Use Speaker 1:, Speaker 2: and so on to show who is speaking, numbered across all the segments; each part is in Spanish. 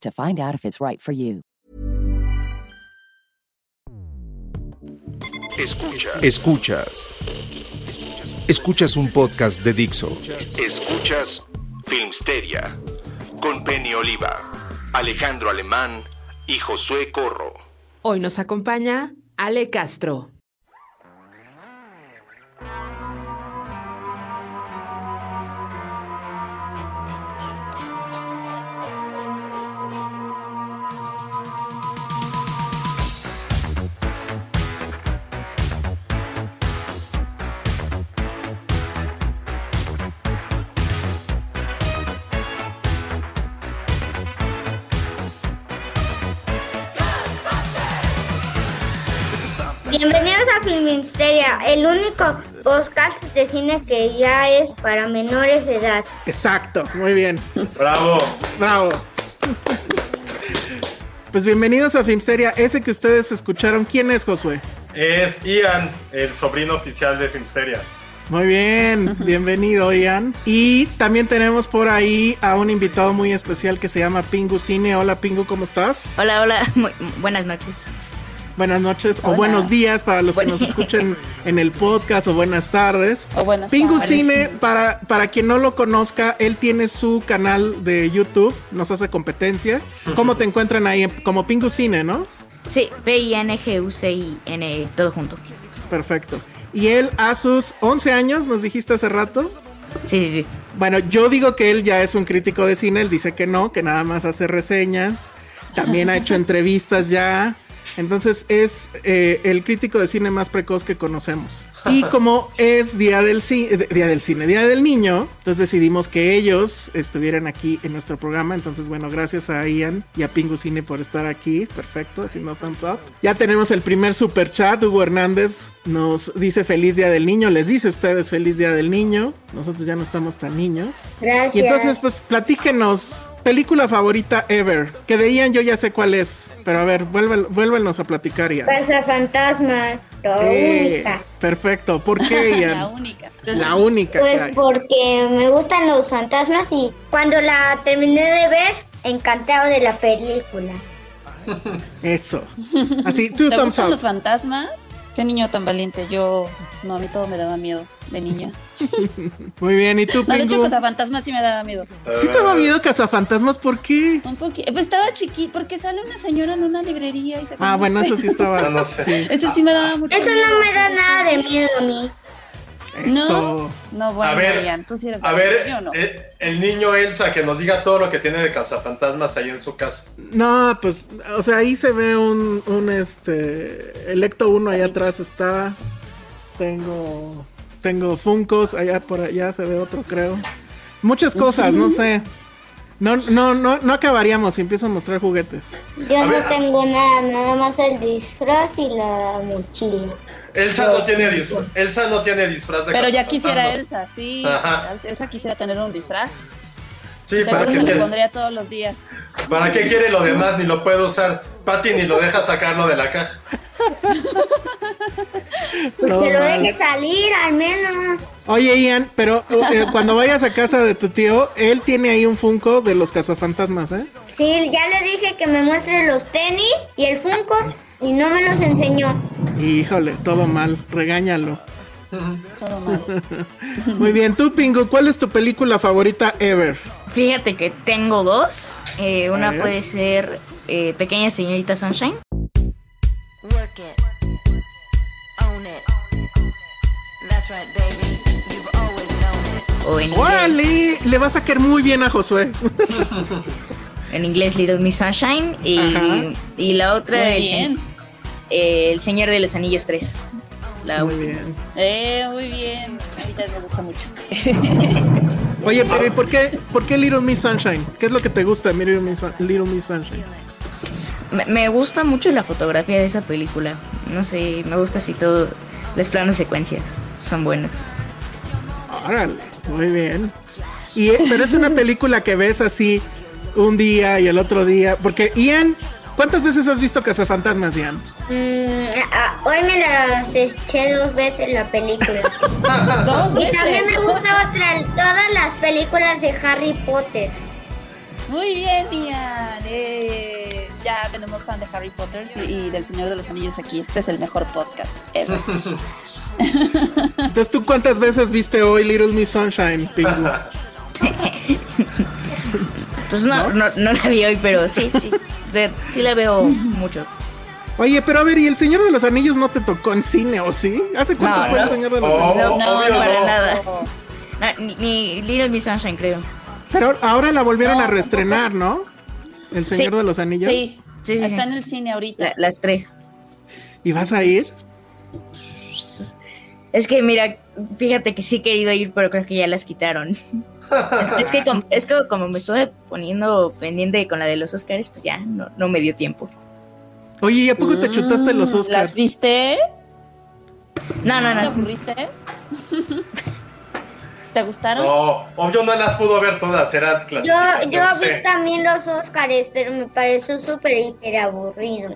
Speaker 1: to find out if it's right for you.
Speaker 2: Escuchas.
Speaker 3: Escuchas. Escuchas un podcast de Dixo.
Speaker 2: Escuchas Filmsteria con Penny Oliva, Alejandro Alemán y Josué Corro.
Speaker 4: Hoy nos acompaña Ale Castro.
Speaker 5: Bienvenidos a Filminsteria, el único podcast de cine que ya es para menores de edad.
Speaker 6: Exacto, muy bien.
Speaker 7: Bravo.
Speaker 6: Bravo. Pues bienvenidos a Filmsteria. Ese que ustedes escucharon, ¿quién es Josué?
Speaker 7: Es Ian, el sobrino oficial de Filmsteria.
Speaker 6: Muy bien, bienvenido Ian. Y también tenemos por ahí a un invitado muy especial que se llama Pingu Cine. Hola Pingu, ¿cómo estás?
Speaker 8: Hola, hola, Muy- buenas noches.
Speaker 6: Buenas noches o buenos días para los que nos escuchen en el podcast o buenas tardes.
Speaker 8: O buenas
Speaker 6: Pingu
Speaker 8: tardes.
Speaker 6: Cine, para, para quien no lo conozca, él tiene su canal de YouTube, nos hace competencia. ¿Cómo te encuentran ahí? Como Pingu Cine, ¿no?
Speaker 8: Sí, P-I-N-G-U-C-I-N, todo junto.
Speaker 6: Perfecto. Y él a sus 11 años, nos dijiste hace rato.
Speaker 8: Sí, sí, sí.
Speaker 6: Bueno, yo digo que él ya es un crítico de cine, él dice que no, que nada más hace reseñas. También ha hecho entrevistas ya. Entonces es eh, el crítico de cine más precoz que conocemos. Y como es día del, día del cine, día del niño, entonces decidimos que ellos estuvieran aquí en nuestro programa. Entonces, bueno, gracias a Ian y a Pingu Cine por estar aquí. Perfecto, haciendo thumbs up. Ya tenemos el primer super chat. Hugo Hernández nos dice feliz día del niño. Les dice a ustedes feliz día del niño. Nosotros ya no estamos tan niños.
Speaker 5: Gracias.
Speaker 6: Y entonces, pues, platíquenos. Película favorita ever. Que de Ian yo ya sé cuál es. Pero a ver, vuelve- vuélvenos a platicar, Ian.
Speaker 5: Casa Fantasma, la
Speaker 6: Eh,
Speaker 5: única.
Speaker 6: perfecto. ¿Por qué, Ian?
Speaker 8: La única.
Speaker 6: La única
Speaker 5: Pues porque me gustan los fantasmas y cuando la terminé de ver, encantado de la película.
Speaker 6: Eso. Así, two
Speaker 9: ¿Te
Speaker 6: thumbs
Speaker 9: gustan
Speaker 6: up.
Speaker 9: los fantasmas? Qué niño tan valiente. Yo, no, a mí todo me daba miedo de niña.
Speaker 6: Muy bien. ¿Y tú,
Speaker 9: No, de hecho,
Speaker 6: Pingu?
Speaker 9: Cazafantasmas sí me daba miedo.
Speaker 6: ¿Sí te va miedo Cazafantasmas? ¿Por qué?
Speaker 9: Un poquito. Pues estaba chiqui, porque sale una señora en una librería y se
Speaker 6: Ah, bueno, eso sí estaba.
Speaker 7: No, no sé.
Speaker 6: Sí.
Speaker 9: Ese sí me daba mucho
Speaker 5: Eso
Speaker 9: miedo.
Speaker 5: no me da nada de miedo a mí.
Speaker 9: No,
Speaker 6: Eso.
Speaker 9: no, bueno,
Speaker 7: A ver,
Speaker 9: Ian, tú sí eres
Speaker 7: A ver,
Speaker 9: yo no.
Speaker 7: eh, el niño Elsa que nos diga todo lo que tiene de cazafantasmas ahí en su casa.
Speaker 6: No, pues, o sea, ahí se ve un, un este, el Ecto 1 allá atrás está. Tengo, tengo Funcos, allá por allá se ve otro, creo. Muchas cosas, no sé. No, no, no, no acabaríamos si empiezo a mostrar juguetes.
Speaker 5: Yo
Speaker 7: A
Speaker 5: no
Speaker 7: ver.
Speaker 5: tengo nada, nada más el disfraz y la mochila.
Speaker 7: Elsa no tiene disfraz, Elsa no tiene disfraz de
Speaker 9: Pero ya quisiera Elsa, sí.
Speaker 7: Ajá.
Speaker 9: Elsa quisiera tener un disfraz.
Speaker 7: Sí, ¿para
Speaker 9: Seguro
Speaker 7: qué,
Speaker 9: se lo
Speaker 7: quiere,
Speaker 9: pondría todos los días.
Speaker 7: ¿para qué quiere lo demás? Ni lo puede usar. Patty ni lo deja sacarlo de la caja.
Speaker 6: No,
Speaker 5: que lo
Speaker 6: mal.
Speaker 5: deje salir al menos.
Speaker 6: Oye, Ian, pero eh, cuando vayas a casa de tu tío, él tiene ahí un Funko de los cazafantasmas, ¿eh?
Speaker 5: Sí, ya le dije que me muestre los tenis y el Funko y no me los enseñó.
Speaker 6: Híjole, todo mal, regáñalo.
Speaker 9: Todo mal.
Speaker 6: Muy bien, tú, Pingu, ¿cuál es tu película favorita ever?
Speaker 8: Fíjate que tengo dos. Eh, una puede ser eh, Pequeña Señorita Sunshine.
Speaker 10: Work it. Own it. That's right, baby. You've always known it.
Speaker 8: O en inglés,
Speaker 6: ¡Órale! Le vas a caer muy bien a Josué.
Speaker 8: en inglés Little Miss Sunshine. Y, y la otra, el, eh, el Señor de los Anillos 3. La
Speaker 6: Muy
Speaker 8: última.
Speaker 6: bien.
Speaker 9: Eh, muy bien. Ahorita me gusta mucho.
Speaker 6: Oye, pero ¿y por qué, por qué Little Miss Sunshine? ¿Qué es lo que te gusta de Little Miss, Little Miss Sunshine?
Speaker 8: Me, me gusta mucho la fotografía de esa película. No sé, me gusta así todo. Los planos secuencias son buenos.
Speaker 6: Órale, muy bien. Y, eh, pero es una película que ves así un día y el otro día. Porque Ian, ¿cuántas veces has visto Cazafantasmas, Ian?
Speaker 5: Mm, ah, hoy me las eché dos veces la película.
Speaker 9: Dos
Speaker 5: Y también me gusta otra, todas las películas de Harry Potter.
Speaker 9: Muy bien, Ian. Eh, ya tenemos fan de Harry Potter y, y del Señor de los Anillos aquí. Este es el mejor podcast ever.
Speaker 6: Entonces, ¿tú cuántas veces viste hoy Little Miss Sunshine, Pingu?
Speaker 8: Pues no, no, no la vi hoy, pero sí, sí. de- sí la veo mucho.
Speaker 6: Oye, pero a ver, ¿y el Señor de los Anillos no te tocó en cine o sí? ¿Hace cuánto
Speaker 8: No,
Speaker 6: fue el
Speaker 8: no.
Speaker 6: Señor de los
Speaker 7: Oh,
Speaker 6: Anillos?
Speaker 8: No, no,
Speaker 7: obvio
Speaker 8: para
Speaker 7: no.
Speaker 8: nada. No, ni, ni Little Miss Sunshine, creo.
Speaker 6: Pero ahora la volvieron
Speaker 9: No,
Speaker 6: a reestrenar, ¿no? El Señor
Speaker 8: Sí.
Speaker 6: de los Anillos.
Speaker 9: Sí,
Speaker 8: Sí, sí,
Speaker 9: está
Speaker 8: sí.
Speaker 9: en el cine ahorita.
Speaker 8: La- las tres.
Speaker 6: ¿Y vas a ir?
Speaker 8: Es que mira, fíjate que sí he querido ir, pero creo que ya las quitaron. es, es que com- es que como me estuve poniendo pendiente con la de los Oscars, pues ya no, no me dio tiempo.
Speaker 6: Oye, ¿y a poco te chutaste los
Speaker 9: Mm,
Speaker 6: Oscars?
Speaker 9: ¿Las viste?
Speaker 8: No, no,
Speaker 9: ¿Te
Speaker 8: no.
Speaker 9: aburriste? ¿Te gustaron?
Speaker 7: No, obvio no las pudo ver todas, eran
Speaker 5: Yo, yo
Speaker 7: C.
Speaker 5: vi también los Óscares, pero me pareció súper hiper aburrido.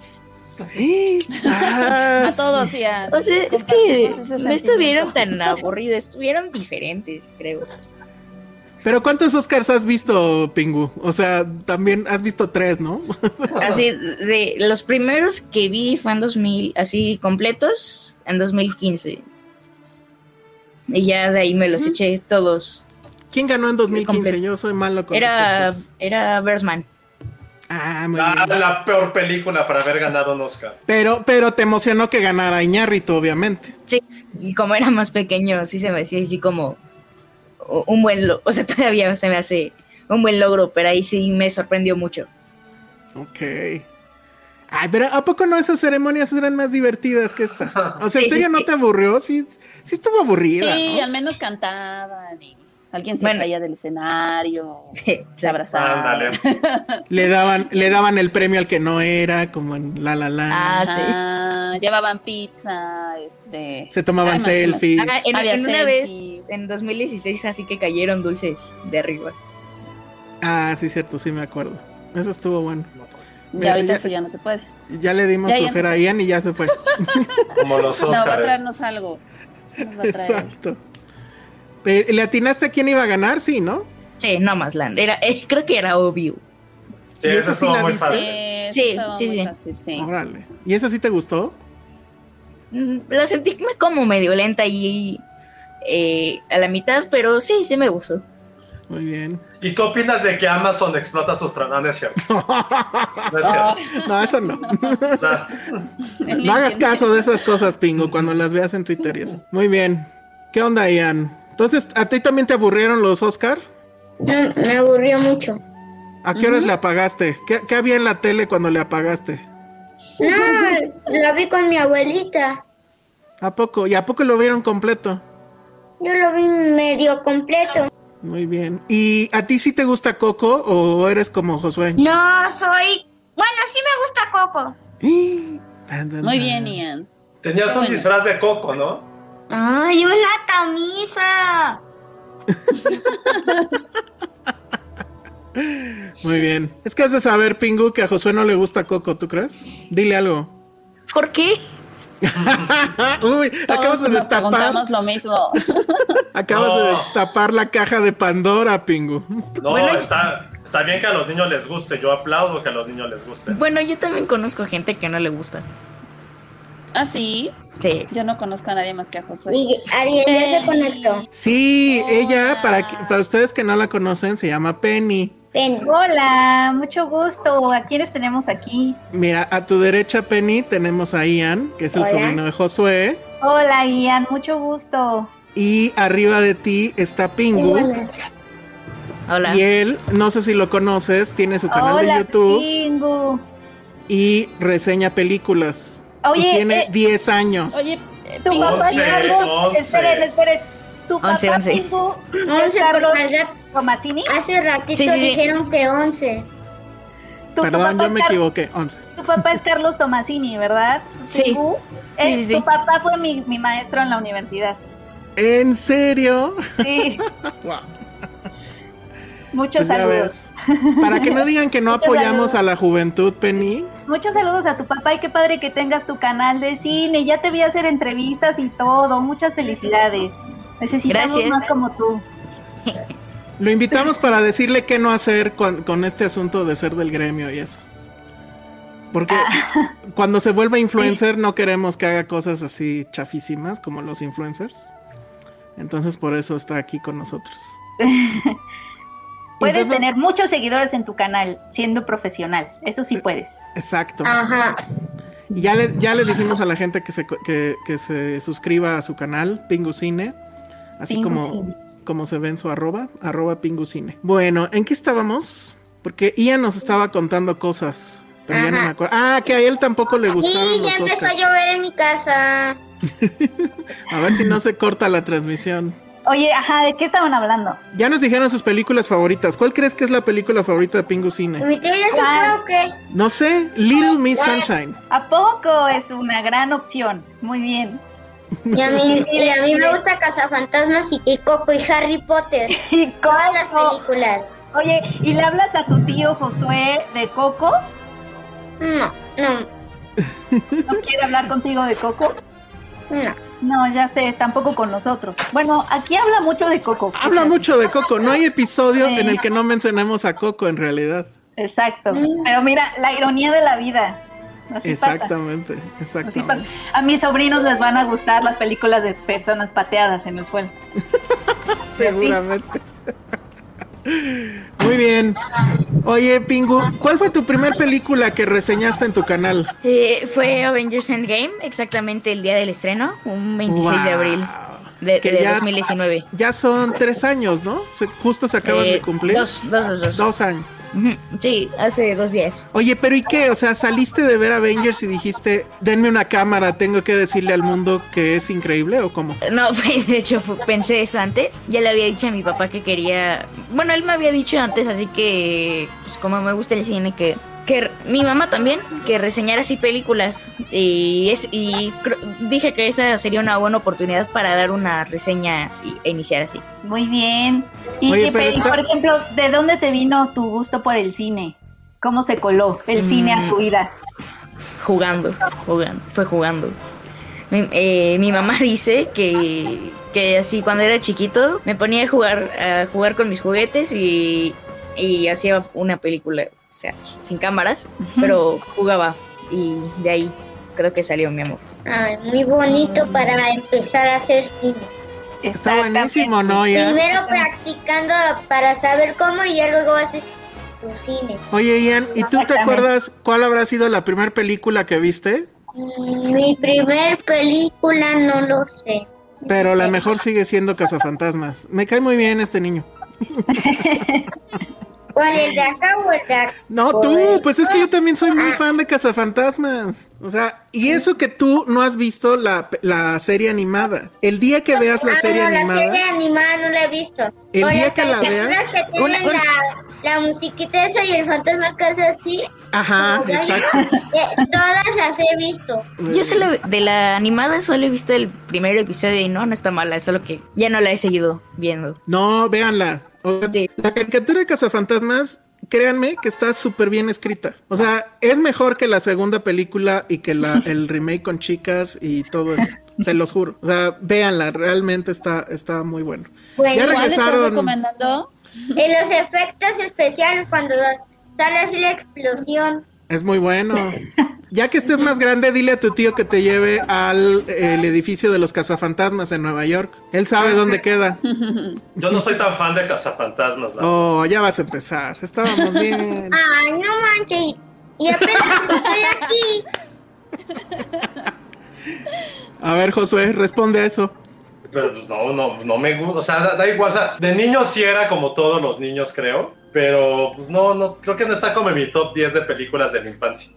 Speaker 9: A todos, Ian.
Speaker 8: O sea, es que no estuvieron tan aburridos, estuvieron diferentes, creo.
Speaker 6: Pero ¿cuántos Oscars has visto, Pingu? O sea, también has visto tres, ¿no?
Speaker 8: Así, de los primeros que vi fue en 2000, así completos, en 2015. Y ya de ahí me los eché todos.
Speaker 6: ¿Quién ganó en 2015?
Speaker 8: Completo.
Speaker 6: Yo soy malo con
Speaker 8: Era, era Birdman.
Speaker 6: Ah, muy
Speaker 7: La,
Speaker 6: bien.
Speaker 7: la peor película para haber ganado un Oscar.
Speaker 6: Pero, pero te emocionó que ganara Iñárritu, obviamente.
Speaker 8: Sí, y como era más pequeño, sí se me hacía así como un buen, lo- o sea, todavía se me hace un buen logro, pero ahí sí me sorprendió mucho.
Speaker 6: Ok. Ay, pero ¿a poco no esas ceremonias eran más divertidas que esta? O sea, ¿en
Speaker 8: Sí, sí,
Speaker 6: serio no
Speaker 8: sí.
Speaker 6: te aburrió? Sí, sí estuvo aburrida,
Speaker 9: Sí,
Speaker 6: ¿no?
Speaker 9: al menos cantaban y alguien se
Speaker 8: Bueno.
Speaker 9: caía del escenario,
Speaker 8: Sí,
Speaker 9: se abrazaban.
Speaker 7: Ándale.
Speaker 6: Le daban, le daban el premio al que no era, como en La La La.
Speaker 8: Ah, sí.
Speaker 9: Llevaban pizza, este...
Speaker 6: Se tomaban
Speaker 9: Ay, más.
Speaker 6: selfies.
Speaker 8: Ah, en,
Speaker 9: Había
Speaker 8: en una
Speaker 9: selfies.
Speaker 8: vez, en 2016, así que cayeron dulces de arriba.
Speaker 6: Ah, sí, cierto, sí me acuerdo. Eso estuvo bueno.
Speaker 9: Ya ahorita
Speaker 6: Ya-
Speaker 9: eso ya no se puede.
Speaker 6: Ya le dimos
Speaker 9: Ya, ya
Speaker 6: flojera
Speaker 9: se
Speaker 6: a Ian y ya se fue.
Speaker 7: Como los
Speaker 9: No, va a
Speaker 7: Oscars.
Speaker 9: traernos algo. Nos va a traer.
Speaker 6: Exacto. Eh, ¿Le atinaste a quién iba a ganar? Sí, ¿no?
Speaker 8: Sí, no más land. Era, eh, creo que era obvio.
Speaker 7: Sí,
Speaker 6: ¿Y
Speaker 7: eso
Speaker 6: esa sí
Speaker 7: estuvo
Speaker 6: la
Speaker 7: muy
Speaker 6: viste?
Speaker 7: fácil.
Speaker 9: Sí,
Speaker 8: Sí, sí,
Speaker 9: fácil.
Speaker 6: Órale. ¿Y esa sí te gustó?
Speaker 8: Mm, La sentí como medio lenta y eh, a la mitad, pero sí, sí me gustó.
Speaker 6: Muy bien.
Speaker 7: ¿Y qué opinas de que Amazon explota sus tra- No, no es cierto. No es cierto.
Speaker 6: No, eso no.
Speaker 7: No.
Speaker 6: No hagas caso de esas cosas, Pingo, cuando las veas en Twitter y eso. Muy bien. ¿Qué onda, Ian? Entonces, ¿a ti también te aburrieron los Oscar?
Speaker 5: No, me aburrió mucho.
Speaker 6: ¿A qué horas le apagaste? ¿Qué, qué había en la tele cuando le apagaste?
Speaker 5: No, la vi con mi abuelita.
Speaker 6: ¿A poco? ¿Y a poco lo vieron completo?
Speaker 5: Yo lo vi medio completo.
Speaker 6: Muy bien. ¿Y a ti sí te gusta Coco o eres como Josué?
Speaker 5: No soy. Bueno, sí me gusta Coco.
Speaker 9: Muy bien, Ian.
Speaker 7: Tenías un
Speaker 9: Bueno.
Speaker 7: disfraz de coco, ¿no?
Speaker 5: Ay, una camisa.
Speaker 6: Muy bien. Es que has de saber, Pingu, que a Josué no le gusta Coco, ¿tú crees? Dile algo.
Speaker 8: ¿Por qué?
Speaker 6: Uy,
Speaker 9: Todos
Speaker 6: acabas de
Speaker 9: nos
Speaker 6: destapar.
Speaker 9: preguntamos lo mismo.
Speaker 6: Acabas de destapar la caja de Pandora, Pingu.
Speaker 7: No,
Speaker 8: Bueno,
Speaker 7: está, está bien que a los niños les guste. Yo aplaudo que a los niños les guste.
Speaker 8: Bueno, yo también conozco gente que no le gusta.
Speaker 9: ¿Ah, sí?
Speaker 8: Sí.
Speaker 9: Yo no conozco a nadie más que a Josué.
Speaker 5: Y Ariel ya se
Speaker 9: Penny.
Speaker 5: conectó.
Speaker 6: Sí,
Speaker 9: Hola.
Speaker 6: ella, para, que- para ustedes que no la conocen, se llama Penny.
Speaker 5: Ven.
Speaker 11: Hola, mucho gusto. ¿A quiénes tenemos aquí?
Speaker 6: Mira, a tu derecha, Penny, tenemos a Ian, que es el
Speaker 5: Hola.
Speaker 6: sobrino de Josué.
Speaker 11: Hola, Ian, mucho gusto.
Speaker 6: Y arriba de ti está Pingu.
Speaker 8: Hola.
Speaker 6: Y él, no sé si lo conoces, tiene su canal
Speaker 11: Hola,
Speaker 6: de YouTube
Speaker 11: Pingu.
Speaker 6: y reseña películas.
Speaker 11: Oye,
Speaker 6: y tiene
Speaker 11: eh,
Speaker 6: 10 años.
Speaker 9: Oye, eh,
Speaker 11: Tu
Speaker 9: Pingu,
Speaker 11: papá es
Speaker 7: Once,
Speaker 11: Carlos.
Speaker 7: once.
Speaker 11: Esperen, esperen. Tu papá
Speaker 8: Once, once.
Speaker 11: Pingu es
Speaker 5: Once,
Speaker 11: Carlos Tomasini.
Speaker 5: hace ratito
Speaker 8: Sí, sí, sí.
Speaker 5: dijeron que 11.
Speaker 11: Tu
Speaker 6: Perdón, yo
Speaker 11: es
Speaker 6: me
Speaker 11: Car-
Speaker 6: equivoqué. 11.
Speaker 11: Tu papá es Carlos Tomasini, ¿verdad?
Speaker 8: Sí.
Speaker 11: Pingu.
Speaker 8: Sí,
Speaker 11: Eh,
Speaker 8: sí, sí.
Speaker 11: Tu papá fue mi, mi maestro en la universidad.
Speaker 6: ¿En serio?
Speaker 11: Sí,
Speaker 6: Wow.
Speaker 11: muchos
Speaker 6: Pues ya
Speaker 11: saludos.
Speaker 6: Para que no digan que no
Speaker 11: Muchos
Speaker 6: apoyamos
Speaker 11: saludos.
Speaker 6: a la juventud, Penny.
Speaker 11: Muchos saludos a tu papá y qué padre que tengas tu canal de cine. Ya te vi hacer entrevistas y todo. Muchas felicidades. Necesitamos
Speaker 8: Gracias.
Speaker 11: más como tú.
Speaker 6: Lo invitamos para decirle qué no hacer con, con este asunto de ser del gremio y eso. Porque
Speaker 11: Ah.
Speaker 6: cuando se vuelva influencer no queremos que haga cosas así chafísimas como los influencers. Entonces por eso está aquí con nosotros.
Speaker 11: Puedes
Speaker 6: Entonces-
Speaker 11: tener muchos seguidores en tu canal siendo profesional. Eso sí puedes.
Speaker 6: Exacto.
Speaker 5: Ajá.
Speaker 6: Y ya, le, ya les dijimos a la gente que se, que, que se suscriba a su canal, Pingucine. Así como, como se ve en su arroba, arroba Pingucine. Bueno, ¿en qué estábamos? Porque Ian nos estaba contando cosas. Pero ya no me acuerdo. Ah, que a él tampoco le gustaron
Speaker 5: Y ya
Speaker 6: los
Speaker 5: empezó a llover en mi casa.
Speaker 6: A ver si no se corta la transmisión.
Speaker 11: Oye, ajá, ¿de qué estaban hablando?
Speaker 6: Ya nos dijeron sus películas favoritas. ¿Cuál crees que es la película favorita de Pingu Cine?
Speaker 5: ¿Mi tío ya se
Speaker 11: ¿Cuál?
Speaker 5: fue o qué?
Speaker 6: No sé, Little Miss Sunshine.
Speaker 11: ¿A poco es una gran opción? Muy bien.
Speaker 5: Y a mí, y a mí me gusta Cazafantasmas y, y Coco y Harry Potter.
Speaker 11: Y
Speaker 5: Todas las
Speaker 11: Coco.
Speaker 5: películas.
Speaker 11: Oye, ¿y le hablas a tu tío Josué de Coco?
Speaker 5: No, no,
Speaker 11: ¿No quiere hablar contigo de Coco?
Speaker 5: no.
Speaker 11: No, ya sé, tampoco con nosotros. Bueno, aquí habla mucho de Coco.
Speaker 6: Habla mucho de Coco. No hay episodio
Speaker 11: Sí.
Speaker 6: en el que no mencionemos a Coco en realidad.
Speaker 11: Exacto.
Speaker 5: Mm.
Speaker 11: Pero mira, la ironía de la vida. Así pasa.
Speaker 6: Exactamente,
Speaker 11: Así pasa.
Speaker 6: exactamente.
Speaker 11: A mis sobrinos les van a gustar las películas de personas pateadas en el suelo.
Speaker 6: Seguramente. Muy bien. Oye, Pingu, ¿cuál fue tu primer película que reseñaste en tu canal?
Speaker 8: Eh, fue Avengers Endgame, exactamente el día del estreno, un 26 de abril de,
Speaker 6: Que
Speaker 8: de
Speaker 6: ya-
Speaker 8: 2019.
Speaker 6: Ya son tres años, ¿no? Se- justo se acaban
Speaker 8: Eh,
Speaker 6: de cumplir.
Speaker 8: Dos, dos, dos, dos.
Speaker 6: Dos años.
Speaker 8: Sí, hace dos días.
Speaker 6: Oye, pero ¿y qué? O sea, saliste de ver Avengers y dijiste, denme una cámara, tengo que decirle al mundo que es increíble o cómo?
Speaker 8: No, de hecho pensé eso antes. Ya le había dicho a mi papá que quería. Bueno, él me había dicho antes, así que, pues como me gusta el cine, que que mi mamá también que reseñara así películas y es y dije que esa sería una buena oportunidad para dar una reseña y- e iniciar así.
Speaker 11: Muy bien. Y,
Speaker 6: Oye,
Speaker 11: y,
Speaker 6: está-
Speaker 11: por ejemplo, ¿de dónde te vino tu gusto por el cine? ¿Cómo se coló el cine a tu
Speaker 8: Mm.
Speaker 11: vida?
Speaker 8: Jugando, jugando, fue jugando. Mi, eh, mi mamá dice que, que así cuando era chiquito me ponía a jugar, a jugar con mis juguetes y, y hacía una película, o sea, sin cámaras, pero jugaba y de ahí creo que salió mi amor.
Speaker 5: Ay, muy bonito para empezar a hacer cine.
Speaker 6: Está buenísimo, ¿no? Ya.
Speaker 5: Primero practicando para saber cómo y ya luego haces tu cine.
Speaker 6: Oye, Ian, ¿y tú te acuerdas cuál habrá sido la primera película que viste?
Speaker 5: Mm, Mi primer película no lo sé.
Speaker 6: Pero la mejor sigue siendo Cazafantasmas. Me cae muy bien este niño.
Speaker 5: ¿Cuál, el de acá o el de acá?
Speaker 6: No, tú, pues es que yo también soy muy fan de Cazafantasmas. O sea, y eso que tú no has visto la, la serie animada. El día que veas la
Speaker 5: Ah,
Speaker 6: serie
Speaker 5: no, la
Speaker 6: animada,
Speaker 5: serie animada no la he visto.
Speaker 6: El
Speaker 5: O
Speaker 6: día que la veas-
Speaker 5: que tienen
Speaker 8: Una- una-
Speaker 5: La, la musiquita esa y el fantasma que hace así.
Speaker 6: ajá, exacto.
Speaker 5: Todas las he visto.
Speaker 8: Yo solo de la animada solo he visto el primer episodio y no, no está mala, solo que ya no la he seguido viendo.
Speaker 6: No, véanla. O sea, La caricatura de Cazafantasmas, créanme que está súper bien escrita. O sea, es mejor que la segunda película y que la, el remake con chicas y todo eso. Se los juro. O sea, véanla, realmente está, está muy bueno.
Speaker 5: Bueno,
Speaker 6: ya
Speaker 9: ¿Cuál estás
Speaker 6: regresaron.
Speaker 9: recomendando?
Speaker 5: En los efectos especiales cuando sale así la explosión.
Speaker 6: Es muy bueno. Ya que estés más grande, dile a tu tío que te lleve al el edificio de los cazafantasmas en Nueva York. Él sabe dónde queda.
Speaker 7: Yo no soy tan fan de cazafantasmas, la
Speaker 6: Oh, ya vas a empezar. Estábamos bien.
Speaker 5: Ay, no manches. Y apenas estoy aquí.
Speaker 6: A ver, Josué, responde a eso.
Speaker 7: Pero pues no, no, no me gusta. O sea, da, da igual. O sea, de niño sí era como todos los niños, creo. Pero pues no, no, creo que no está como en mi top 10 de películas de la infancia.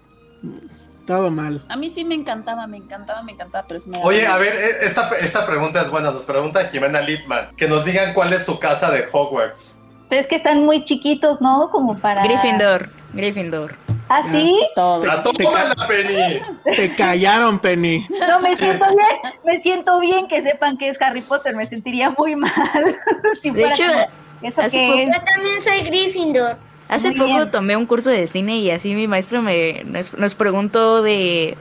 Speaker 6: Todo mal.
Speaker 9: A mí sí me encantaba, me encantaba, me encantaba, pero sí me
Speaker 7: Oye, a ver, e- esta, esta pregunta es buena. Nos pregunta Jimena Lipman. Que nos digan cuál es su casa de Hogwarts.
Speaker 11: Pero es que están muy chiquitos, ¿no? Como para.
Speaker 8: Gryffindor, Gryffindor.
Speaker 11: ¿Ah, sí?
Speaker 9: Todo.
Speaker 7: ¡La toma la Penny!
Speaker 6: Te callaron, Penny.
Speaker 11: No, me siento bien. Me siento bien que sepan que es Harry Potter. Me sentiría muy mal. si
Speaker 8: De
Speaker 11: fuera
Speaker 8: hecho,
Speaker 11: como, ¿Eso qué es?
Speaker 5: Yo también soy Gryffindor.
Speaker 8: Hace
Speaker 11: Muy
Speaker 8: poco
Speaker 11: bien.
Speaker 8: tomé un curso de cine y así mi maestro me nos, nos preguntó de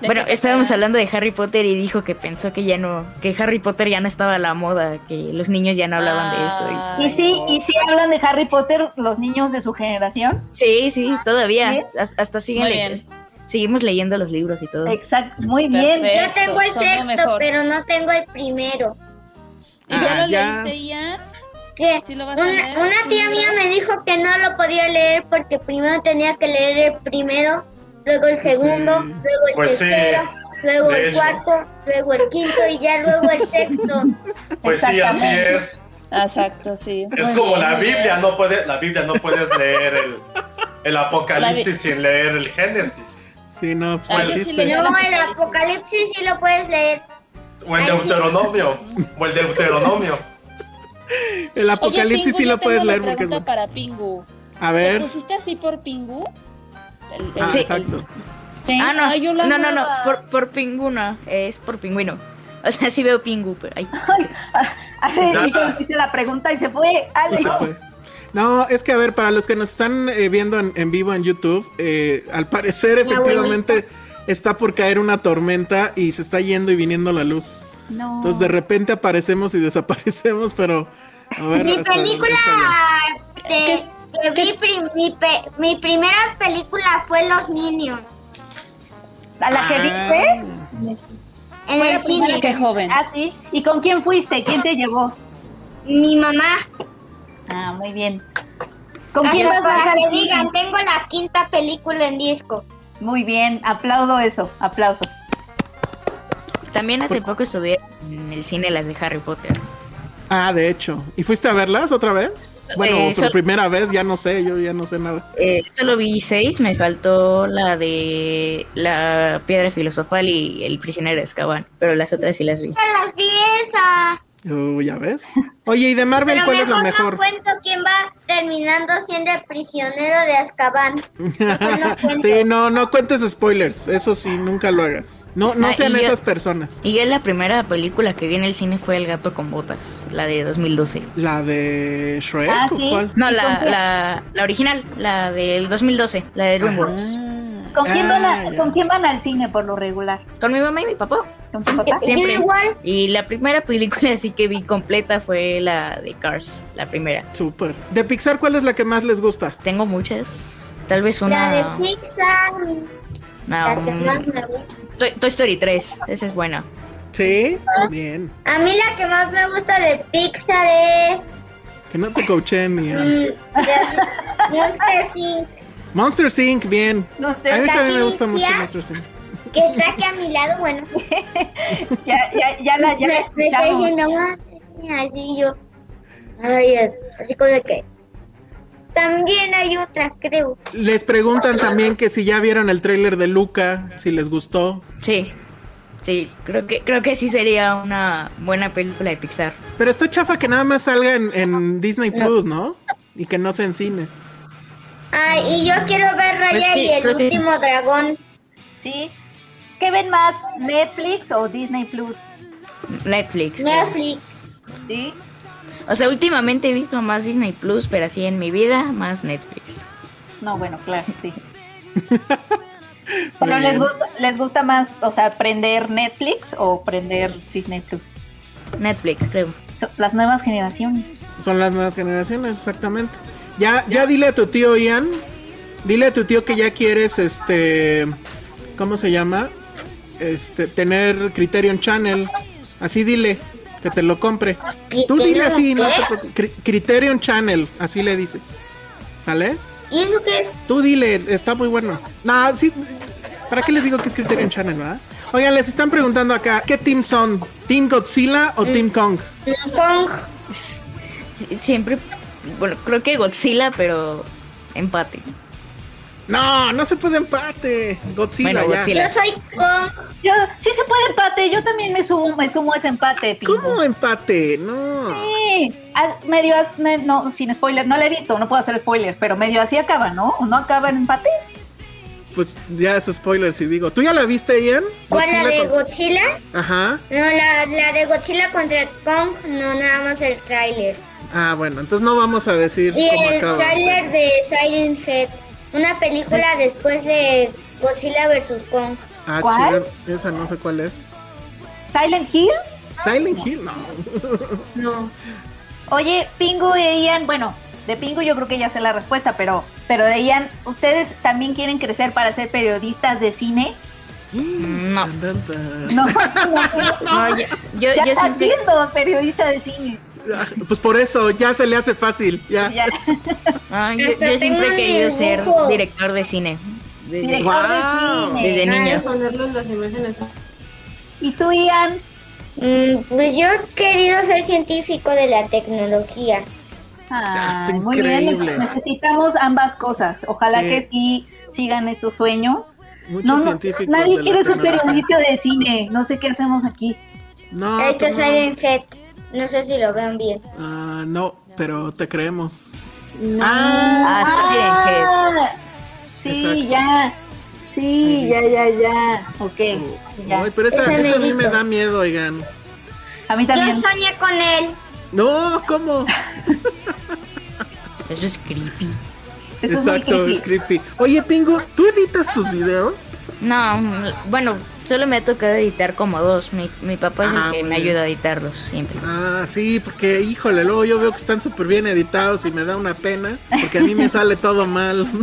Speaker 9: ¿De
Speaker 8: bueno, estábamos
Speaker 9: era?
Speaker 8: hablando de Harry Potter y dijo que pensó que ya no, que Harry Potter ya no estaba a la moda, que los niños ya no hablaban de eso. y-
Speaker 11: Y sí, y sí hablan de Harry Potter los niños de su generación.
Speaker 8: Sí, sí, todavía.
Speaker 11: ¿Sí?
Speaker 8: Has- Hasta siguen seguimos leyendo los libros y todo.
Speaker 11: Exacto, muy bien.
Speaker 9: Perfecto.
Speaker 5: Yo tengo el sexto, pero no tengo el primero.
Speaker 9: ¿Y ya
Speaker 6: Ah,
Speaker 9: lo
Speaker 6: ya.
Speaker 9: leíste, Ian?
Speaker 5: Que
Speaker 9: ¿Sí lo vas a
Speaker 5: una,
Speaker 9: leer?
Speaker 5: una
Speaker 9: ¿Tu
Speaker 5: tía mía me dijo que no lo podía leer porque primero tenía que leer el primero, luego el segundo,
Speaker 6: Sí.
Speaker 5: luego el
Speaker 7: Pues sí.
Speaker 5: tercero, luego el cuarto, luego el quinto y ya luego el sexto.
Speaker 7: Pues sí, así es.
Speaker 9: Exacto, sí.
Speaker 7: Es
Speaker 9: Muy
Speaker 7: como
Speaker 9: bien,
Speaker 7: la Biblia,
Speaker 9: bien.
Speaker 7: no puede, la Biblia no puedes leer el, el Apocalipsis sin leer el Génesis.
Speaker 6: Sí, no, pues
Speaker 9: Ah, sí
Speaker 5: No, el
Speaker 9: Apocalipsis.
Speaker 5: apocalipsis sí lo puedes leer.
Speaker 7: O el
Speaker 5: Ay, sí.
Speaker 7: Deuteronomio. O el Deuteronomio.
Speaker 6: El apocalipsis
Speaker 9: Oye,
Speaker 6: sí
Speaker 9: Pingu,
Speaker 6: lo
Speaker 9: yo
Speaker 6: puedes
Speaker 9: tengo
Speaker 6: leer
Speaker 9: una
Speaker 6: porque es
Speaker 9: para Pingu.
Speaker 6: A
Speaker 9: ¿Te
Speaker 6: ver.
Speaker 9: pusiste así por Pingu? El- el-
Speaker 6: Ah,
Speaker 8: Sí.
Speaker 6: exacto.
Speaker 9: Sí.
Speaker 8: Ah, no,
Speaker 9: Ay,
Speaker 8: no, no, no,
Speaker 9: amaba.
Speaker 8: por, por pingüino, es por pingüino. O sea, sí veo pingu, pero
Speaker 7: Ya.
Speaker 11: hizo, hizo la pregunta y se fue. Ale.
Speaker 6: Y se fue. No, es que a ver, para los que nos están eh, viendo en, en vivo en YouTube, eh, al parecer efectivamente está por caer una tormenta y se está yendo y viniendo la luz.
Speaker 11: No.
Speaker 6: Entonces de repente aparecemos y desaparecemos, pero a ver.
Speaker 5: Mi
Speaker 6: hasta-
Speaker 5: película
Speaker 6: hasta allá.
Speaker 5: de,
Speaker 9: ¿Qué es-
Speaker 5: que
Speaker 9: qué
Speaker 5: vi
Speaker 9: es-
Speaker 5: prim- mi, pe- mi primera película fue Los Minions
Speaker 11: ¿A la que
Speaker 6: Ah.
Speaker 11: viste?
Speaker 5: en el cine.
Speaker 9: Qué joven.
Speaker 11: Ah, sí. ¿Y con quién fuiste? ¿Quién te llevó?
Speaker 5: Mi mamá.
Speaker 11: Ah, muy bien. ¿Con quién vas al
Speaker 5: que
Speaker 11: cine?
Speaker 5: digan, tengo la quinta película en disco.
Speaker 11: Muy bien, aplaudo eso, aplausos.
Speaker 8: También hace poco estuvieron en el cine las de Harry Potter.
Speaker 6: Ah, de hecho. ¿Y fuiste a verlas otra vez? Bueno,
Speaker 8: Eh,
Speaker 6: primera vez, ya no sé, yo ya no sé nada.
Speaker 8: Eh, solo vi seis, me faltó la de la piedra filosofal y el prisionero de Azkaban, pero las otras sí las vi.
Speaker 5: Las vi esa.
Speaker 6: Uh, ya ves. Oye, ¿y de Marvel
Speaker 5: Pero
Speaker 6: cuál es la
Speaker 5: mejor no cuento quién va terminando siendo el prisionero de Azkaban. No
Speaker 6: sí, no, no cuentes spoilers. Eso sí, nunca lo hagas. No, no
Speaker 8: Ah,
Speaker 6: sean
Speaker 8: y yo-
Speaker 6: esas personas.
Speaker 8: Y la primera película que vi en el cine fue El gato con botas, la de 2012.
Speaker 6: La de Shrek,
Speaker 11: Ah,
Speaker 6: ¿o
Speaker 11: sí.
Speaker 6: cuál?
Speaker 8: No,
Speaker 11: ¿Y con
Speaker 8: la, la, la original, la del 2012, la de DreamWorks.
Speaker 11: ¿Con quién, van
Speaker 6: Ah,
Speaker 11: a-
Speaker 6: ya.
Speaker 11: ¿Con quién van al cine por lo regular?
Speaker 8: Con mi mamá y mi papá.
Speaker 11: ¿Con su papá?
Speaker 5: Yo
Speaker 8: Siempre.
Speaker 5: igual.
Speaker 8: Y la primera película así que vi completa fue la de Cars, la primera.
Speaker 6: Súper. De Pixar, ¿cuál es la que más les gusta?
Speaker 8: Tengo muchas. Tal vez
Speaker 5: La
Speaker 8: una.
Speaker 5: de Pixar.
Speaker 8: no,
Speaker 5: La que
Speaker 8: mm,
Speaker 5: más me gusta.
Speaker 8: Toy, Toy Story 3, esa es buena.
Speaker 6: Sí, bien.
Speaker 5: A mí la que más me gusta de Pixar es
Speaker 6: Que no te coachen ni
Speaker 5: mm,
Speaker 6: a-
Speaker 5: de Monster Inc.
Speaker 6: Monster Inc. Bien.
Speaker 11: No
Speaker 6: A mí también me gusta mucho. Monster Inc.
Speaker 5: Que está aquí a mi lado, bueno.
Speaker 11: ya, ya, ya la, ya la
Speaker 5: me, me está
Speaker 11: escuchamos.
Speaker 5: diciendo, "Madre", así yo. Ay, así como de que. También hay otra, creo.
Speaker 6: Les preguntan también que si ya vieron el tráiler de Luca, si les gustó.
Speaker 8: Sí. Sí, creo que, creo que sí sería una buena película de Pixar.
Speaker 6: Pero está chafa que nada más salga en, en Disney Plus, ¿no? Y que no sea en cines.
Speaker 5: Ay, y yo quiero ver Raya
Speaker 8: Es que
Speaker 5: y el
Speaker 8: que-
Speaker 5: último dragón.
Speaker 11: ¿Sí? ¿Qué ven más, Netflix o Disney Plus?
Speaker 8: Netflix.
Speaker 5: Netflix.
Speaker 11: ¿Sí?
Speaker 8: O sea, últimamente he visto más Disney Plus, pero así en mi vida, más Netflix.
Speaker 11: No, bueno, claro, sí. Pero les gusta, les gusta más, o sea, prender Netflix o prender Disney Plus.
Speaker 8: Netflix, creo.
Speaker 11: Son Las nuevas generaciones.
Speaker 6: Son las nuevas generaciones, exactamente. Ya, ya dile a tu tío Ian, dile a tu tío que ya quieres, este, ¿cómo se llama? Este, tener Criterion Channel. Así dile, que te lo compre. Tú dile así, no te Criterion Channel, así le dices. ¿Vale?
Speaker 5: ¿Y eso qué es?
Speaker 6: Tú dile, está muy bueno. No, sí. ¿Para qué les digo que es Criterion Channel, verdad? Oigan, les están preguntando acá, ¿qué team son? ¿Team Godzilla o Team Kong?
Speaker 5: Kong.
Speaker 8: Sí, Siempre, bueno, creo que Godzilla, pero empate.
Speaker 6: No, no se puede empate. Godzilla,
Speaker 8: Bueno,
Speaker 6: ya.
Speaker 8: Godzilla.
Speaker 5: Yo soy Kong.
Speaker 11: Yo, sí se puede empate, yo también me sumo, me sumo a ese empate, Pingu.
Speaker 6: ¿Cómo empate? No.
Speaker 11: Sí, haz- medio, no, sin spoiler, no la he visto, no puedo hacer spoilers, pero medio así acaba, ¿no? ¿O no acaba en empate?
Speaker 6: Pues ya es spoiler si digo. ¿Tú ya la viste, Ian?
Speaker 5: ¿Cuál la de
Speaker 6: con-
Speaker 5: Godzilla?
Speaker 6: Ajá.
Speaker 5: No, la, la de Godzilla contra Kong, no, nada más el tráiler.
Speaker 6: Ah, bueno, entonces no vamos a decir
Speaker 5: Y
Speaker 6: cómo
Speaker 5: el
Speaker 6: acaba.
Speaker 5: tráiler de Siren Head, una película después de Godzilla vs. Kong.
Speaker 6: Ah,
Speaker 11: ¿Cuál?
Speaker 6: chido, esa no sé cuál es.
Speaker 11: ¿Silent Hill?
Speaker 6: Silent Hill, no.
Speaker 11: No. Oye, Pingu e Ian, bueno, de Pingu yo creo que ya sé la respuesta, pero, pero de Ian, ¿ustedes también quieren crecer para ser periodistas de cine?
Speaker 8: No.
Speaker 11: No,
Speaker 8: No, yo, yo,
Speaker 11: ya
Speaker 8: yo
Speaker 11: está
Speaker 8: siempre,
Speaker 11: siendo periodista de cine.
Speaker 6: Pues por eso, ya se le hace fácil. Ya.
Speaker 11: Ya.
Speaker 8: no, yo, siempre he querido ser director de cine. Desde,
Speaker 11: Director de
Speaker 6: Wow.
Speaker 11: cine.
Speaker 8: desde
Speaker 4: imágenes.
Speaker 11: ¿Y tú, Ian?
Speaker 5: Mm, pues yo he querido ser científico de la tecnología.
Speaker 11: Ah, muy bien, necesitamos ambas cosas. Ojalá
Speaker 6: Sí.
Speaker 11: que sí sigan esos sueños.
Speaker 6: Muchos
Speaker 11: No, no,
Speaker 6: científicos.
Speaker 11: nadie quiere ser periodista de cine. No sé qué hacemos aquí.
Speaker 6: No,
Speaker 5: Hay que
Speaker 6: no.
Speaker 5: Siren Head. No sé si lo vean bien.
Speaker 6: Ah, no, pero te creemos.
Speaker 8: Ah, Siren Head.
Speaker 11: Ah, sí,
Speaker 6: Exacto.
Speaker 11: ya. Sí, ya, ya, ya. Ok. ya.
Speaker 6: Ay, pero esa, esa a mí me da miedo, oigan.
Speaker 11: A mí
Speaker 5: Yo
Speaker 11: también.
Speaker 5: soñé con él.
Speaker 6: No, ¿cómo?
Speaker 8: Eso es creepy.
Speaker 11: Eso es
Speaker 6: Exacto,
Speaker 11: creepy.
Speaker 6: es creepy. Oye, Pingu, ¿tú editas tus videos?
Speaker 8: No, bueno, solo me ha tocado editar como dos. Mi, mi papá es
Speaker 6: Ah,
Speaker 8: el que
Speaker 6: muy
Speaker 8: me ayuda a editarlos siempre.
Speaker 6: Ah, sí, porque híjole, luego yo veo que están súper bien editados y me da una pena, porque a mí me sale todo mal.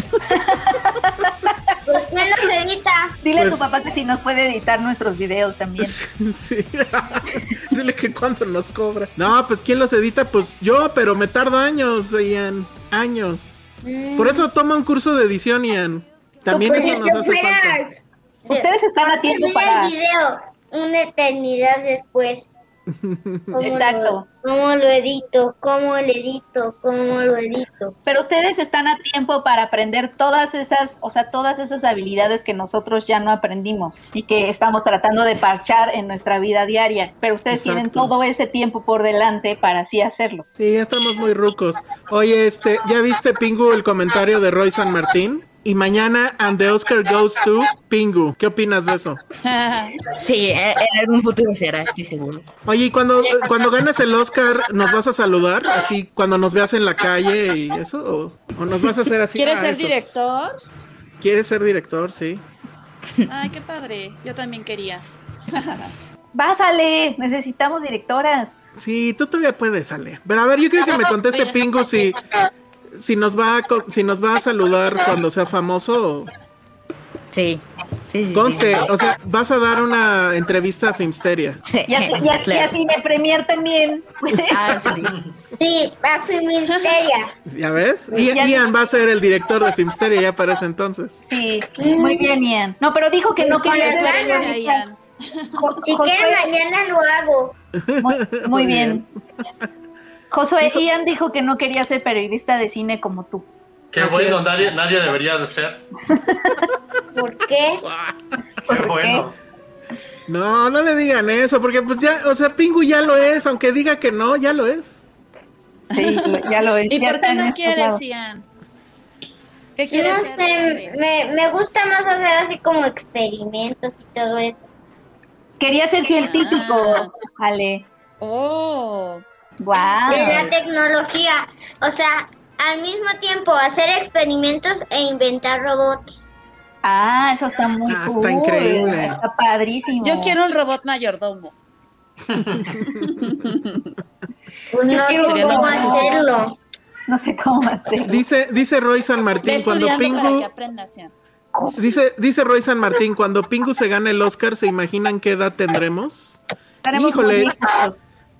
Speaker 5: Pues ¿quién los edita?
Speaker 11: Dile a
Speaker 6: Pues-
Speaker 11: tu papá que si nos puede editar nuestros videos también.
Speaker 6: sí. Dile que cuánto nos cobra. No, pues ¿quién los edita? Pues yo, pero me tardo años, Ian. Años.
Speaker 5: Mm,
Speaker 6: Por eso toma un curso de edición, Ian. También
Speaker 5: pues
Speaker 6: eso
Speaker 5: si
Speaker 6: nos hace
Speaker 5: fuera-
Speaker 6: falta.
Speaker 11: Ustedes están a tiempo para-
Speaker 5: el video una eternidad después. ¿Cómo
Speaker 11: Exacto.
Speaker 5: Lo, ¿Cómo lo edito? ¿Cómo lo edito? ¿Cómo lo edito?
Speaker 11: Pero ustedes están a tiempo para aprender todas esas, o sea, todas esas habilidades que nosotros ya no aprendimos y que estamos tratando de parchar en nuestra vida diaria. Pero ustedes tienen todo ese tiempo por delante para así hacerlo.
Speaker 6: Sí, ya estamos muy rucos. Oye, este, ¿ya viste, Pingu, el comentario de Roy San Martín? Y mañana, and the Oscar goes to Pingu. ¿Qué opinas de eso?
Speaker 8: Sí, en, algún futuro será, estoy seguro.
Speaker 6: Oye, y cuando, cuando ganes el Oscar, ¿nos vas a saludar? Así, cuando nos veas en la calle y eso. ¿O, o nos vas a hacer así?
Speaker 9: ¿Quieres
Speaker 6: Ah,
Speaker 9: ser
Speaker 6: eso.
Speaker 9: director?
Speaker 6: ¿Quieres ser director? Sí.
Speaker 9: Ay, qué padre. Yo también quería.
Speaker 11: Básale, necesitamos directoras.
Speaker 6: Sí, tú todavía puedes, Ale. Pero a ver, yo quiero que me conteste Pingu si, si, nos va a, co- si nos va a saludar cuando sea famoso.
Speaker 8: Sí, sí, sí.
Speaker 6: Conste,
Speaker 8: sí.
Speaker 6: o sea, vas a dar una entrevista a Filmsteria.
Speaker 8: Sí,
Speaker 11: Y así, y así- y así me premier también.
Speaker 8: Ah, sí.
Speaker 5: Sí, a Filminsteria.
Speaker 6: ¿Ya ves?
Speaker 11: Ya-
Speaker 6: Ian va a ser el director de Filmsteria ya para ese entonces.
Speaker 11: Sí, muy bien, Ian. No, pero dijo que no quería ser
Speaker 5: ganas,
Speaker 11: periodista.
Speaker 9: Ian.
Speaker 5: Si quieren mañana lo hago.
Speaker 11: Muy, muy
Speaker 6: Muy
Speaker 11: bien. Josué, Ian dijo que no quería ser periodista de cine como tú.
Speaker 7: Qué
Speaker 6: Así
Speaker 7: bueno,
Speaker 6: es.
Speaker 7: nadie, nadie debería de ser.
Speaker 5: ¿Por qué?
Speaker 7: Qué bueno.
Speaker 6: No, no le digan eso, porque pues ya, o sea, Pingu ya lo es, aunque diga que no, ya lo es.
Speaker 11: Sí, ya lo es.
Speaker 9: ¿Y por qué no quieres. Ian? ¿Qué
Speaker 5: No
Speaker 9: quieres ser? de
Speaker 5: sé, me, me gusta más hacer así como experimentos y todo eso.
Speaker 11: Quería ser científico, Ale.
Speaker 9: Oh,
Speaker 11: Wow.
Speaker 5: de la tecnología. O sea, al mismo tiempo hacer experimentos e inventar robots.
Speaker 11: Ah, eso está muy
Speaker 6: Ah,
Speaker 11: cool.
Speaker 6: está increíble.
Speaker 11: Está padrísimo.
Speaker 9: Yo quiero un robot mayordomo.
Speaker 5: Pues
Speaker 11: Yo
Speaker 5: no
Speaker 11: quiero
Speaker 5: sé cómo hacerlo.
Speaker 11: No sé cómo hacerlo.
Speaker 6: Dice, dice Roy San Martín, cuando
Speaker 9: estudiando para que
Speaker 6: Pingu,
Speaker 9: aprendas.
Speaker 6: dice, dice Roy San Martín, cuando Pingu se gane el Oscar, ¿se imaginan qué edad tendremos?
Speaker 11: Estaremos
Speaker 6: Híjole.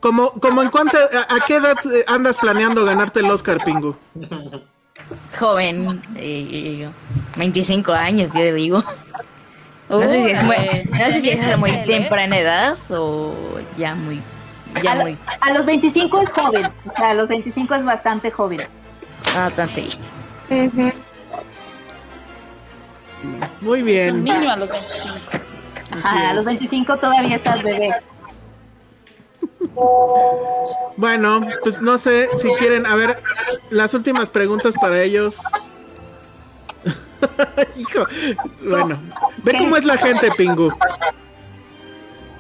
Speaker 6: Como, como en cuánto, a, a qué edad eh, andas planeando ganarte el Oscar, Pingu?
Speaker 8: Joven, eh, 25 años, yo digo. No sé si es muy,
Speaker 9: Uy,
Speaker 8: no sé si es muy
Speaker 9: ¿eh?
Speaker 8: temprana edad o ya muy, ya
Speaker 11: A, lo-
Speaker 8: muy,
Speaker 11: a los 25 es joven. O sea, a los 25 es bastante joven.
Speaker 8: ah, tan sí.
Speaker 5: Ujú.
Speaker 6: Muy
Speaker 9: Es un
Speaker 6: bien.
Speaker 9: niño a los 25.
Speaker 11: Ajá, a los 25 todavía estás bebé.
Speaker 6: Bueno, pues no sé si quieren, a ver, las últimas preguntas para ellos. Hijo, bueno, ve cómo es la gente, Pingu.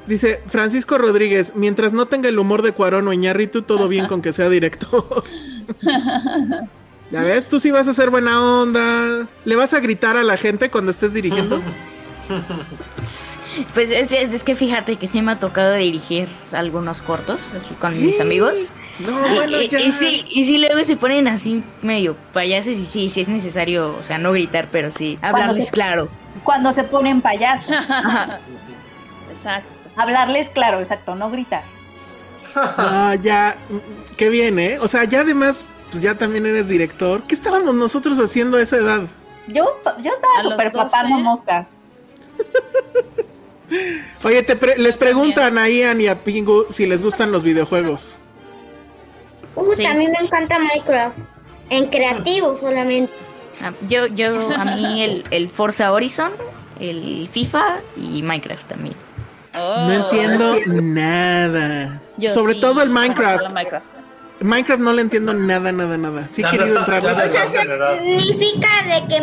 Speaker 6: Dice Francisco Rodríguez, mientras no tenga el humor de Cuarón o Iñárritu, todo bien con que sea director. ya ves, tú sí vas a ser buena onda. ¿Le vas a gritar a la gente cuando estés dirigiendo?
Speaker 8: Pues es, es- es que fíjate que sí me ha tocado dirigir algunos cortos, así con mis amigos.
Speaker 6: No,
Speaker 8: Y,
Speaker 6: bueno,
Speaker 8: y-
Speaker 6: ya.
Speaker 8: y sí, y sí luego se ponen así medio payasos y sí, sí es necesario, o sea, no gritar, pero sí, hablarles
Speaker 11: se-
Speaker 8: claro.
Speaker 11: Cuando se ponen payasos.
Speaker 9: Exacto.
Speaker 11: Hablarles claro, exacto, no gritar.
Speaker 6: Ah, ya, mm, qué bien, ¿eh? O sea, ya además, pues ya también eres director. ¿Qué estábamos nosotros haciendo a esa edad?
Speaker 11: Yo, yo estaba súper
Speaker 9: 12.
Speaker 11: papando moscas.
Speaker 6: Oye, te pre- les preguntan a Ian y a Pingu si les gustan los videojuegos.
Speaker 5: Uh,
Speaker 8: Sí.
Speaker 5: A mí me encanta Minecraft. En creativo solamente.
Speaker 8: Ah, Yo, yo, a mí el, el Forza Horizon, el FIFA y Minecraft también.
Speaker 9: Oh.
Speaker 6: No entiendo nada.
Speaker 9: Yo
Speaker 6: Sobre
Speaker 9: sí,
Speaker 6: todo el. Minecraft.
Speaker 9: Minecraft
Speaker 6: no le entiendo nada, nada, nada. Sí he querido entrar.
Speaker 5: O sea, significa de que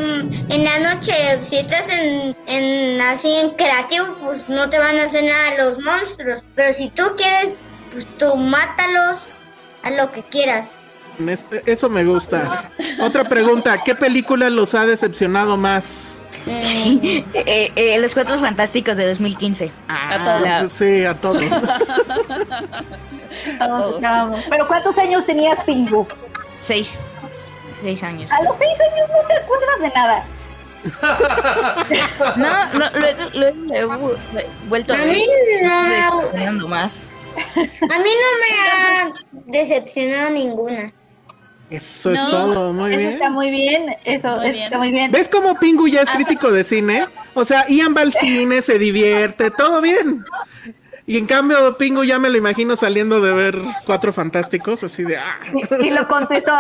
Speaker 5: en la noche, si estás en, en así en creativo, pues no te van a hacer nada los monstruos. Pero si tú quieres, pues tú mátalos a lo que quieras.
Speaker 6: Es- Eso me gusta. Otra pregunta, ¿qué película los ha decepcionado más?
Speaker 8: Eh, eh, los Cuatro Fantásticos de 2015. Ah,
Speaker 9: A todos.
Speaker 8: la-
Speaker 6: Sí, a todos.
Speaker 9: A
Speaker 11: Todos
Speaker 9: todos.
Speaker 11: estábamos. Pero ¿cuántos años tenías, Pingu?
Speaker 8: seis. Seis años.
Speaker 11: A los seis años no te acuerdas de nada.
Speaker 8: No, no, luego, luego le he vuelto a
Speaker 5: A
Speaker 8: ver.
Speaker 5: mí no,
Speaker 8: decepcionando más.
Speaker 5: a mí no me ha decepcionado ninguna.
Speaker 6: Eso es todo, muy
Speaker 11: Eso
Speaker 6: bien.
Speaker 11: está muy bien. Eso,
Speaker 9: Muy
Speaker 11: eso
Speaker 9: bien.
Speaker 11: está muy bien.
Speaker 6: ¿Ves cómo Pingu ya es
Speaker 9: Ah,
Speaker 6: crítico de cine? O sea, Ian va al cine, se divierte, todo bien. Y en cambio, Pingu ya me lo imagino saliendo de ver Cuatro Fantásticos, así de... Ah.
Speaker 11: Y, y lo contestó,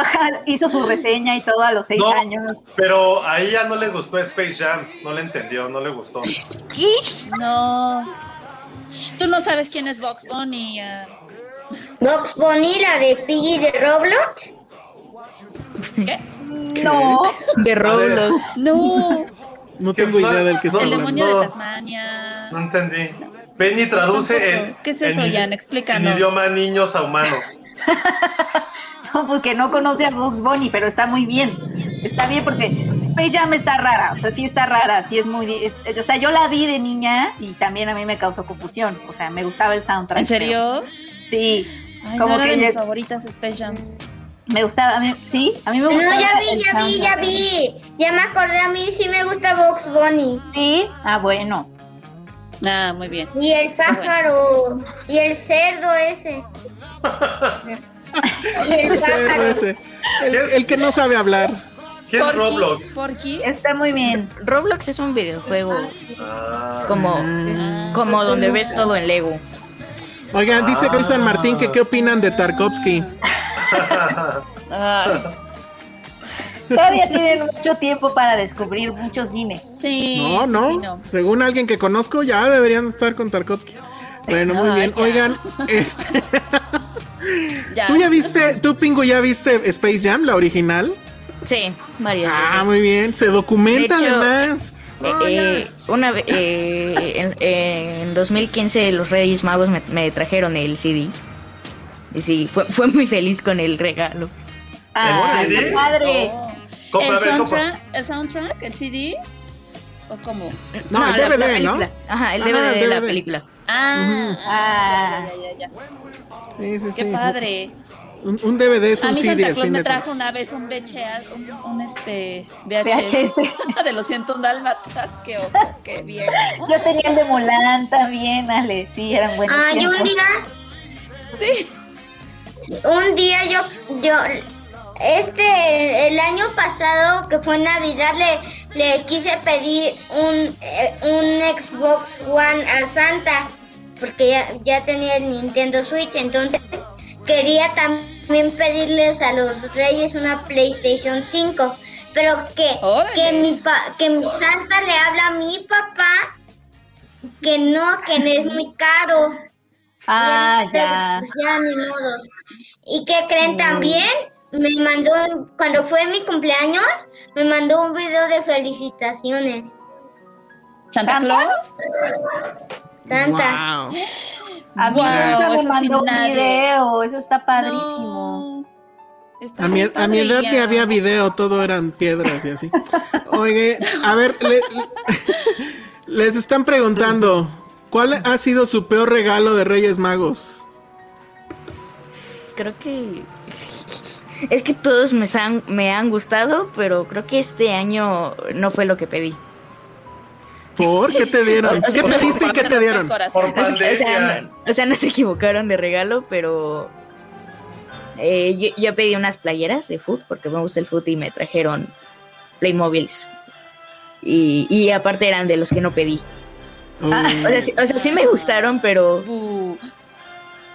Speaker 11: hizo su reseña y todo a los seis
Speaker 7: No.
Speaker 11: años.
Speaker 7: Pero a ella no le gustó Space Jam, no le entendió, no le gustó.
Speaker 8: ¿Qué?
Speaker 9: No. Tú no sabes quién es Box Bunny. ah.
Speaker 5: Box Bunny, la de Piggy de Roblox.
Speaker 9: ¿Qué?
Speaker 11: No,
Speaker 8: De Roblox.
Speaker 9: No.
Speaker 6: No
Speaker 7: ¿Qué
Speaker 6: tengo
Speaker 7: fue?
Speaker 6: idea del que está
Speaker 9: El demonio
Speaker 7: No.
Speaker 9: de Tasmania.
Speaker 7: No entendí. Penny traduce
Speaker 9: Tampoco.
Speaker 7: en,
Speaker 9: ¿Qué es eso,
Speaker 7: en,
Speaker 9: Jan? Explícanos.
Speaker 7: en idioma niños a humano.
Speaker 11: no, pues que no conoce a Box Bunny, pero está muy bien. Está bien porque Space Jam está rara, o sea, sí está rara, sí es muy... es- o sea, yo la vi de niña y también a mí me causó confusión. O sea, me gustaba el soundtrack.
Speaker 9: ¿En serio?
Speaker 11: pero- Sí.
Speaker 9: Ay,
Speaker 11: Como
Speaker 9: no era
Speaker 11: que
Speaker 9: de mis
Speaker 11: ya-
Speaker 9: favoritas Space Jam.
Speaker 11: Me gustaba, a mí, sí, a mí me
Speaker 5: No,
Speaker 11: gustaba.
Speaker 5: ya vi, ya vi, ya vi. Ya me acordé, a mí sí me gusta Box Bunny.
Speaker 11: Sí, ah, bueno.
Speaker 9: Ah, muy bien.
Speaker 5: Y el pájaro, y el cerdo ese. Y el pájaro.
Speaker 6: ese. El, el que no sabe hablar.
Speaker 7: ¿Qué es
Speaker 9: Porky,
Speaker 7: Roblox?
Speaker 9: Porky.
Speaker 11: Está muy bien.
Speaker 8: Roblox es un videojuego
Speaker 7: Ah,
Speaker 8: como,
Speaker 9: Ah.
Speaker 8: como donde ves todo en Lego.
Speaker 6: Oigan, dice Luis San Martín que qué opinan de Tarkovsky.
Speaker 11: Todavía tienen mucho tiempo para descubrir mucho cine.
Speaker 9: sí.
Speaker 6: No,
Speaker 9: sí,
Speaker 6: no.
Speaker 9: sí, no.
Speaker 6: Según alguien que conozco, ya deberían estar con Tarkovsky. Bueno, muy
Speaker 9: Ah,
Speaker 6: bien.
Speaker 9: ya.
Speaker 6: Oigan, este,
Speaker 9: Ya.
Speaker 6: ¿tú ya viste, tú Pingu ya viste Space Jam, la original?
Speaker 8: Sí, varias
Speaker 6: Ah,
Speaker 8: veces.
Speaker 6: muy bien. Se documenta
Speaker 8: hecho,
Speaker 6: además.
Speaker 8: Eh, eh, una eh, en, en 2015 los Reyes Magos me, me trajeron el CD. Y sí, fue, fue muy feliz con el regalo.
Speaker 11: Ah,
Speaker 7: CD?
Speaker 11: qué padre.
Speaker 9: Oh. ¿El,
Speaker 7: a ver,
Speaker 9: soundtrack, ¿El soundtrack? ¿El CD? ¿O cómo?
Speaker 6: No, el
Speaker 8: la- la
Speaker 6: DVD, ¿no?
Speaker 8: Ajá, el DVD de la
Speaker 6: DVD.
Speaker 8: película.
Speaker 9: Ah,
Speaker 11: Ah.
Speaker 9: ya, ya, ya.
Speaker 6: Sí, sí,
Speaker 9: Qué
Speaker 6: sí.
Speaker 9: padre.
Speaker 6: Un, un DVD es
Speaker 9: A
Speaker 6: un
Speaker 9: mí
Speaker 6: CD,
Speaker 9: Santa Claus me trajo una vez un VHS, un, un, este, VHS,
Speaker 11: VHS.
Speaker 9: de los 101 dálmatas, qué oso, qué viejo.
Speaker 11: Yo tenía el de Mulan también, Ale. Sí, eran buenos.
Speaker 5: Ah, yo un día,
Speaker 9: Sí.
Speaker 5: Un día yo, yo, este, el año pasado que fue Navidad le, le quise pedir un, eh, un Xbox One a Santa porque ya, ya tenía el Nintendo Switch, entonces quería también pedirles a los Reyes una PlayStation 5, pero que,
Speaker 9: Órale.
Speaker 5: que mi pa- que mi Santa le habla a mi papá que no, que es muy caro.
Speaker 11: Ah, ya.
Speaker 5: ya, ni modo. ¿Y qué creen también? Me mandó, un- cuando fue mi cumpleaños, me mandó un video de felicitaciones.
Speaker 9: ¿Santa. Claus?
Speaker 5: Santa.
Speaker 6: Wow.
Speaker 11: A mí
Speaker 9: Wow,
Speaker 11: me mandó un video. Eso está padrísimo.
Speaker 9: No. Está
Speaker 6: A mi, a mi edad
Speaker 9: ya.
Speaker 6: había video, todo eran piedras y así. Oye, a ver, le- les están preguntando, ¿cuál ha sido su peor regalo de Reyes Magos?
Speaker 8: Creo que. Es que todos me han, me han gustado, pero creo que este año no fue lo que pedí.
Speaker 6: ¿Por qué te dieron?
Speaker 8: O sea,
Speaker 6: ¿Qué pediste y qué te dieron?
Speaker 7: Por
Speaker 8: O sea, o sea,
Speaker 7: pandemia.
Speaker 8: no, o sea, no se equivocaron de regalo, pero eh, yo, yo pedí unas playeras de food porque me gusta el food y me trajeron Playmobiles. Y, y aparte eran de los que no pedí. O sea, sí, o sea, sí me gustaron, pero.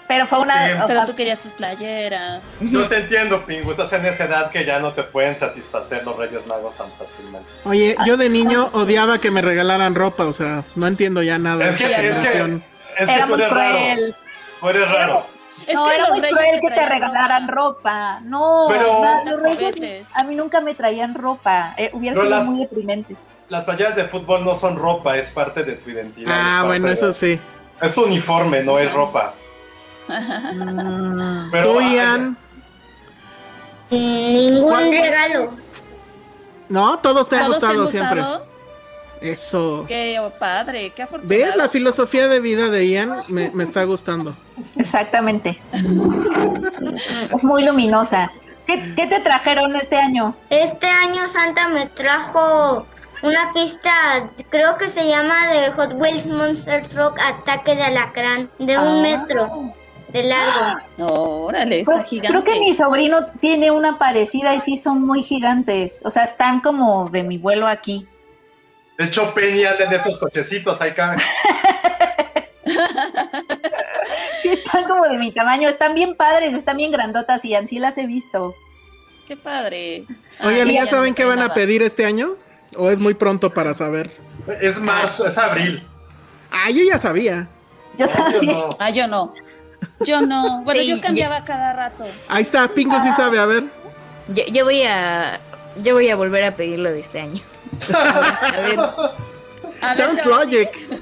Speaker 11: Pero fue una.
Speaker 7: Sí.
Speaker 11: o
Speaker 9: Pero tú querías tus playeras.
Speaker 7: Yo te entiendo, Pingu. Estás en esa edad que ya no te pueden satisfacer los Reyes Magos tan fácilmente.
Speaker 6: Oye, yo de niño odiaba que me regalaran ropa, o sea, no entiendo ya nada
Speaker 7: Es que, es que,
Speaker 6: generación.
Speaker 7: es que
Speaker 11: Era
Speaker 7: tú eres raro.
Speaker 11: cruel.
Speaker 7: Tú eres raro.
Speaker 9: Es
Speaker 11: no,
Speaker 9: que
Speaker 11: era
Speaker 9: los
Speaker 11: muy
Speaker 9: reyes
Speaker 11: cruel que te regalaran ropa. No,
Speaker 7: Pero-
Speaker 11: o sea, los reyes a mí nunca me traían ropa. Eh, hubiera
Speaker 7: Pero
Speaker 11: sido
Speaker 7: las-
Speaker 11: muy deprimente.
Speaker 7: Las playeras de fútbol no son ropa, es parte de tu identidad.
Speaker 6: Ah, bueno,
Speaker 7: de-
Speaker 6: eso sí.
Speaker 7: Es tu uniforme, no es ropa.
Speaker 11: Mm.
Speaker 7: Pero,
Speaker 6: ¿Tú,
Speaker 7: ah,
Speaker 6: Ian?
Speaker 5: Ningún
Speaker 6: ¿Cuál?
Speaker 5: regalo.
Speaker 6: No, todos te han
Speaker 9: ¿Todos te han
Speaker 6: gustado siempre. Eso.
Speaker 9: Qué padre, qué afortunado.
Speaker 6: ¿Ves? La filosofía de vida de Ian me, me está gustando.
Speaker 11: Exactamente. es muy luminosa. ¿Qué, qué te trajeron este año?
Speaker 5: Este año Santa me trajo una pista, creo que se llama de Hot Wheels Monster Truck Ataque de Alacrán, de un
Speaker 11: Ah.
Speaker 5: metro de largo.
Speaker 9: Órale, está
Speaker 11: Pues,
Speaker 9: gigante.
Speaker 11: creo que mi sobrino tiene una parecida y sí son muy gigantes. O sea, están como de mi vuelo aquí.
Speaker 7: De hecho, anda de esos cochecitos, ahí cabe.
Speaker 11: Sí, están como de mi tamaño. Están bien padres, están bien grandotas y así las he visto.
Speaker 9: Qué padre.
Speaker 6: Oigan,
Speaker 9: Ay,
Speaker 6: ¿ya
Speaker 9: no
Speaker 6: saben qué van a pedir este año? ¿O es muy pronto para saber?
Speaker 7: Es marzo, es abril.
Speaker 6: Ah, yo ya sabía.
Speaker 11: Yo
Speaker 7: no.
Speaker 9: Ah, yo no. Yo no. Bueno,
Speaker 8: Sí,
Speaker 9: yo cambiaba cada rato.
Speaker 6: Ahí está, Pingo sí sabe, a ver.
Speaker 8: yo, yo voy a. Yo voy a volver a pedirlo de este año. A ver,
Speaker 9: A ver,
Speaker 6: Sounds logic.
Speaker 9: sí-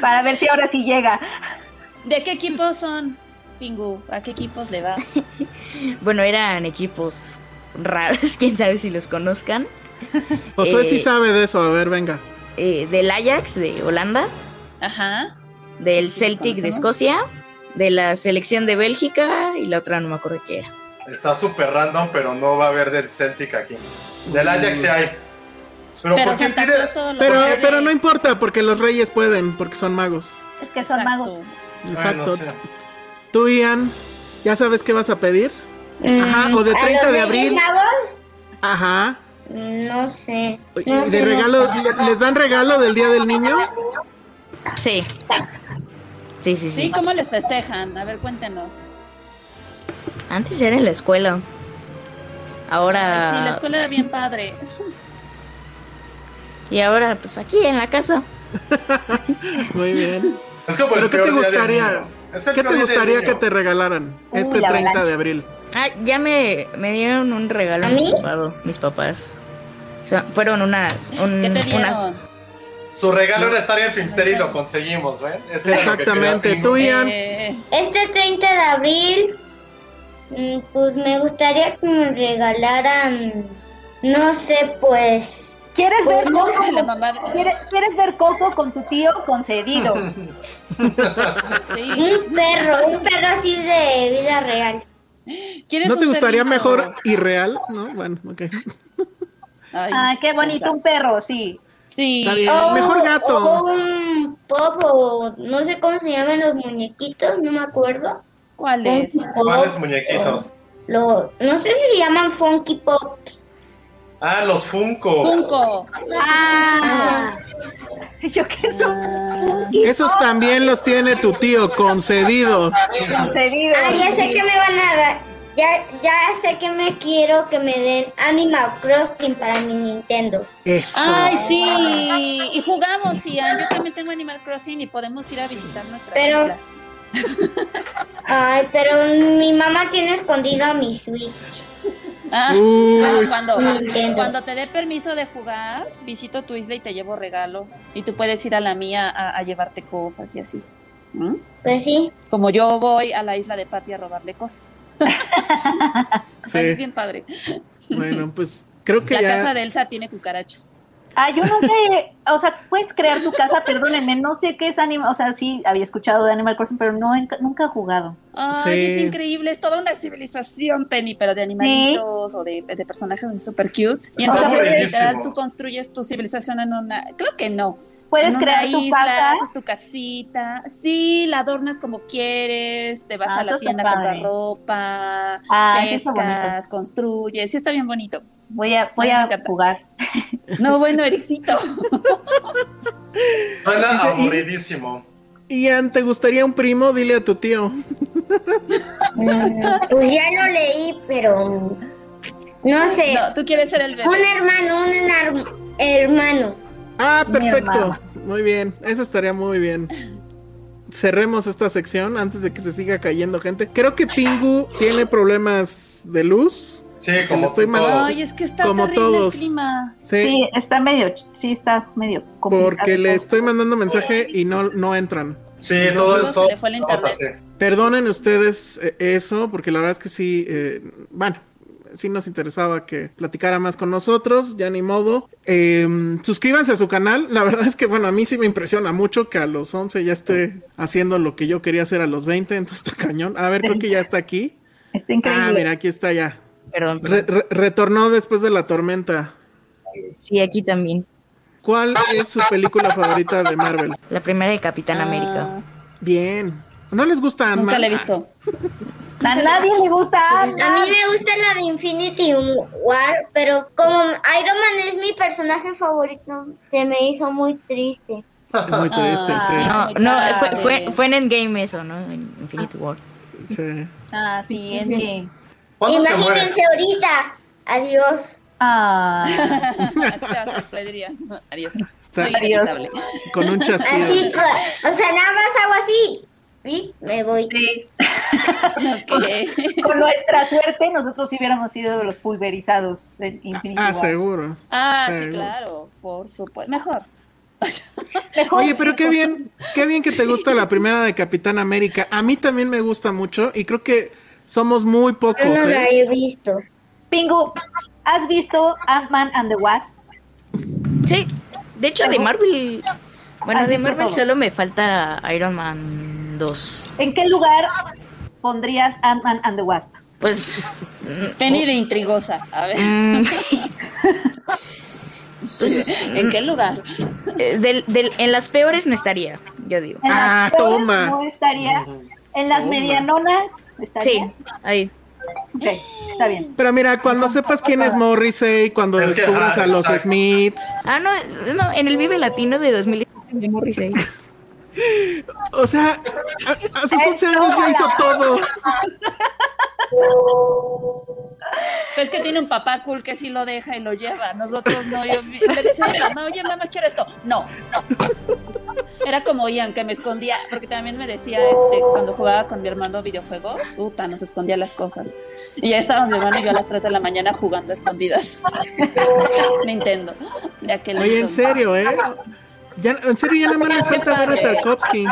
Speaker 11: Para ver si ahora sí llega.
Speaker 9: ¿De qué equipos son, Pingu? ¿A qué equipos le vas?
Speaker 8: bueno, eran equipos raros, quién sabe si los conozcan.
Speaker 6: Josué
Speaker 8: Eh,
Speaker 6: sí sabe de eso, a ver, venga.
Speaker 8: Eh, del Ajax de Holanda,
Speaker 9: Ajá.
Speaker 8: del Celtic de. Escocia, de la selección de Bélgica y la otra no me acuerdo qué era.
Speaker 7: Está súper random, pero no va a haber del Celtic aquí. Del Ajax sí hay. Pero,
Speaker 9: Pero
Speaker 7: ¿por qué
Speaker 9: Santa
Speaker 7: tiene-
Speaker 9: lo
Speaker 6: Pero,
Speaker 9: puede.
Speaker 6: pero no importa, porque los reyes pueden, porque son magos.
Speaker 11: Es que son
Speaker 9: Exacto.
Speaker 11: magos.
Speaker 6: Exacto. Tú, Ian, ¿ya sabes qué vas a pedir? Ajá, o de
Speaker 5: ¿A
Speaker 6: 30
Speaker 5: los
Speaker 6: de
Speaker 5: Reyes
Speaker 6: abril.
Speaker 5: Magos?
Speaker 6: Ajá.
Speaker 5: No sé. No
Speaker 6: ¿De
Speaker 5: sé,
Speaker 6: regalo, les dan regalo del Día del Niño?
Speaker 8: Sí. Sí, sí, sí.
Speaker 9: Sí, ¿cómo les festejan? A ver, cuéntenos.
Speaker 8: Antes era en la escuela. Ahora.
Speaker 9: Ay, sí, la escuela era bien padre.
Speaker 8: Y ahora, pues aquí en la casa.
Speaker 6: Muy bien.
Speaker 7: Es como
Speaker 6: ¿Pero qué te gustaría? ¿Qué te gustaría que te regalaran
Speaker 11: Uy,
Speaker 6: este
Speaker 11: la
Speaker 6: 30
Speaker 11: avalancha.
Speaker 6: de abril?
Speaker 8: Ah, ya me, me dieron un regalo
Speaker 5: ¿A mí?
Speaker 8: mis papás. O sea, fueron unas. un-
Speaker 9: ¿Qué te
Speaker 8: unas
Speaker 7: Su regalo era estar en Filmster y lo conseguimos, ¿ven? Ese era lo que quería
Speaker 6: Exactamente. Tú, Ian.
Speaker 9: Eh,
Speaker 5: Este 30 de abril Mm, Pues me gustaría que me regalaran, no sé, pues...
Speaker 11: ¿Quieres ver
Speaker 5: pues,
Speaker 11: Coco?
Speaker 9: La mamá de-
Speaker 11: ¿Quieres, quieres ver Coco con tu tío concedido?
Speaker 9: Sí.
Speaker 5: Un perro, un perro así de vida real.
Speaker 9: ¿Quieres
Speaker 6: ¿No te
Speaker 9: un
Speaker 6: gustaría
Speaker 9: perrito?
Speaker 6: mejor irreal? No, bueno, ok.
Speaker 9: Ay,
Speaker 11: Ah, qué bonito, un perro, sí.
Speaker 9: Sí.
Speaker 6: Mejor gato.
Speaker 5: O un pop, o no sé cómo se llaman los muñequitos, no me acuerdo.
Speaker 9: ¿Cuál es?
Speaker 5: Funky Pop,
Speaker 7: ¿Cuáles muñequitos?
Speaker 5: Lo, no sé si se llaman Funky Pop.
Speaker 7: Ah, los Funko.
Speaker 9: Funko.
Speaker 11: Ah, yo qué son
Speaker 9: Ah,
Speaker 6: Esos también los tiene tu tío concedidos.
Speaker 11: concedido.
Speaker 5: Ah, ya sé que me van a dar. Ya, ya sé que me quiero que me den Animal Crossing para mi Nintendo.
Speaker 6: Eso.
Speaker 9: Ay, sí. Y jugamos, Ian. Yo también tengo Animal Crossing y podemos ir a visitar nuestras
Speaker 5: Pero-
Speaker 9: islas.
Speaker 5: Ay, pero mi mamá tiene escondido mi Switch.
Speaker 9: Ah, bueno, cuando,
Speaker 5: Nintendo.
Speaker 9: cuando te dé permiso de jugar, visito tu isla y te llevo regalos. Y tú puedes ir a la mía a, a llevarte cosas y así. ¿Mm?
Speaker 5: Pues sí.
Speaker 9: Como yo voy a la isla de Patty a robarle cosas.
Speaker 6: Sí.
Speaker 9: Es bien padre.
Speaker 6: Bueno, pues creo que
Speaker 9: La casa de Elsa tiene cucarachas.
Speaker 11: Ah, yo nunca, he- o sea, puedes crear tu casa, perdónenme, no sé qué es Animal, o sea, sí había escuchado de Animal Crossing, pero no, nunca he jugado.
Speaker 9: Ay,
Speaker 6: Sí.
Speaker 9: es increíble, es toda una civilización, Penny, pero de animalitos o de, de personajes super cute. Y entonces, literal, tú construyes tu civilización en una. Creo que no.
Speaker 11: Puedes crear tu
Speaker 9: isla,
Speaker 11: casa.
Speaker 9: haces tu casita. Sí, la adornas como quieres. Te vas
Speaker 11: Ah,
Speaker 9: a la tienda a comprar ropa.
Speaker 11: Ah,
Speaker 9: pescas, construyes. Sí, está bien bonito.
Speaker 11: Voy a, voy a jugar.
Speaker 9: No, bueno, Ericito.
Speaker 7: Suena aburridísimo.
Speaker 6: Ian, ¿te gustaría un primo? Dile a tu tío.
Speaker 5: Pues ya lo leí, pero no sé.
Speaker 9: No, tú quieres ser el bebé.
Speaker 5: Un hermano, un hermano.
Speaker 6: Ah, perfecto. Muy bien. Eso estaría muy bien. Cerremos esta sección antes de que se siga cayendo gente. Creo que Pingu tiene problemas de luz.
Speaker 7: Sí,
Speaker 6: Le
Speaker 7: como
Speaker 6: estoy
Speaker 7: todos.
Speaker 6: mandando-
Speaker 9: Ay, es que está
Speaker 6: Como
Speaker 9: terrible
Speaker 6: todos.
Speaker 9: el clima.
Speaker 6: Sí,
Speaker 11: Sí, está medio, sí, está medio complicado.
Speaker 6: porque le estoy mandando mensaje y no, no entran.
Speaker 7: Sí, todo
Speaker 9: Luego
Speaker 7: esto.
Speaker 9: se le fue el internet.
Speaker 6: Perdonen ustedes eh, eso, porque la verdad es que sí, eh, bueno, sí nos interesaba que platicara más con nosotros, ya ni modo. Eh, suscríbanse a su canal, la verdad es que, bueno, a mí sí me impresiona mucho que a los 11 ya esté haciendo lo que yo quería hacer a los 20, entonces está cañón. A ver, creo que ya está aquí.
Speaker 11: Está increíble.
Speaker 6: Ah, mira, aquí está ya.
Speaker 12: Perdón.
Speaker 6: Re- re- retornó después de la tormenta.
Speaker 12: Sí, aquí también.
Speaker 6: ¿Cuál es su película favorita de Marvel?
Speaker 12: La primera de Capitán América.
Speaker 6: Bien. ¿No les gusta Ant-Man?
Speaker 9: Nunca la he visto.
Speaker 11: A nadie le gusta
Speaker 5: A mí me gusta la de Infinity War, pero como Iron Man es mi personaje favorito, se me hizo muy triste.
Speaker 6: Muy triste,
Speaker 9: Ah,
Speaker 6: sí.
Speaker 12: No, no, fue, fue, fue en Endgame eso, ¿no? En Infinity War.
Speaker 6: sí.
Speaker 11: Ah, sí, es que...
Speaker 7: ¿Cuándo se muere?
Speaker 5: Imagínense ahorita. Adiós.
Speaker 11: Ah,
Speaker 9: Así te vas a despedir ya. Adiós. Soy
Speaker 11: Adiós.
Speaker 9: inevitable.
Speaker 6: Con un chasquido.
Speaker 5: Así, o sea, nada más hago así. Y me voy.
Speaker 11: sí. Con nuestra suerte, nosotros sí hubiéramos sido los pulverizados de Infinity
Speaker 6: Ah,
Speaker 11: War.
Speaker 6: seguro.
Speaker 9: Ah, sí, claro. Por supuesto. Mejor.
Speaker 11: Mejor
Speaker 6: Oye, pero qué bien, qué bien que te gusta la primera de Capitán América. A mí también me gusta mucho y creo que somos muy pocos.
Speaker 5: Yo no la
Speaker 6: ¿eh?
Speaker 5: he visto.
Speaker 11: Pingu, ¿has visto Ant-Man and the Wasp?
Speaker 12: Sí, de hecho de Marvel. Bueno,
Speaker 11: ¿Has
Speaker 12: de Marvel
Speaker 11: todo?
Speaker 12: solo me falta Iron Man 2.
Speaker 11: ¿En qué lugar pondrías Ant-Man and the Wasp?
Speaker 12: Pues.
Speaker 9: Penny de intrigosa. A ver.
Speaker 12: pues,
Speaker 9: ¿En qué lugar?
Speaker 12: eh, del- del- en las peores no estaría, yo digo.
Speaker 11: En las
Speaker 6: Ah,
Speaker 11: peores
Speaker 6: toma.
Speaker 11: No estaría. En las
Speaker 6: Toma.
Speaker 11: medianonas estaría.
Speaker 12: Sí, ahí.
Speaker 11: Ok, está bien.
Speaker 6: Pero mira, cuando sepas quién es Morrissey, cuando descubras a los. Smiths,
Speaker 12: Ah, no, no, en el Vive Latino de 2017 de Morrissey.
Speaker 6: o sea, a, a sus 11 años ya hizo todo.
Speaker 9: Pues que tiene un papá cool que sí lo deja y lo lleva. Nosotros no. Yo le decía a mi mamá, oye, mamá, quiero esto. No, no. Era como Ian, que me escondía, porque también me decía, este, cuando jugaba con mi hermano videojuegos, puta, nos escondía las cosas. Y ya estábamos mi hermano y yo a las 3 de la mañana jugando a escondidas. Nintendo. De aquel
Speaker 6: Oye, en serio, ¿eh? Ya, en serio, ya nada más les falta ver a. Tarkovsky.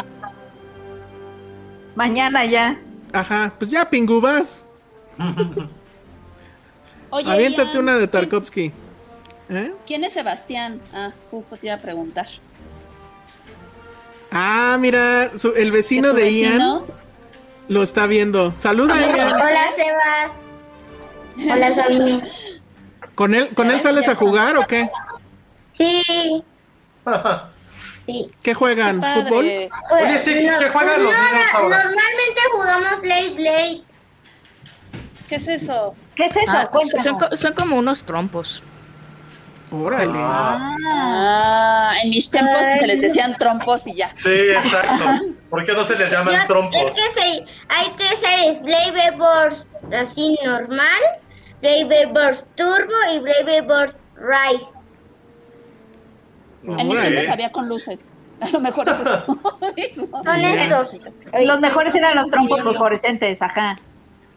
Speaker 11: Mañana ya.
Speaker 6: Ajá, pues ya, Pingu, vas.
Speaker 9: Oye,
Speaker 6: Aviéntate
Speaker 9: Ian,
Speaker 6: una de
Speaker 9: ¿quién-
Speaker 6: Tarkovsky. ¿Eh?
Speaker 9: ¿Quién es Sebastián? Ah, justo te iba a preguntar.
Speaker 6: Ah, mira, su- el vecino
Speaker 9: ¿Que tu
Speaker 6: de
Speaker 9: vecino?
Speaker 6: Ian lo está viendo. Saluda, Ian.
Speaker 5: Hola, Sebas. Hola, Sabine.
Speaker 6: ¿Con él, con él sales a jugar o qué?
Speaker 5: Sí. Sí.
Speaker 6: ¿Qué juegan? ¿Fútbol?
Speaker 5: Pues,
Speaker 7: sí, ¿qué juegan los
Speaker 5: no,
Speaker 7: niños
Speaker 5: no,
Speaker 7: ahora?
Speaker 5: Normalmente jugamos Blade Blade.
Speaker 9: ¿Qué es eso?
Speaker 11: ¿Qué es eso?
Speaker 12: Ah, son, co- son como unos trompos.
Speaker 6: Órale.
Speaker 9: Ah, en mis tiempos se les decían trompos y ya.
Speaker 7: Sí, exacto. ¿Por qué no se les llaman
Speaker 5: Yo-
Speaker 7: trompos?
Speaker 5: Es que se- hay tres series, Blade Burst así normal, Blade Burst Turbo y Blade Burst
Speaker 9: En mis
Speaker 7: Órale.
Speaker 9: tiempos había con luces. A lo mejor es eso.
Speaker 5: Son estos.
Speaker 11: Los mejores eran los trompos fosforescentes, ajá.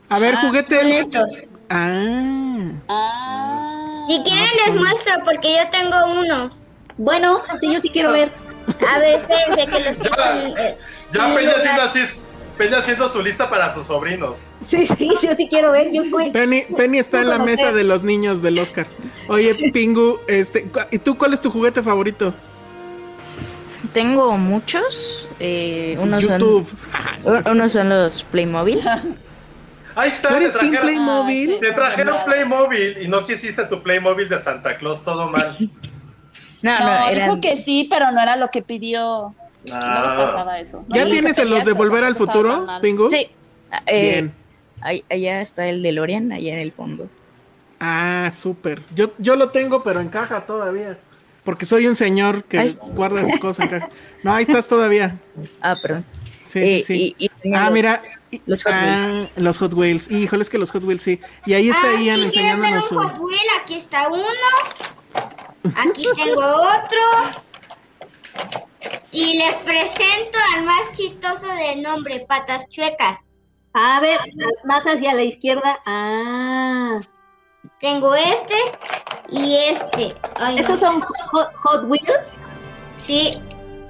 Speaker 6: A ver,
Speaker 9: Ah,
Speaker 6: juguete.
Speaker 5: Estos.
Speaker 6: Ah.
Speaker 9: Ah.
Speaker 5: Si quieren les muestro porque yo tengo uno.
Speaker 11: Bueno, sí, yo sí quiero ver.
Speaker 5: A ver, espérense que los en, eh,
Speaker 7: Ya Peña así, Peña haciendo su lista para sus sobrinos.
Speaker 11: Sí, sí, yo sí quiero ver. Yo fui.
Speaker 6: Penny, Penny está en la mesa de los niños del Oscar. Oye, Pingu, este, ¿y tú cuál es tu juguete favorito?
Speaker 12: Tengo muchos. eh, unos,
Speaker 6: YouTube.
Speaker 12: Son, unos son los Playmobil.
Speaker 7: Ahí está,
Speaker 6: ¿Tú eres
Speaker 7: te trajeron,
Speaker 6: Playmobil?
Speaker 9: Ah, sí.
Speaker 7: te trajeron Playmobil y no quisiste tu Playmobil de Santa Claus, todo mal.
Speaker 12: No, no,
Speaker 9: No,
Speaker 12: eran-
Speaker 9: dijo que sí, pero no era lo que pidió. Luego
Speaker 7: Ah.
Speaker 9: pasaba eso. No
Speaker 6: ¿Ya tienes en los de Volver al Futuro. Pingu?
Speaker 12: Sí. ah, eh,
Speaker 6: Bien.
Speaker 12: ahí- allá está el DeLorean, allá en el fondo.
Speaker 6: Ah, súper. Yo, yo lo tengo, pero en caja todavía. Porque soy un señor que
Speaker 12: Ay.
Speaker 6: guarda sus cosas en caja. No, ahí estás todavía.
Speaker 12: Ah, perdón.
Speaker 6: Sí,
Speaker 12: Eh,
Speaker 6: sí, sí.
Speaker 12: y- y tenía
Speaker 6: ah,
Speaker 12: los-
Speaker 6: mira.
Speaker 12: los Hot
Speaker 6: ah, los Hot Wheels. Híjole, es que los Hot Wheels sí. Y ahí está
Speaker 5: Ah,
Speaker 6: Ian
Speaker 5: si quieren ver
Speaker 6: enseñándonos
Speaker 5: un
Speaker 6: su.
Speaker 5: Hot Wheel, aquí está uno. Aquí tengo otro. Y les presento al más chistoso de nombre, Patas Chuecas.
Speaker 11: A ver, más hacia la izquierda. Ah.
Speaker 5: Tengo este y este. Ay, no.
Speaker 11: ¿Esos son Hot, Hot Wheels?
Speaker 5: Sí.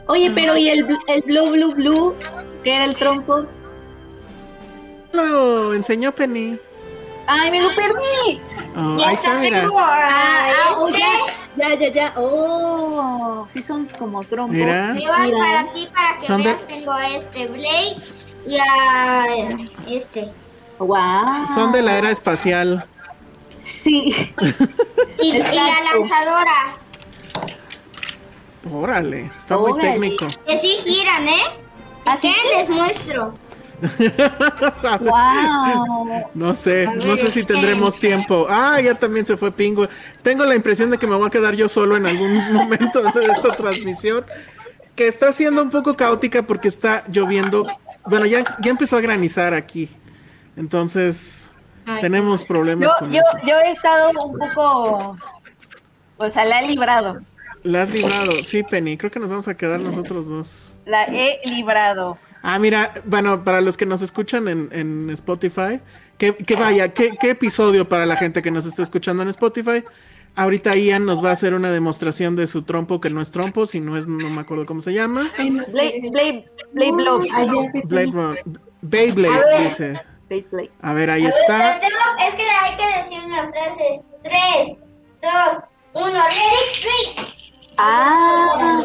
Speaker 11: Oye, pero ¿y el, el Blue Blue Blue? que era el trompo?
Speaker 6: Lo enseñó Penny.
Speaker 11: ¡Ay, me lo perdí!
Speaker 6: Oh,
Speaker 5: Ya
Speaker 6: ahí está, mira.
Speaker 11: Ah, ah, oh, ya, ya, ya, ya. Oh, sí son como trompos.
Speaker 6: Mira.
Speaker 11: Mira.
Speaker 5: para ti para que
Speaker 6: Son de-
Speaker 5: veas. Tengo a este Blade y a este.
Speaker 11: Wow.
Speaker 6: Son de la era espacial.
Speaker 11: Sí.
Speaker 5: Y, y la lanzadora.
Speaker 6: Órale, está muy
Speaker 11: Órale.
Speaker 6: técnico.
Speaker 5: Que sí giran, ¿eh?
Speaker 11: ¿Así
Speaker 5: ¿Qué les muestro?
Speaker 11: Wow.
Speaker 6: No sé, no sé si tendremos tiempo. Ah, ya también se fue Pingu. Tengo la impresión de que me voy a quedar yo solo en algún momento de esta transmisión. Que está siendo un poco caótica porque está lloviendo. Bueno, ya, ya empezó a granizar aquí. Entonces, tenemos problemas
Speaker 11: Yo,
Speaker 6: con
Speaker 11: yo,
Speaker 6: eso.
Speaker 11: yo he estado un poco. O sea, la he librado.
Speaker 6: La has librado. Sí, Penny, creo que nos vamos a quedar nosotros dos.
Speaker 11: La he librado.
Speaker 6: Ah, mira, bueno, para los que nos escuchan en, en Spotify, que, que vaya, ¿qué, qué episodio para la gente que nos está escuchando en Spotify. Ahorita Ian nos va a hacer una demostración de su trompo, que no es trompo, sino es, no me acuerdo cómo se llama.
Speaker 11: Blade, Blade, Blade
Speaker 6: Beyblade, dice.
Speaker 11: Blade, Blade.
Speaker 6: A ver, ahí
Speaker 5: A ver,
Speaker 6: está.
Speaker 5: tengo- es que hay que decir unas frases. Tres, dos, uno, ready, three.
Speaker 11: Ah,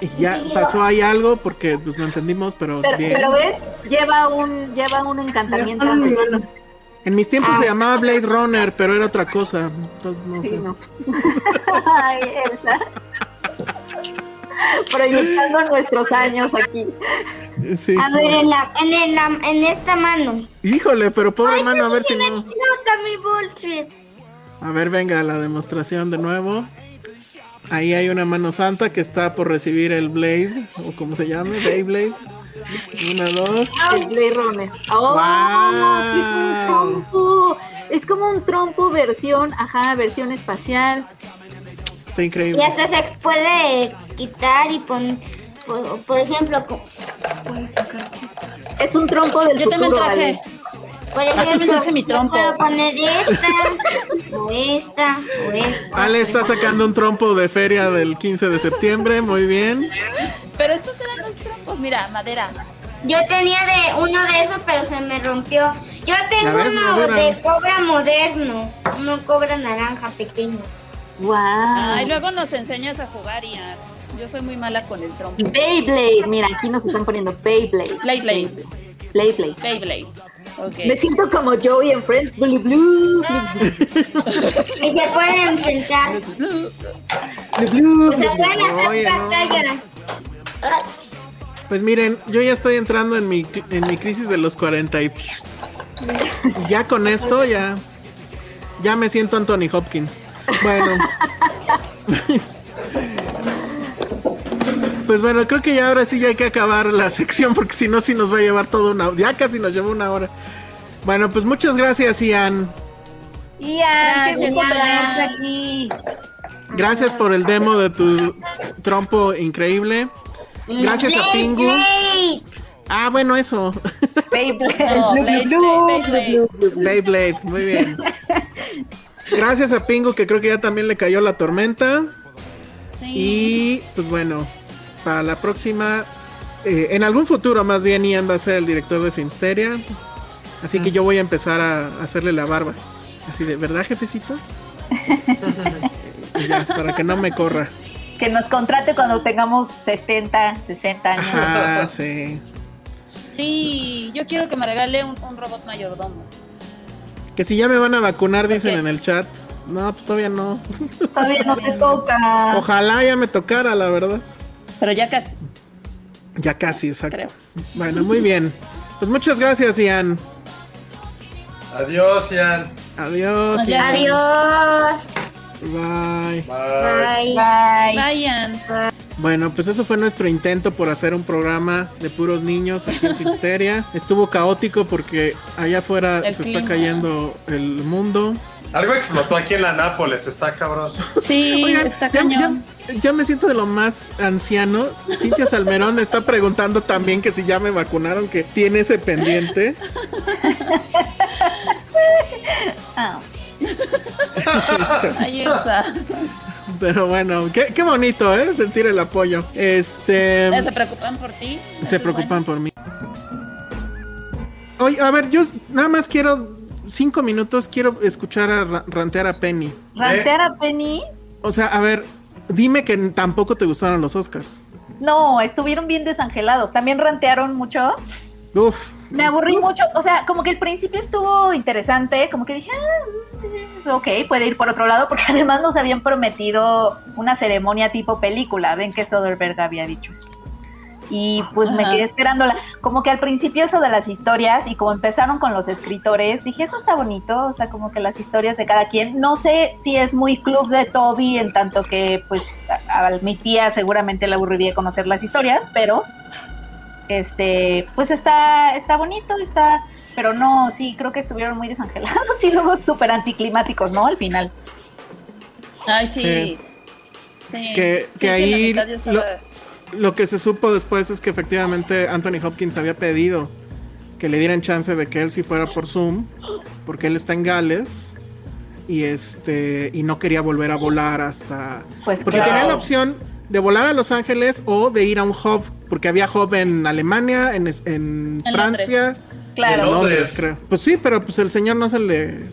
Speaker 6: Y ya pasó ahí algo porque pues no entendimos, pero
Speaker 11: pero,
Speaker 6: bien.
Speaker 11: pero ves, lleva un, lleva un encantamiento. antes.
Speaker 6: En mis tiempos se llamaba Blade Runner, pero era otra cosa. Entonces, no
Speaker 11: Sí,
Speaker 6: sé.
Speaker 11: no. Ay, Elsa. Proyectando nuestros años aquí.
Speaker 6: Sí.
Speaker 5: A ver, en, la, en, el- en esta mano.
Speaker 6: Híjole, pero pobre
Speaker 5: Ay,
Speaker 6: mano, a ver si no.
Speaker 5: mi.
Speaker 6: A ver, venga, la demostración de nuevo. Ahí hay una mano santa que está por recibir el Blade, o como se llame, Beyblade. Una, dos.
Speaker 11: El Blade Runner. Oh, sí es un trompo. Es como un trompo versión, ajá, versión espacial.
Speaker 6: Está
Speaker 5: Y
Speaker 6: increíble.
Speaker 5: hasta se puede quitar y poner, por, por ejemplo,
Speaker 11: Es un trompo del
Speaker 9: Yo también
Speaker 11: futuro,
Speaker 9: traje.
Speaker 11: ¿vale?
Speaker 5: Por ejemplo,
Speaker 9: mi trompo.
Speaker 5: puedo poner esta, o esta, o esta.
Speaker 6: Ale está sacando un trompo de feria del 15 de septiembre, muy bien.
Speaker 9: Pero estos eran los trompos, mira, madera.
Speaker 5: Yo tenía de uno de esos, pero se me rompió. Yo tengo
Speaker 6: ves,
Speaker 5: uno de cobra moderno, uno cobra naranja pequeño.
Speaker 11: Wow.
Speaker 9: Ay, luego nos enseñas a jugar, Ian. Yo soy muy mala con el trompo.
Speaker 11: Beyblade, mira, aquí nos están poniendo Beyblade.
Speaker 9: Beyblade.
Speaker 11: Beyblade.
Speaker 9: Beyblade. Ok.
Speaker 11: Me siento como Joey en Friends, Blue Blue.
Speaker 5: Y se pueden enfrentar.
Speaker 11: Blue,
Speaker 5: O sea, pueden hacer
Speaker 6: Oye, no.
Speaker 5: batalla.
Speaker 6: Pues miren, yo ya estoy entrando en mi, en mi crisis de los 40 y y ya con esto ya ya me siento Anthony Hopkins. Bueno. Pues bueno, creo que ya ahora sí ya hay que acabar la sección porque si no sí nos va a llevar toda una ya casi nos llevó una hora. Bueno, pues muchas gracias Ian.
Speaker 11: Ian, qué
Speaker 9: Gracias,
Speaker 11: gusto tenerte aquí.
Speaker 6: Gracias por el demo de tu trompo increíble. Gracias a Pingu. Ah, bueno, eso.
Speaker 11: Beyblade.
Speaker 6: Muy bien. Gracias a Pingu, que creo que ya también le cayó la tormenta.
Speaker 9: Sí.
Speaker 6: Y pues bueno, para la próxima, eh, en algún futuro más bien, Ian va a ser el director de Filmsteria. Así que yo voy a empezar a hacerle la barba. Así de, ¿verdad, jefecito? Ya, para que no me corra.
Speaker 11: Que nos contrate cuando tengamos 70, 60 años.
Speaker 6: Ajá, sí.
Speaker 9: Sí, yo quiero que me regale un, un robot mayordomo.
Speaker 6: Que si ya me van a vacunar, dicen en el chat. No, pues todavía no.
Speaker 11: Todavía no te toca.
Speaker 6: Ojalá ya me tocara, la verdad.
Speaker 9: Pero ya casi,
Speaker 6: Ya casi, exacto.
Speaker 9: creo.
Speaker 6: Bueno, muy bien. Pues muchas gracias, Ian.
Speaker 7: Adiós, Ian.
Speaker 6: Adiós. Ian.
Speaker 9: sé.
Speaker 5: Adiós.
Speaker 6: Bye.
Speaker 7: Bye.
Speaker 5: Bye.
Speaker 11: Bye.
Speaker 9: Vayan.
Speaker 6: Bueno, pues eso fue nuestro intento por hacer un programa de puros niños aquí en Filmsteria. Estuvo caótico porque allá afuera
Speaker 9: El
Speaker 6: se
Speaker 9: clima.
Speaker 6: está cayendo el mundo.
Speaker 7: Algo explotó aquí en la Nápoles, está cabrón.
Speaker 9: Sí,
Speaker 6: Oigan,
Speaker 9: está
Speaker 6: ya,
Speaker 9: cañón.
Speaker 6: ya- ya me siento de lo más anciano. Cintia Salmerón me está preguntando también que si ya me vacunaron, que tiene ese pendiente.
Speaker 11: Ah,
Speaker 9: está.
Speaker 6: Pero bueno, qué, qué bonito, ¿eh? Sentir el apoyo. Este...
Speaker 9: Eh, Se preocupan por ti.
Speaker 6: Se preocupan por mí. Oye, a ver, yo nada más quiero cinco minutos, quiero escuchar a ra- rantear a Penny.
Speaker 11: Rantear a Penny.
Speaker 6: O sea, a ver, dime que tampoco te gustaron los Oscars.
Speaker 11: No, estuvieron bien desangelados. También rantearon mucho.
Speaker 6: Uf,
Speaker 11: Me aburrí mucho. O sea, como que el principio estuvo interesante. Como que dije, ah, ok, puede ir por otro lado. Porque además nos habían prometido una ceremonia tipo película. Ven que Soderbergh había dicho eso. Y pues me
Speaker 9: Ajá.
Speaker 11: quedé esperándola. Como que al principio eso de las historias y como empezaron con los escritores, dije, eso está bonito. O sea, como que las historias de cada quien. No sé si es muy club de Toby en tanto que pues a, a mi tía seguramente le aburriría conocer las historias, pero este, pues está, está bonito, está, pero no, sí, creo que estuvieron muy desangelados y luego súper anticlimáticos, ¿no? Al final.
Speaker 9: Ay, sí.
Speaker 6: Sí.
Speaker 9: Sí.
Speaker 6: Que-
Speaker 9: Sí,
Speaker 6: que
Speaker 9: sí, la
Speaker 6: ahí
Speaker 9: estaba-
Speaker 6: lo que se supo después es que efectivamente Anthony Hopkins había pedido que le dieran chance de que él sí fuera por Zoom, porque él está en Gales y este y no quería volver a volar hasta
Speaker 11: Pues
Speaker 6: porque
Speaker 11: claro.
Speaker 6: tenía la opción de volar a Los Ángeles o de ir a un hub, porque había hub en Alemania, en, en
Speaker 9: En
Speaker 6: Francia,
Speaker 11: Claro.
Speaker 6: en
Speaker 7: Londres.
Speaker 6: Creo. Pues sí, pero pues el señor no se le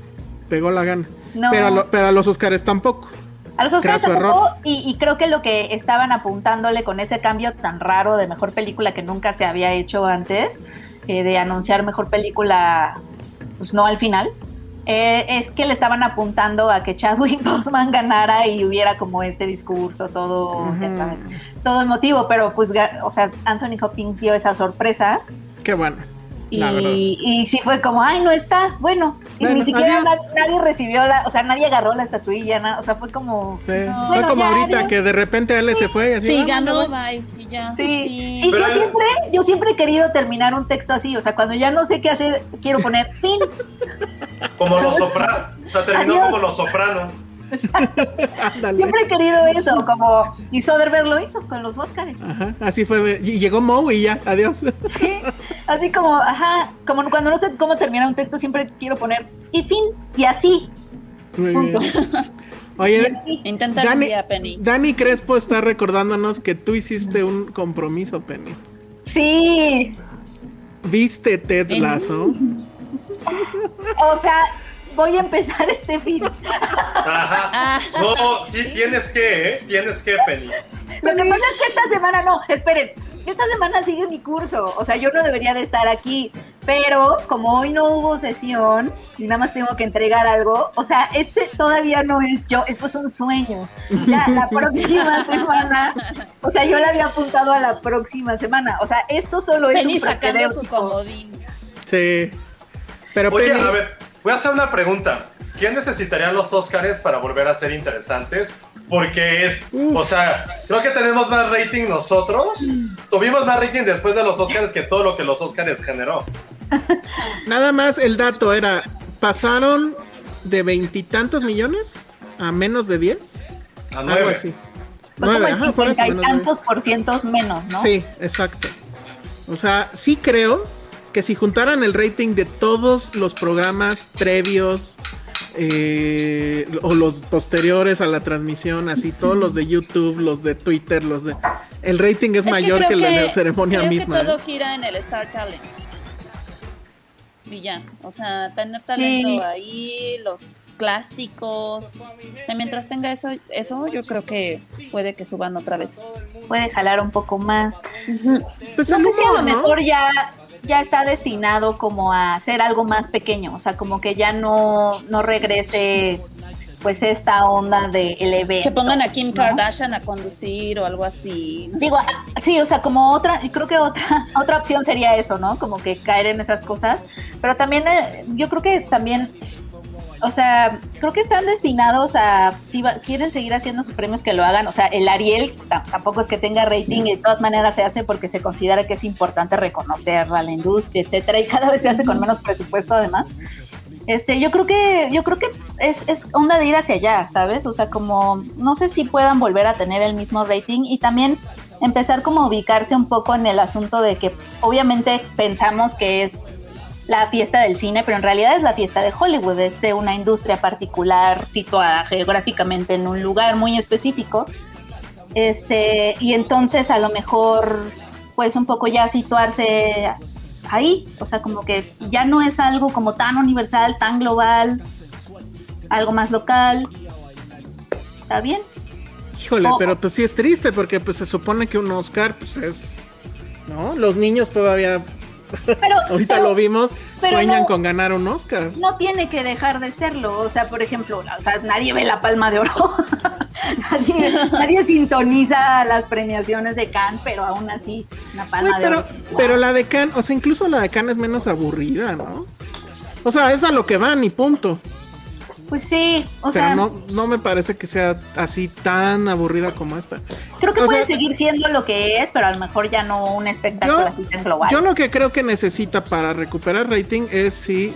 Speaker 6: pegó la gana.
Speaker 11: No.
Speaker 6: Pero, a lo- pero a los Oscars tampoco.
Speaker 11: A los Oscars tampoco, y, y creo que lo que estaban apuntándole con ese cambio tan raro de mejor película que nunca se había hecho antes, eh, de anunciar mejor película, pues no al final, eh, es que le estaban apuntando a que Chadwick Boseman ganara y hubiera como este discurso todo, ya sabes, todo emotivo, pero pues, o sea, Anthony Hopkins dio esa sorpresa
Speaker 6: Qué bueno.
Speaker 11: Y, y sí fue como, ay, no está, bueno, y
Speaker 6: Bueno,
Speaker 11: ni siquiera nadie recibió la, o sea, nadie agarró la estatuilla, na- o sea, fue como...
Speaker 6: Sí.
Speaker 9: No.
Speaker 6: Fue
Speaker 11: Bueno,
Speaker 6: como
Speaker 11: ya,
Speaker 6: ahorita
Speaker 11: adiós.
Speaker 6: que de repente él se fue y así.
Speaker 9: Sí,
Speaker 6: "Ah,
Speaker 9: ganó,
Speaker 6: bueno".
Speaker 9: bye. Y ya.
Speaker 11: Sí, sí,
Speaker 7: Pero-
Speaker 11: yo siempre, yo siempre he querido terminar un texto así, o sea, cuando ya no sé qué hacer, quiero poner fin.
Speaker 7: Como los sopranos. O sea, terminó
Speaker 11: Adiós.
Speaker 7: como los sopranos.
Speaker 11: Siempre he querido eso, como y Soderbergh lo hizo con los Oscars.
Speaker 6: Ajá, así fue. y llegó Moe y ya, adiós.
Speaker 11: Sí, así como, ajá, como cuando no sé cómo terminar un texto, siempre quiero poner y fin, y así.
Speaker 6: Muy
Speaker 11: Punto.
Speaker 6: bien. Oye,
Speaker 9: un
Speaker 6: Dani,
Speaker 9: día, Penny.
Speaker 6: Dani Crespo está recordándonos que tú hiciste un compromiso, Penny.
Speaker 11: Sí,
Speaker 6: ¿Viste Ted
Speaker 9: En-
Speaker 6: Lasso?
Speaker 11: O sea, voy a empezar este fin.
Speaker 7: Ajá. No, sí, tienes que, ¿eh? Tienes que, Penny.
Speaker 11: Lo que pasa es que esta semana no, esperen, esta semana sigue mi curso, o sea, yo no debería de estar aquí, pero como hoy no hubo sesión y nada más tengo que entregar algo, o sea, este todavía no es yo, esto es un sueño. Ya la próxima semana, o sea, yo le había apuntado a la próxima semana, o sea, esto solo es
Speaker 9: Penny
Speaker 11: un
Speaker 9: sacando su comodín.
Speaker 6: Sí. Pero
Speaker 7: Oye,
Speaker 6: Penny-
Speaker 7: a ver, voy a hacer una pregunta. ¿Quién necesitarían los Oscars para volver a ser interesantes? Porque es, o sea, creo que tenemos más rating nosotros. Tuvimos más rating después de los Oscars que todo lo que los Oscars generó.
Speaker 6: Nada más el dato era, pasaron de veintitantos millones a menos de 10.
Speaker 7: A
Speaker 6: Algo
Speaker 7: nueve.
Speaker 6: así.
Speaker 11: Fue como
Speaker 6: Nueve,
Speaker 11: el
Speaker 6: ajá, por eso,
Speaker 11: 50 y
Speaker 6: menos nueve.
Speaker 11: tantos por cientos menos, ¿no?
Speaker 6: Sí, exacto. O sea, sí creo que si juntaran el rating de todos los programas previos eh, o los posteriores a la transmisión, así todos los de YouTube, los de Twitter, los de... El rating es,
Speaker 9: que
Speaker 6: mayor
Speaker 9: creo
Speaker 6: que, la ceremonia
Speaker 9: creo
Speaker 6: misma.
Speaker 9: que todo
Speaker 6: ¿eh?
Speaker 9: gira en el Star Talent. Y ya, o sea, tener talento
Speaker 11: Sí.
Speaker 9: ahí, los clásicos. Y mientras tenga eso, eso yo creo que puede que suban otra vez.
Speaker 11: Puede jalar un poco más.
Speaker 6: Pues
Speaker 11: no sé si a
Speaker 6: humor,
Speaker 11: lo
Speaker 6: ¿no?
Speaker 11: mejor ya, ya está destinado como a ser algo más pequeño, o sea, como que ya no, no regrese pues esta onda de el evento.
Speaker 9: Que pongan a Kim
Speaker 11: ¿no?
Speaker 9: Kardashian a conducir o algo así. no
Speaker 11: Digo,
Speaker 9: sé.
Speaker 11: ah, sí, o sea, como otra, creo que otra, otra opción sería eso, ¿no? Como que caer en esas cosas. Pero también, eh, yo creo que también, o sea, creo que están destinados a, si va- quieren seguir haciendo sus premios, que lo hagan. O sea, el Ariel ta- tampoco es que tenga rating y de todas maneras se hace porque se considera que es importante reconocer a la industria, etcétera, y cada vez se hace con menos presupuesto además. Este, yo creo que, yo creo que es, es onda de ir hacia allá, ¿sabes? O sea, como no sé si puedan volver a tener el mismo rating y también empezar como a ubicarse un poco en el asunto de que obviamente pensamos que es la fiesta del cine, pero en realidad es la fiesta de Hollywood, es de una industria particular situada geográficamente en un lugar muy específico. Este, y entonces a lo mejor pues un poco ya situarse ahí, o sea, como que ya no es algo como tan universal, tan global, algo más local. ¿Está bien?
Speaker 6: Híjole,
Speaker 11: Oh.
Speaker 6: pero pues sí es triste porque pues se supone que un Oscar pues es... ¿No? Los niños todavía... Ahorita
Speaker 11: pero-
Speaker 6: lo vimos,
Speaker 11: pero
Speaker 6: sueñan
Speaker 11: no-
Speaker 6: con ganar un Oscar.
Speaker 11: No tiene que dejar de serlo, o sea, por ejemplo, o sea, nadie ve la palma de oro. nadie, nadie sintoniza las premiaciones de Cannes, pero aún así, una palma de oro.
Speaker 6: pero la de Cannes, o sea, incluso la de Cannes es menos aburrida, ¿no? O sea, es a lo que van y punto.
Speaker 11: Pues sí, o
Speaker 6: pero
Speaker 11: sea,
Speaker 6: no, no me parece que sea así tan aburrida como esta.
Speaker 11: creo que
Speaker 6: o
Speaker 11: puede
Speaker 6: sea-
Speaker 11: seguir siendo lo que es, pero a lo mejor ya no un espectáculo
Speaker 6: Yo,
Speaker 11: así tan global.
Speaker 6: yo lo que creo que necesita para recuperar rating es sí,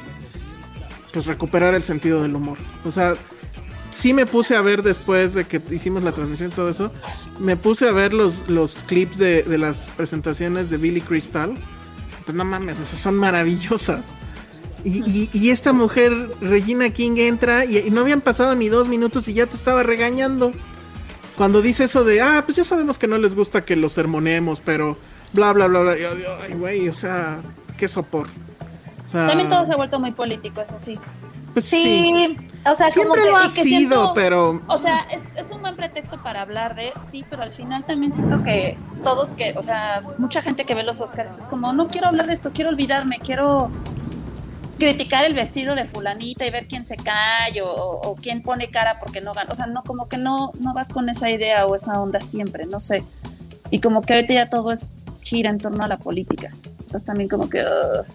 Speaker 6: pues recuperar el sentido del humor. O sea, sí me puse a ver después de que hicimos la transmisión y todo eso, me puse a ver los, los clips de, de las presentaciones de Billy Crystal. Pues no mames, o sea, son maravillosas. Y, y- y esta mujer, Regina King, entra y, y no habían pasado ni dos minutos y ya te estaba regañando. Cuando dice eso de, ah, pues ya sabemos que no les gusta que los sermonemos, pero bla, bla, bla, bla. Y yo digo, ay, güey, o sea, qué sopor. O sea,
Speaker 9: También todo se ha vuelto muy político, eso sí.
Speaker 6: pues
Speaker 11: sí,
Speaker 6: sí.
Speaker 11: o sea,
Speaker 6: Siempre
Speaker 11: como que,
Speaker 6: lo ha
Speaker 9: que
Speaker 6: sido,
Speaker 9: siento-
Speaker 6: pero
Speaker 9: O sea, es, es un buen pretexto para hablar de, sí, pero al final también siento que todos que, o sea, mucha gente que ve los Oscars es como, no quiero hablar de esto, quiero olvidarme, quiero criticar el vestido de fulanita y ver quién se cae o, o quién pone cara porque no gana. O sea, no, como que no, no vas con esa idea o esa onda siempre, no sé. Y como que ahorita ya todo es gira en torno a la política. Entonces también como que... ugh.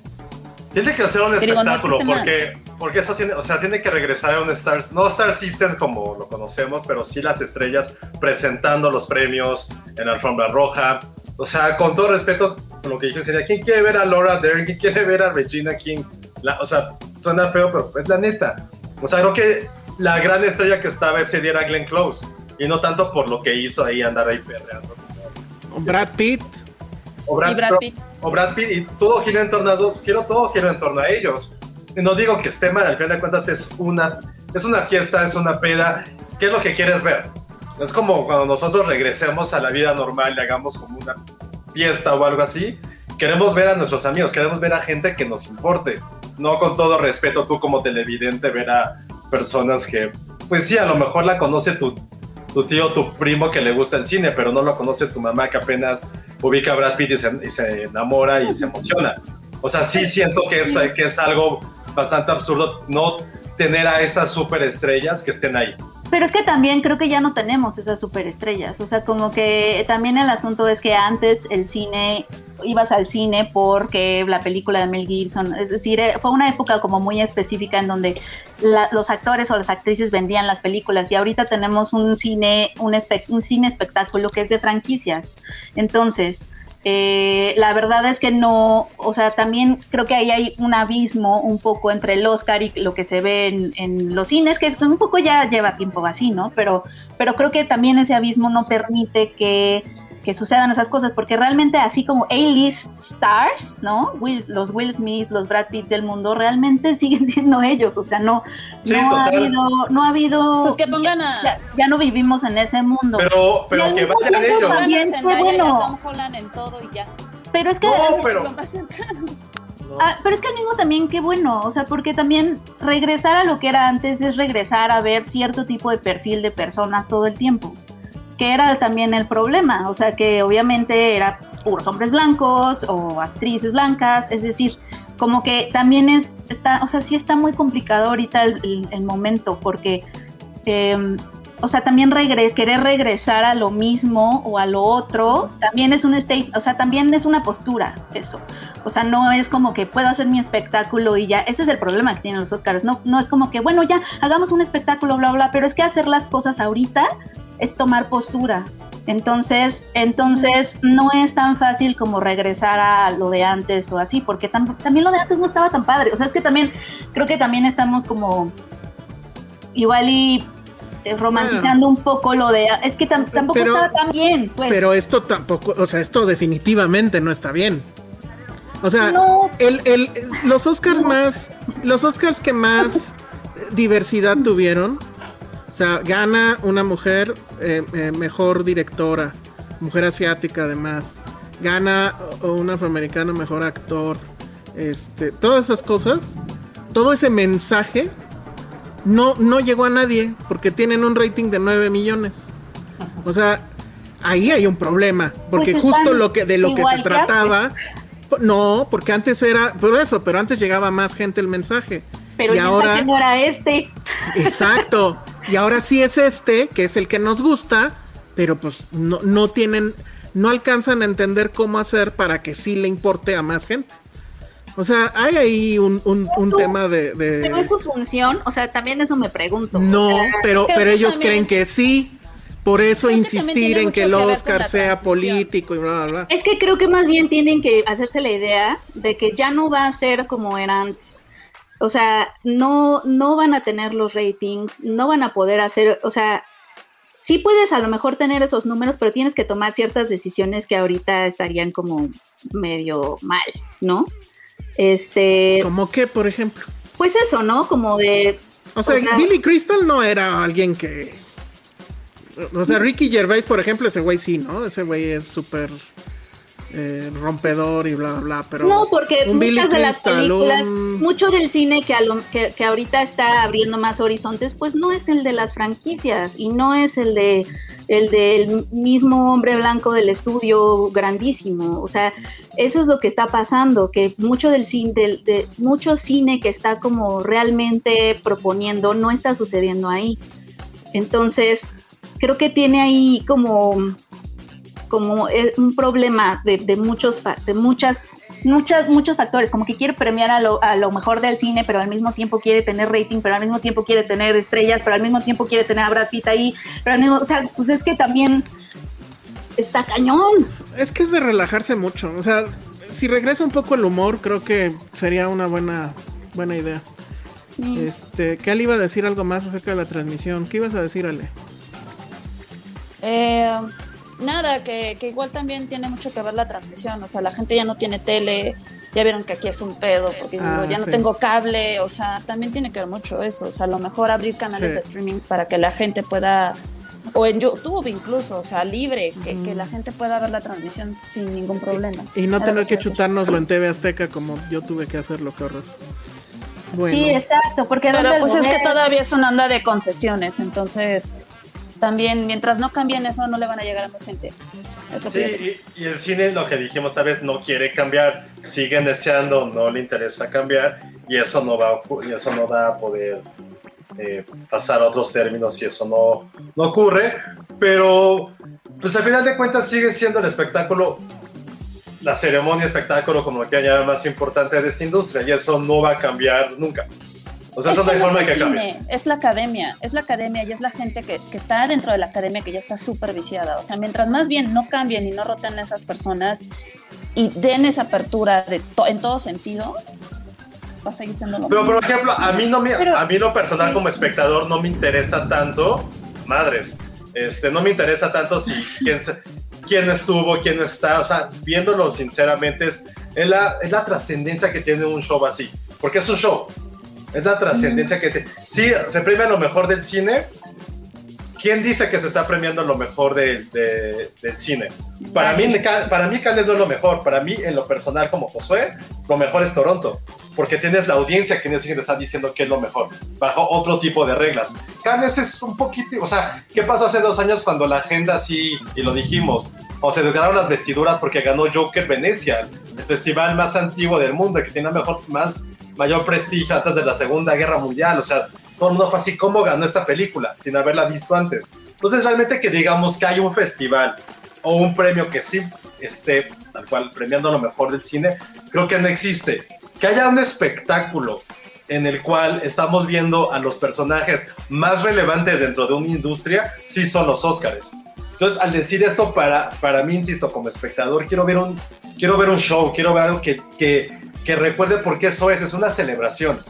Speaker 7: Tiene que hacer un
Speaker 9: Te digo, no es que
Speaker 7: espectáculo porque, porque eso tiene, o sea, tiene que regresar a un Star, no Star System como lo conocemos, pero sí las estrellas presentando los premios en la alfombra roja. O sea, con todo respeto, lo que dije sería, ¿quién quiere ver a Laura Dern? ¿Quién quiere ver a Regina King? La- o sea, suena feo, pero es la neta. O sea, creo que la gran estrella que estaba ese día era Glenn Close. Y no tanto por lo que hizo ahí andar ahí perreando.
Speaker 6: Brad Pitt.
Speaker 7: O Brad,
Speaker 9: Y Brad Pitt.
Speaker 7: o Brad Pitt, y todo gira en torno a dos, quiero todo gira en torno a ellos. Y no digo que esté mal, al final de cuentas es una, es una fiesta, es una peda. ¿Qué es lo que quieres ver? Es como cuando nosotros regresemos a la vida normal y hagamos como una fiesta o algo así. queremos ver a nuestros amigos, queremos ver a gente que nos importe. No con todo respeto, tú como televidente, ver a personas que, pues sí, a lo mejor la conoce tu, tío, tu primo que le gusta el cine, pero no lo conoce tu mamá que apenas ubica a Brad Pitt y se, y se enamora y se emociona. O sea, sí siento que es, que es algo bastante absurdo no tener a estas superestrellas que estén ahí.
Speaker 11: Pero es que también creo que ya no tenemos esas superestrellas. O sea, como que también el asunto es que antes el cine, ibas al cine porque la película de Mel Gibson, es decir, eh, fue una época como muy específica en donde la- los actores o las actrices vendían las películas y ahorita tenemos un cine, un, cine espectáculo que es de franquicias. Entonces, eh, la verdad es que no, o sea, también creo que ahí hay un abismo un poco entre el Oscar y lo que se ve en, los cines, que un poco ya lleva tiempo así, ¿no? Pero, pero creo que también ese abismo no permite que, que sucedan esas cosas, porque realmente así como A-list stars, ¿no? Will- los Will Smith, los Brad Pitt del mundo, realmente siguen siendo ellos, o sea, no,
Speaker 7: Sí,
Speaker 11: no, ha habido, no ha habido...
Speaker 9: Pues que pongan a-
Speaker 11: Ya, ya no vivimos en ese mundo.
Speaker 7: Pero, pero que vayan
Speaker 11: tiempo
Speaker 7: ellos.
Speaker 11: también, bueno.
Speaker 9: En todo y ya.
Speaker 11: Pero es que...
Speaker 7: No,
Speaker 9: Es
Speaker 7: pero-
Speaker 9: lo más cercano.
Speaker 11: Ah, pero es que al mismo también qué bueno, o sea, porque también regresar a lo que era antes es regresar a ver cierto tipo de perfil de personas todo el tiempo, que era también el problema, o sea, que obviamente era puros hombres blancos o actrices blancas, es decir, como que también es, está, o sea, sí está muy complicado ahorita el, el- momento, porque, eh, o sea, también querer regresar a lo mismo o a lo otro, también es un state, o sea, también es una postura, eso. O sea, no es como que puedo hacer mi espectáculo y ya. Ese es el problema que tienen los Oscars. No, no es como que, bueno, ya hagamos un espectáculo, bla, bla, pero es que hacer las cosas ahorita es tomar postura. Entonces, entonces no es tan fácil como regresar a lo de antes o así, porque tam- también lo de antes no estaba tan padre. O sea, es que también, creo que también estamos como igual y eh, romantizando un poco lo de, es que tam- tampoco
Speaker 6: Pero-
Speaker 11: estaba tan bien, pues.
Speaker 6: Pero esto tampoco, o sea, esto definitivamente no está bien. O sea,
Speaker 11: No.
Speaker 6: el, el- los Oscars más, los Oscars que más diversidad tuvieron, sea, gana una mujer eh, eh, mejor directora, mujer asiática además, gana o- un afroamericano mejor actor, este, todas esas cosas, todo ese mensaje no, no llegó a nadie porque tienen un rating de 9 millones. O sea, ahí hay un problema, porque
Speaker 11: Pues
Speaker 6: justo lo que de lo que se trataba, no, porque antes era por eso, pero antes llegaba más gente el mensaje.
Speaker 11: pero
Speaker 6: y ahora
Speaker 11: no era este.
Speaker 6: Exacto. Y ahora sí es este, que es el que nos gusta, pero pues no, no tienen, no alcanzan a entender cómo hacer para que sí le importe a más gente. O sea, hay ahí un, un- un tema de... de-
Speaker 11: Pero es su función, o sea, también eso me pregunto.
Speaker 6: No, pero, pero ellos
Speaker 9: también-
Speaker 6: creen que sí. Por eso
Speaker 9: Creo
Speaker 6: insistir en que el Oscar sea político y bla, bla, bla.
Speaker 11: Es que creo que más bien tienen que hacerse la idea de que ya no va a ser como era antes. O sea, no, no van a tener los ratings, no van a poder hacer, o sea, sí puedes a lo mejor tener esos números, pero tienes que tomar ciertas decisiones que ahorita estarían como medio mal, ¿no? Este,
Speaker 6: ¿Cómo qué, por ejemplo?
Speaker 11: pues eso, ¿no? Como de...
Speaker 6: O sea,
Speaker 11: O sea-
Speaker 6: Billy Crystal no era alguien que. O sea, Ricky Gervais, por ejemplo, ese güey sí, ¿no? Ese güey es súper eh, rompedor y bla, bla, bla. Pero
Speaker 11: no, porque
Speaker 6: Billy
Speaker 11: muchas de las películas,
Speaker 6: un-
Speaker 11: mucho del cine que, a lo- que, que ahorita está abriendo más horizontes, pues no es el de las franquicias y no es el de el del mismo hombre blanco del estudio grandísimo. O sea, eso es lo que está pasando, que mucho del cine, del, de mucho cine que está como realmente proponiendo no está sucediendo ahí. Entonces, creo que tiene ahí como como eh, un problema de, de muchos fa- de muchas muchas muchos factores como que quiere premiar a lo, a lo mejor del cine pero al mismo tiempo quiere tener rating pero al mismo tiempo quiere tener estrellas pero al mismo tiempo quiere tener a Brad Pitt ahí pero al mismo o sea pues es que también está cañón
Speaker 6: Es que es de relajarse mucho. O sea, si regresa un poco el humor, creo que sería una buena, buena idea. Este, ¿qué le iba a decir algo más acerca de la transmisión? ¿Qué ibas a decir, Ale?
Speaker 9: Eh, nada, que, que igual también tiene mucho que ver la transmisión. O sea, la gente ya no tiene tele. Ya vieron que aquí es un pedo, porque
Speaker 6: Ah,
Speaker 9: ya no tengo cable. O sea, también tiene que ver mucho eso. O sea, a lo mejor abrir canales
Speaker 6: Sí.
Speaker 9: de streamings para que la gente pueda o en YouTube incluso, o sea, libre, que, que la gente pueda ver la transmisión sin ningún problema.
Speaker 6: Y no
Speaker 9: Era
Speaker 6: tener que
Speaker 9: decir.
Speaker 6: chutárnoslo en TV Azteca como yo tuve que hacerlo, qué horror. Bueno.
Speaker 11: Sí, exacto, porque
Speaker 9: Pero
Speaker 11: ¿dónde
Speaker 9: pues es que todavía es una onda de concesiones, entonces también mientras no cambien eso no le van a llegar a más gente.
Speaker 7: Sí, y, y el cine, lo que dijimos, ¿sabes? No quiere cambiar, siguen deseando, no le interesa cambiar, y eso no va y eso no va a poder eh, pasar a otros términos si eso no, no ocurre. Pero, pues al final de cuentas, sigue siendo el espectáculo, la ceremonia espectáculo, como lo que haya más importante de esta industria, y eso no va a cambiar nunca. O sea,
Speaker 9: es
Speaker 7: eso no hay forma
Speaker 9: es
Speaker 7: que
Speaker 9: cine, es la academia, es la academia y es la gente que, que está dentro de la academia que ya está súper viciada. O sea, mientras más bien no cambien y no roten a esas personas y den esa apertura de to- en todo sentido, va a seguir siendo lo
Speaker 7: Pero
Speaker 9: mismo.
Speaker 7: por ejemplo, a mí no me, a mí lo personal como espectador no me interesa tanto, madres, este, no me interesa tanto si quién, quién estuvo, quién está, o sea, viéndolo sinceramente es, es la, es la trascendencia que tiene un show así, porque es un show, es la trascendencia que te, sí, se premia lo mejor del cine. ¿Quién dice que se está premiando lo mejor de- de- del cine? Para mí, para mí Cannes no es lo mejor. Para mí, en lo personal, como Josué, lo mejor es Toronto. Porque tienes la audiencia que te está diciendo que es lo mejor, bajo otro tipo de reglas. Cannes es un poquito, o sea, ¿qué pasó hace dos años cuando la agenda sí, y lo dijimos, o se desganaron las vestiduras porque ganó Joker Venecia, el festival más antiguo del mundo, que tiene mejor, más, mayor prestigio antes de la Segunda Guerra Mundial, o sea, todo el mundo fue así, ¿cómo ganó esta película? Sin haberla visto antes. Entonces, realmente que digamos que hay un festival o un premio que sí esté tal cual premiando lo mejor del cine, creo que no existe. Que haya un espectáculo en el cual estamos viendo a los personajes más relevantes dentro de una industria, sí son los Óscares. Entonces, al decir esto, para, para mí, insisto, como espectador, quiero ver un, quiero ver un show, quiero ver algo que, que recuerde por qué eso es, es una celebración.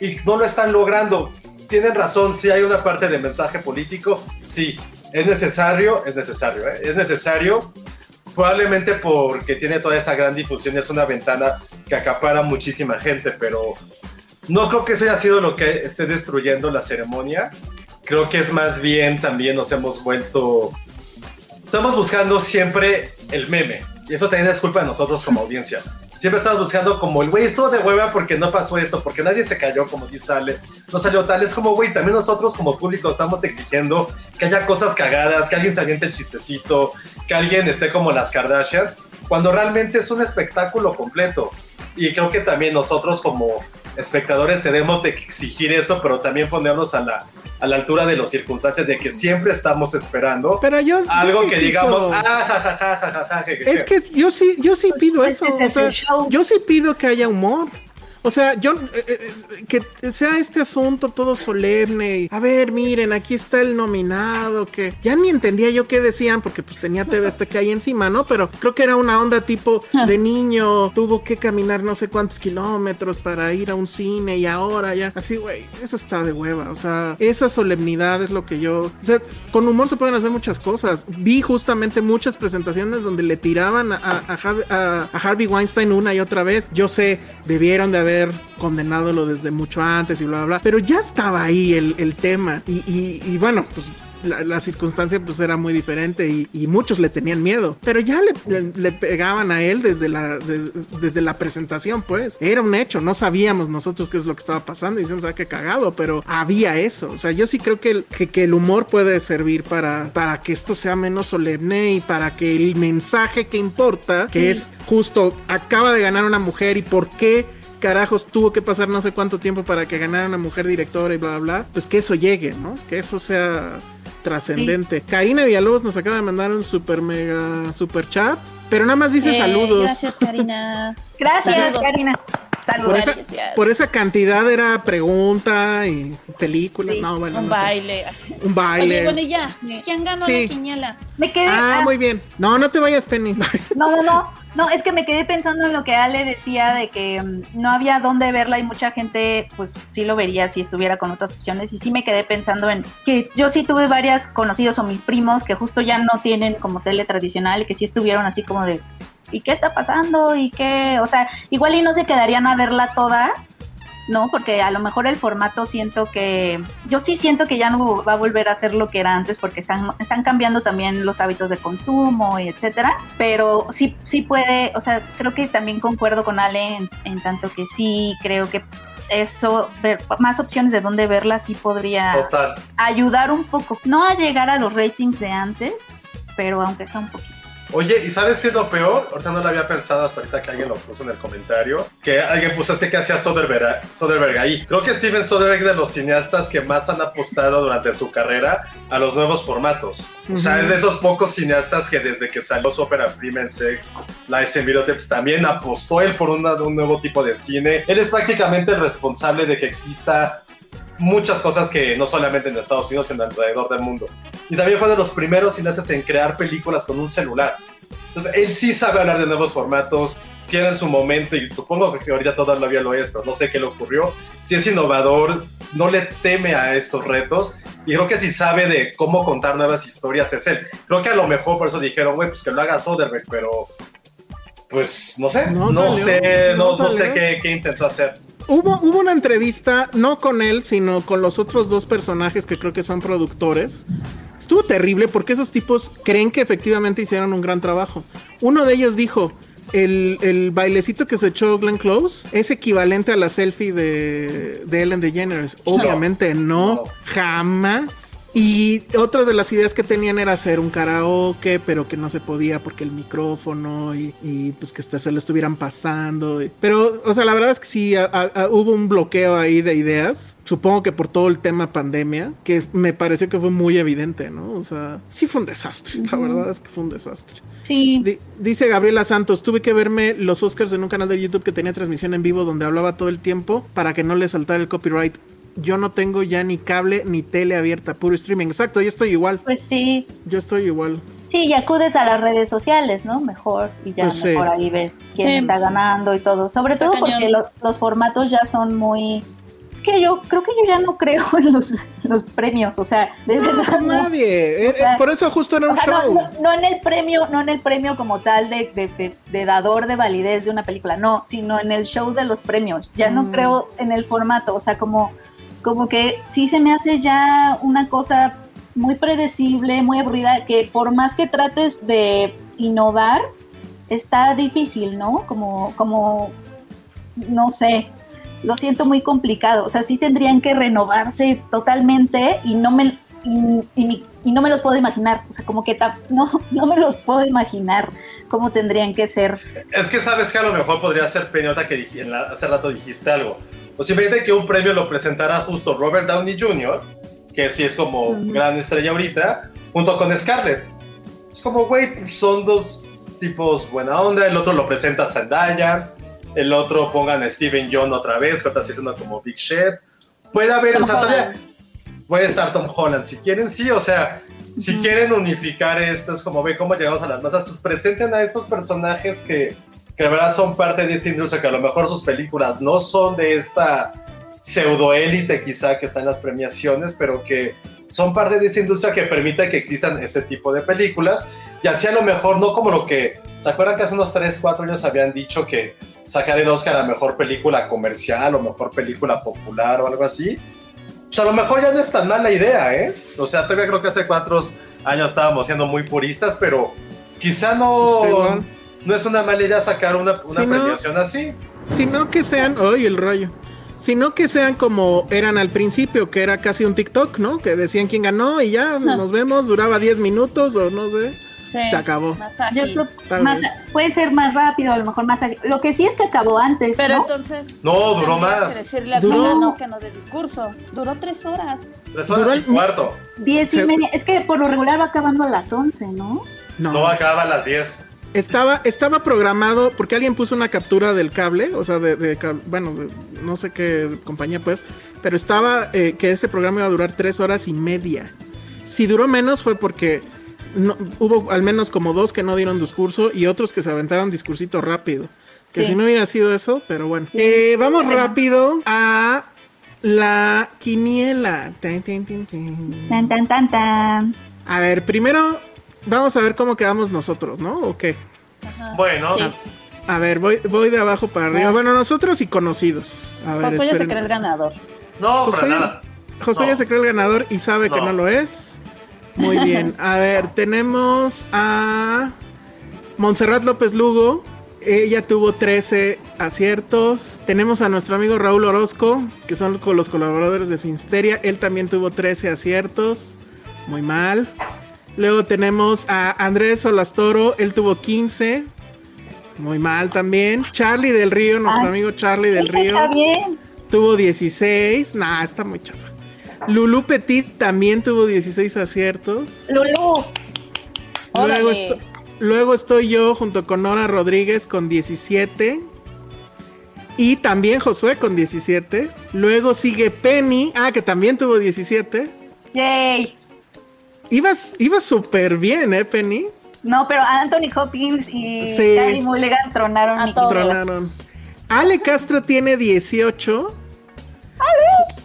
Speaker 7: Y no lo están logrando. Tienen razón, si hay una parte de mensaje político, sí. Es necesario, es necesario, ¿eh? es necesario, probablemente porque tiene toda esa gran difusión y es una ventana que acapara muchísima gente, pero no creo que eso haya sido lo que esté destruyendo la ceremonia. Creo que es más bien también nos hemos vuelto. Estamos buscando siempre el meme. Y eso también es culpa de nosotros como audiencia. Siempre estamos buscando como el güey, estuvo de hueva porque no pasó esto, porque nadie se cayó, como dice sale, no salió tal. Es como, güey, también nosotros como público estamos exigiendo que haya cosas cagadas, que alguien se aviente chistecito, que alguien esté como las Kardashians, cuando realmente es un espectáculo completo. Y creo que también nosotros como espectadores tenemos de exigir eso, pero también ponernos a la, a la altura de las circunstancias de que siempre estamos esperando
Speaker 6: Pero yo, yo
Speaker 7: algo
Speaker 6: sí
Speaker 7: que
Speaker 6: exijo-
Speaker 7: digamos, ah, ja, ja, ja, ja, ja, ja, je, je,
Speaker 6: Es
Speaker 7: je".
Speaker 6: que yo sí, yo sí pido eso. O sea, yo sí pido que haya humor. O sea, yo eh, eh, que sea este asunto todo solemne. y, a ver, miren, aquí está el nominado. Que ya ni entendía yo qué decían porque pues tenía TV hasta que ahí encima, ¿no? Pero creo que era una onda tipo de niño. Tuvo que caminar no sé cuántos kilómetros para ir a un cine y ahora ya. Así, güey, eso está de hueva. O sea, esa solemnidad es lo que yo. O sea, con humor se pueden hacer muchas cosas. Vi justamente muchas presentaciones donde le tiraban a, a- a Har- a- a Harvey Weinstein una y otra vez. Yo sé, debieron de haber condenado lo desde mucho antes y bla, bla, bla. Pero ya estaba ahí el, el tema. Y, y- y bueno, pues. La, la circunstancia pues era muy diferente y, y muchos le tenían miedo, pero ya le, le- le pegaban a él desde la, de- desde la presentación pues, era un hecho, no sabíamos nosotros qué es lo que estaba pasando y decíamos, ah, qué cagado, pero había eso, o sea, yo sí creo que el, que, que el humor puede servir para, para que esto sea menos solemne y para que el mensaje que importa, que es justo, acaba de ganar una mujer y por qué carajos tuvo que pasar no sé cuánto tiempo para que ganara una mujer directora y bla, bla, bla, pues que eso llegue, ¿no? Que eso sea trascendente. Karina Villalobos nos acaba de mandar un super mega super chat, pero nada más dice
Speaker 9: Eh,
Speaker 6: saludos.
Speaker 9: Gracias, Karina.
Speaker 11: Gracias,
Speaker 9: Saludos.
Speaker 11: Karina.
Speaker 6: Por
Speaker 11: Saludos.
Speaker 6: esa,
Speaker 9: Gracias.
Speaker 6: por esa cantidad era pregunta y películas,
Speaker 11: Sí,
Speaker 6: no, bueno,
Speaker 9: Un
Speaker 6: no
Speaker 9: baile. así.
Speaker 6: Un baile.
Speaker 9: Oye, bueno, y ya. ¿Quién ganó
Speaker 6: Sí.
Speaker 9: la quiniela?
Speaker 11: Me quedé.
Speaker 6: Ah,
Speaker 11: ah,
Speaker 6: muy bien. No, no te vayas, Penny.
Speaker 11: No, no, no, no, es que me quedé pensando en lo que Ale decía de que mm, no había dónde verla y mucha gente pues sí lo vería si estuviera con otras opciones y sí me quedé pensando en que yo sí tuve varias conocidos o mis primos que justo ya no tienen como tele tradicional y que sí estuvieron así como de ¿y qué está pasando? ¿y qué? O sea, igual y no se quedarían a verla toda, ¿no? Porque a lo mejor el formato siento que, yo sí siento que ya no va a volver a ser lo que era antes porque están, están cambiando también los hábitos de consumo y etcétera, pero sí, sí puede, o sea, creo que también concuerdo con Ale en, en tanto que sí creo que eso, ver más opciones de dónde verla sí podría
Speaker 7: Total.
Speaker 11: ayudar un poco, no a llegar a los ratings de antes, pero aunque sea un poquito.
Speaker 7: Oye, ¿y sabes qué es lo peor? Ahorita no lo había pensado hasta ahorita que alguien lo puso en el comentario. Que alguien puso este que hacía Soderbergh, Soderbergh ahí. Creo que Steven Soderbergh es de los cineastas que más han apostado durante su carrera a los nuevos formatos. O sea, es de esos pocos cineastas que desde que salió su ópera prima en Sex, Lies and Videotapes, también apostó él por una- un nuevo tipo de cine. Él es prácticamente el responsable de que exista muchas cosas que no solamente en Estados Unidos, sino alrededor del mundo. Y también fue de los primeros cineastas en crear películas con un celular. Entonces, él sí sabe hablar de nuevos formatos, si era en su momento, y supongo que ahorita todavía lo es, pero no sé qué le ocurrió. Si es innovador, no le teme a estos retos, y creo que si sabe de cómo contar nuevas historias es él. Creo que a lo mejor por eso dijeron, güey, pues que lo haga Soderbergh, pero pues no sé,
Speaker 6: No
Speaker 7: no,
Speaker 6: salió,
Speaker 7: sé,
Speaker 6: no
Speaker 7: no, no sé qué, qué intentó hacer.
Speaker 6: Hubo, hubo una entrevista, no con él, sino con los otros dos personajes que creo que son productores. Estuvo terrible porque esos tipos creen que efectivamente hicieron un gran trabajo. Uno de ellos dijo, el, el bailecito que se echó Glenn Close es equivalente a la selfie de, de Ellen DeGeneres. Obviamente no, jamás. Y otra de las ideas que tenían era hacer un karaoke, pero que no se podía porque el micrófono y, y, pues que se lo estuvieran pasando. Pero, o sea, la verdad es que sí, a- hubo un bloqueo ahí de ideas. Supongo que por todo el tema pandemia, que me pareció que fue muy evidente, ¿no? O sea, sí fue un desastre. La verdad es que fue un desastre.
Speaker 11: Sí.
Speaker 6: Di- dice Gabriela Santos, tuve que verme los Oscars en un canal de YouTube que tenía transmisión en vivo donde hablaba todo el tiempo para que no le saltara el copyright. Yo no tengo ya ni cable ni tele abierta, puro streaming. Exacto, yo estoy igual.
Speaker 11: Pues sí,
Speaker 6: Yo estoy igual.
Speaker 11: sí, y acudes a las redes sociales, ¿no? Mejor, y ya
Speaker 6: Pues sí.
Speaker 11: mejor ahí ves quién
Speaker 9: Sí.
Speaker 11: está ganando y todo. Sobre todo
Speaker 9: cañón.
Speaker 11: porque lo- los formatos ya son muy... Es que yo creo que yo ya no creo en los, los premios, o sea, de verdad.
Speaker 6: Pues
Speaker 11: no.
Speaker 6: nadie. Eh,
Speaker 11: O sea,
Speaker 6: eh, por eso justo era
Speaker 11: O
Speaker 6: un
Speaker 11: sea, no,
Speaker 6: show.
Speaker 11: no- no en el premio, no en el premio como tal de, de- de- de dador de validez de una película, no, sino en el show de los premios. Ya no
Speaker 6: Mm.
Speaker 11: creo en el formato, o sea, como, como que sí se me hace ya una cosa muy predecible, muy aburrida, que por más que trates de innovar, está difícil, ¿no? Como, como, no sé, lo siento muy complicado. O sea, sí tendrían que renovarse totalmente y no me y, no me los puedo imaginar. O sea, como que no, no me los puedo imaginar cómo tendrían que ser.
Speaker 7: Es que sabes que a lo mejor podría ser peñota que en hace rato dijiste algo. O simplemente que un premio lo presentara justo Robert Downey Jr., que sí es como gran estrella ahorita, junto con Scarlett. Es como, güey, pues son dos tipos buena onda. El otro lo presenta Zendaya. El otro pongan a Steven John otra vez, que está haciendo como Big Shit. Puede haber,
Speaker 9: Tom
Speaker 7: o sea, puede estar Tom Holland si quieren, sí, o sea, si quieren unificar esto, es como ve cómo llegamos a las masas, pues presenten a estos personajes que, que de verdad son parte de esta industria, que a lo mejor sus películas no son de esta pseudoélite quizá que está en las premiaciones, pero que son parte de esta industria que permite que existan ese tipo de películas, y así a lo mejor no como lo que, ¿se acuerdan que hace unos 3, 4 años habían dicho que sacar el Oscar a mejor película comercial o mejor película popular o algo así? Pues a lo mejor ya no es tan mala idea, ¿eh? O sea, todavía creo que hace cuatro años estábamos siendo muy puristas, pero quizá no. No es una mala idea sacar una, una premiación así.
Speaker 6: Sino que sean, hoy el rollo. Sino que sean como eran al principio, que era casi un TikTok, ¿no? Que decían quién ganó y ya nos vemos, duraba 10 minutos o no sé.
Speaker 9: Sí.
Speaker 6: Se acabó.
Speaker 9: Más
Speaker 11: Yo creo más, puede ser más rápido, a lo mejor más. ágil. Lo que sí es que acabó antes.
Speaker 9: Pero
Speaker 11: ¿no?
Speaker 9: entonces.
Speaker 7: No, duró más.
Speaker 9: que decirle al
Speaker 6: Duró-
Speaker 9: que no de discurso. Duró tres horas.
Speaker 7: Tres
Speaker 6: Duró
Speaker 7: horas y
Speaker 6: el-
Speaker 7: cuarto.
Speaker 11: Diez y
Speaker 6: Se-
Speaker 11: media. Es que por lo regular va acabando a las 11, ¿no?
Speaker 6: No.
Speaker 7: No acaba a las 10.
Speaker 6: Estaba, estaba programado, porque alguien puso una captura del cable, o sea, de, bueno, de- no sé qué compañía pues, pero estaba eh, que ese programa iba a durar tres horas y media. Si duró menos fue porque no- hubo al menos como dos que no dieron discurso y otros que se aventaron discursito rápido. Que
Speaker 11: Sí.
Speaker 6: si no hubiera sido eso, pero bueno. Eh, vamos rápido a la quiniela. Tan, tan, tan, tan.
Speaker 11: Tan, tan, tan, tan.
Speaker 6: A ver, primero vamos a ver cómo quedamos nosotros, ¿no? ¿O qué?
Speaker 9: Ajá.
Speaker 7: Bueno,
Speaker 9: Sí.
Speaker 6: A ver, voy, voy de abajo para arriba.
Speaker 9: Ah.
Speaker 6: Bueno, nosotros y conocidos. A ver,
Speaker 9: Josué ya se cree el ganador.
Speaker 7: No,
Speaker 6: Josué,
Speaker 7: para nada.
Speaker 6: Josué
Speaker 7: No.
Speaker 6: ya se cree el ganador y sabe que
Speaker 7: No.
Speaker 6: lo es. Muy bien. A ver, tenemos a Montserrat López Lugo. Ella tuvo 13 aciertos. Tenemos a nuestro amigo Raúl Orozco, que son los colaboradores de Filmsteria. Él también tuvo 13 aciertos. Muy mal. Luego tenemos a Andrés Solastoro. Él tuvo 15. Muy mal también. Charlie del Río, nuestro
Speaker 11: Ay,
Speaker 6: amigo Charlie del Río.
Speaker 11: está bien.
Speaker 6: Tuvo 16. Nah, está muy chafa. Lulu Petit también tuvo 16 aciertos.
Speaker 11: Lulú.
Speaker 6: Luego, luego estoy yo junto con Nora Rodríguez con 17. Y también Josué con 17. Luego sigue Penny. Ah, que también tuvo 17.
Speaker 11: Yay.
Speaker 6: Ibas, ibas súper bien, ¿eh, Penny?
Speaker 11: No, pero Anthony Hopkins y
Speaker 6: Sí.
Speaker 11: Carey Mulligan tronaron.
Speaker 9: A
Speaker 11: mi
Speaker 9: todos.
Speaker 6: Tronaron. Ale Castro tiene 18.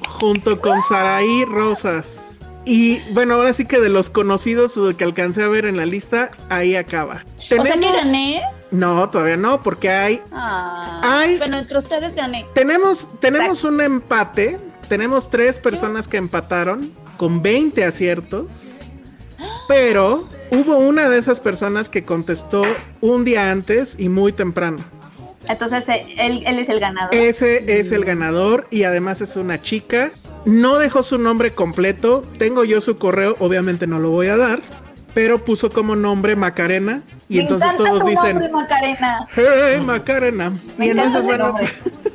Speaker 6: Junto con Saraí Rosas. Y bueno, ahora sí que de los conocidos o de que alcancé a ver en la lista, ahí acaba.
Speaker 9: O sea que
Speaker 6: Tenemos-
Speaker 9: gané.
Speaker 6: No, todavía no, porque hay.
Speaker 9: Ah,
Speaker 6: Ay.
Speaker 9: Bueno, entre ustedes gané.
Speaker 6: Tenemos, tenemos un empate. Tenemos tres personas que empataron con 20 aciertos. Pero hubo una de esas personas que contestó un día antes y muy temprano.
Speaker 11: Entonces eh, él, él es el ganador.
Speaker 6: Ese es el ganador y además es una chica. No dejó su nombre completo. Tengo yo su correo, obviamente no lo voy a dar. Pero puso como nombre Macarena. Y
Speaker 11: Me
Speaker 6: entonces todos
Speaker 11: tu
Speaker 6: dicen,
Speaker 11: nombre, Macarena.
Speaker 6: ¡Hey, Macarena!
Speaker 11: Me
Speaker 6: Y entonces, bueno,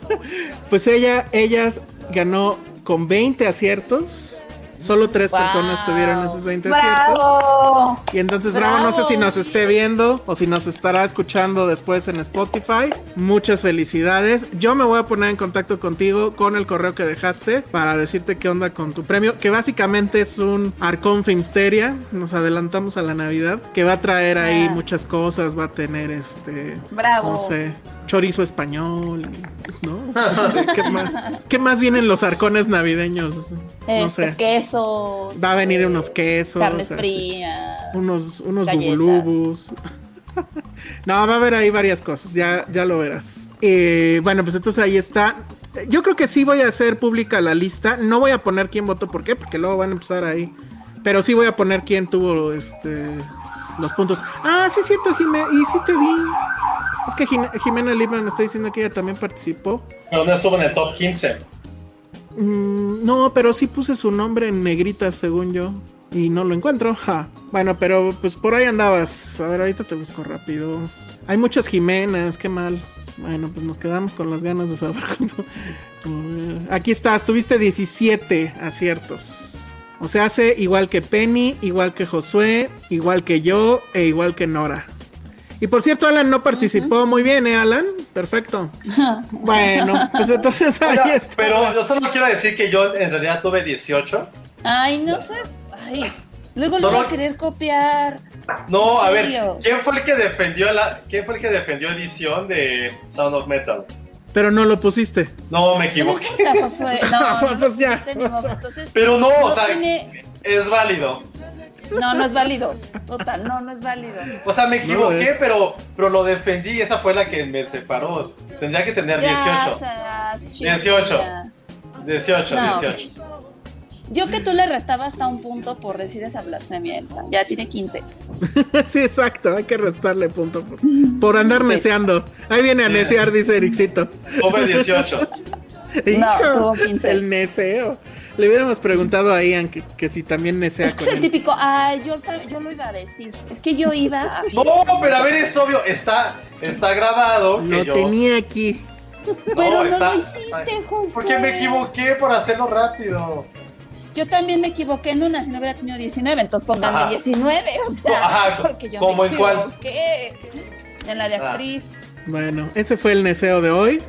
Speaker 6: pues ella, ellas ganó con 20 aciertos. Solo tres
Speaker 9: Wow.
Speaker 6: personas tuvieron esos 20 aciertos.
Speaker 11: ¡Bravo!
Speaker 6: Y entonces, Bravo, no sé si nos esté viendo o si nos estará escuchando después en Spotify. Muchas felicidades. Yo me voy a poner en contacto contigo con el correo que dejaste para decirte qué onda con tu premio, que básicamente es un Arcon Filmsteria. Nos adelantamos a la Navidad, que va a traer ahí
Speaker 9: Ah.
Speaker 6: muchas cosas. Va a tener este.
Speaker 11: Bravo.
Speaker 6: No sé. Chorizo español, ¿no? ¿Qué más, qué más vienen los arcones navideños? No
Speaker 9: Este,
Speaker 6: sé.
Speaker 9: Quesos.
Speaker 6: Va a venir
Speaker 9: eh,
Speaker 6: unos quesos.
Speaker 9: Carnes frías.
Speaker 6: unos, unos
Speaker 9: Galletas.
Speaker 6: bubulubus. no, va a haber ahí varias cosas, ya, ya lo verás. Eh, bueno, pues entonces ahí está. Yo creo que sí voy a hacer pública la lista. No voy a poner quién votó por qué, porque luego van a empezar ahí. Pero sí voy a poner quién tuvo este los puntos. Ah, sí es cierto, Jimena. Y sí te vi. Es que Jime- Jimena Lima me está diciendo que ella también participó.
Speaker 7: Pero no estuvo en el top 15.
Speaker 6: Mm, no, pero sí puse su nombre en negritas, según yo. Y no lo encuentro. Ja. Bueno, pero pues por ahí andabas. A ver, ahorita te busco rápido. Hay muchas Jimenas, qué mal. Bueno, pues nos quedamos con las ganas de saber cuánto. Ver, Aquí estás, tuviste 17 aciertos. O sea, hace igual que Penny, igual que Josué, igual que yo e igual que Nora. Y por cierto, Alan no participó muy bien, ¿eh, Alan? Perfecto. Bueno, pues entonces ahí
Speaker 7: Oiga,
Speaker 6: está.
Speaker 7: pero yo solo quiero decir que yo en realidad tuve 18.
Speaker 9: Ay, no seas. Ay. Luego lo
Speaker 7: Solo-
Speaker 9: voy a querer copiar.
Speaker 7: No, a ver? ¿quién fue el que defendió la quién fue el que defendió edición de Sound of Metal?
Speaker 6: Pero no lo pusiste.
Speaker 7: No, me
Speaker 9: No
Speaker 7: equivoqué.
Speaker 9: importa, Josué. No, no,
Speaker 6: Pues ya.
Speaker 9: Entonces,
Speaker 7: Pero no, o
Speaker 9: no
Speaker 7: sea,
Speaker 9: tiene-
Speaker 7: es válido.
Speaker 9: No, no es válido. Total, no, no es válido.
Speaker 7: O sea, me equivoqué, pero, pero lo defendí y esa fue la que me separó. Tendría que tener
Speaker 9: Ya,
Speaker 7: 18.
Speaker 9: o sea, shit,
Speaker 7: 18.
Speaker 9: ya.
Speaker 7: 18,
Speaker 9: No.
Speaker 7: 18.
Speaker 9: Yo que tú le restaba hasta un punto por decir esa blasfemia, Elsa. Ya tiene 15.
Speaker 6: sí, exacto. Hay que restarle punto por, por andar
Speaker 9: Sí.
Speaker 6: neceando. Ahí viene a necear, dice Ericito.
Speaker 7: Tuve 18.
Speaker 9: No, tuvo 15.
Speaker 6: El neseo. Le hubiéramos preguntado a Ian que, que si también nesea
Speaker 9: Es que es el típico, ay, yo, lo iba a decir. Es que yo iba a...
Speaker 7: No, pero a ver, es obvio, está, está grabado que
Speaker 6: Lo
Speaker 7: yo.
Speaker 6: tenía aquí.
Speaker 9: Pero no
Speaker 7: está-
Speaker 9: lo hiciste, José.
Speaker 7: Porque me equivoqué por hacerlo rápido.
Speaker 9: Yo también me equivoqué en una, si no hubiera tenido 19, entonces pónganme
Speaker 7: Ajá.
Speaker 9: 19, o sea,
Speaker 7: Ajá,
Speaker 9: porque yo
Speaker 7: ¿cómo
Speaker 9: me
Speaker 7: en cuál?
Speaker 9: equivoqué. En la de
Speaker 7: Ah.
Speaker 9: actriz.
Speaker 6: Bueno, ese fue el neseo de hoy.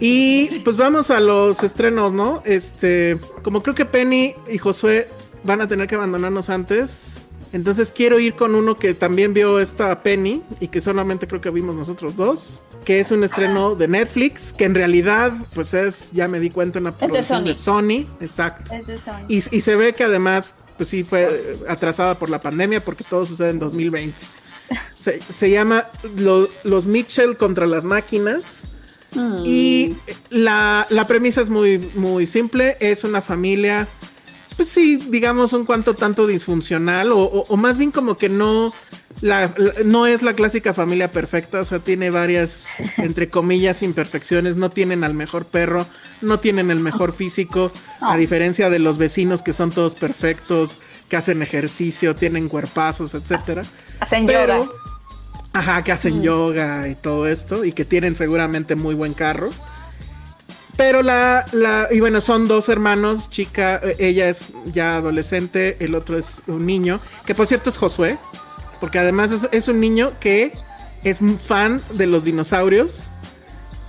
Speaker 6: Y pues vamos a los estrenos, ¿no? Este, como creo que Penny y Josué van a tener que abandonarnos antes. Entonces quiero ir con uno que también vio esta Penny y que solamente creo que vimos nosotros dos. Que es un estreno de Netflix, que en realidad, pues es, ya me di cuenta, una
Speaker 9: de
Speaker 6: producción de
Speaker 9: Sony.
Speaker 6: Sony. Exacto.
Speaker 11: Es de Sony.
Speaker 6: Y, y se ve que además, pues sí fue atrasada por la pandemia porque todo sucede en 2020. Se, se llama Lo- Los Mitchell contra las máquinas.
Speaker 9: Mm.
Speaker 6: Y la, la premisa es muy, muy simple. Es una familia, pues sí, digamos un cuanto tanto disfuncional. O, o- o más bien como que no, la, la- no es la clásica familia perfecta. O sea, tiene varias, entre comillas, imperfecciones. No tienen al mejor perro. No tienen el mejor físico. A diferencia de los vecinos que son todos perfectos. Que hacen ejercicio, tienen cuerpazos, etcétera.
Speaker 11: Hacen
Speaker 6: Pero-
Speaker 11: yoga.
Speaker 6: Ajá, que hacen yoga y todo esto y que tienen seguramente muy buen carro. Pero la, la, y bueno, son dos hermanos, chica, eh, ella es ya adolescente, el otro es un niño, que por cierto es Josué, porque además es, es un niño que es un fan de los dinosaurios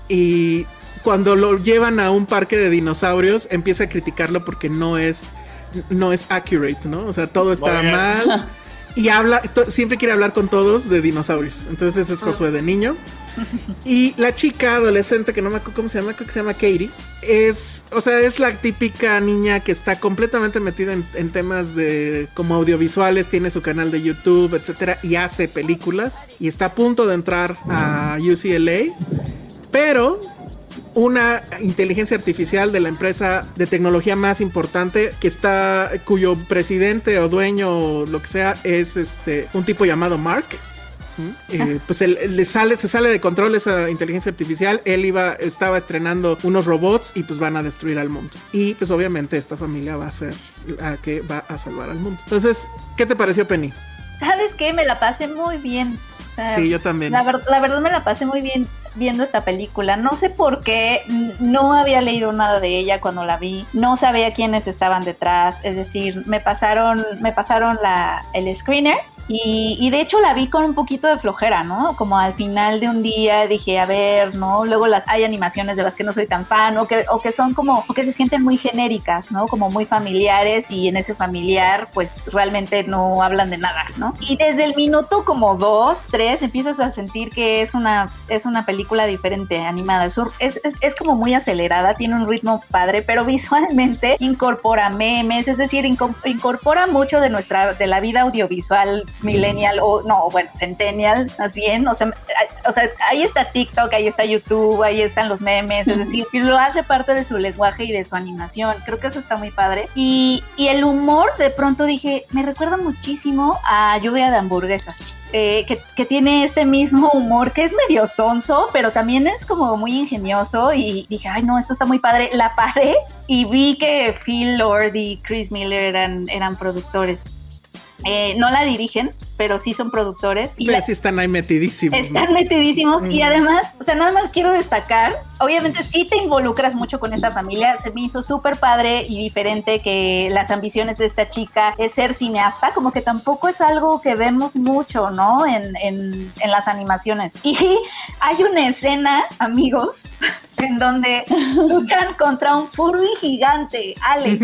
Speaker 6: y cuando lo llevan a un parque de dinosaurios empieza a criticarlo porque no es, no es accurate, ¿no? O sea, todo está mal. Y habla, siempre quiere hablar con todos de dinosaurios. Entonces ese es Josué de niño. Y la chica adolescente, que no me acuerdo cómo se llama, creo que se llama Katie, es, o sea, es la típica niña que está completamente metida en, en temas de como audiovisuales, tiene su canal de YouTube, etcétera, y hace películas. Y está a punto de entrar a UCLA. Pero una inteligencia artificial de la empresa de tecnología más importante que está cuyo presidente o dueño o lo que sea es este un tipo llamado Mark. ¿Mm? Eh, pues él, él le sale se sale de control esa inteligencia artificial. Él iba estaba estrenando unos robots y pues van a destruir al mundo. Y pues obviamente esta familia va a ser la que va a salvar al mundo. Entonces qué te pareció Penny
Speaker 11: ¿Sabes qué? Me la pasé muy bien. O sea,
Speaker 6: sí yo también
Speaker 11: La, ver- la verdad me la pasé muy bien viendo esta película. No sé por qué, no había leído nada de ella cuando la vi. No sabía quiénes estaban detrás. Es decir, me pasaron, me pasaron la, el screener. Y, y de hecho la vi con un poquito de flojera, ¿no? Como al final de un día dije, a ver, ¿no? Luego las hay animaciones de las que no soy tan fan o que, o que son como, o que se sienten muy genéricas, ¿no? Como muy familiares y en ese familiar pues realmente no hablan de nada, ¿no? Y desde el minuto como dos, tres, empiezas a sentir que es una, es una película diferente, animada. Es, es, es- como muy acelerada, tiene un ritmo padre, pero visualmente incorpora memes, es decir, inco- incorpora mucho de nuestra, de la vida audiovisual millennial o no, bueno, centennial, más bien. O sea, o sea, ahí está TikTok, ahí está YouTube, ahí están los memes, es decir, lo hace parte de su lenguaje y de su animación. Creo que eso está muy padre. Y, y el humor, de pronto dije, me recuerda muchísimo a Lluvia de Hamburguesas. eh, que, que tiene este mismo humor que es medio sonso, pero también es como muy ingenioso y dije, ay no, esto está muy padre. La paré y vi que Phil Lord y Chris Miller eran, eran productores. Eh, no la dirigen, pero sí son productores. Y la-
Speaker 6: Pues sí están ahí metidísimos ¿no?
Speaker 11: están metidísimos y
Speaker 6: Mm.
Speaker 11: además, o sea, nada más quiero destacar, obviamente sí te involucras mucho con esta familia, se me hizo súper padre y diferente que las ambiciones de esta chica es ser cineasta, como que tampoco es algo que vemos mucho, ¿no? En, en, en las animaciones. Y hay una escena, amigos, en donde luchan contra un Furby gigante. Alex,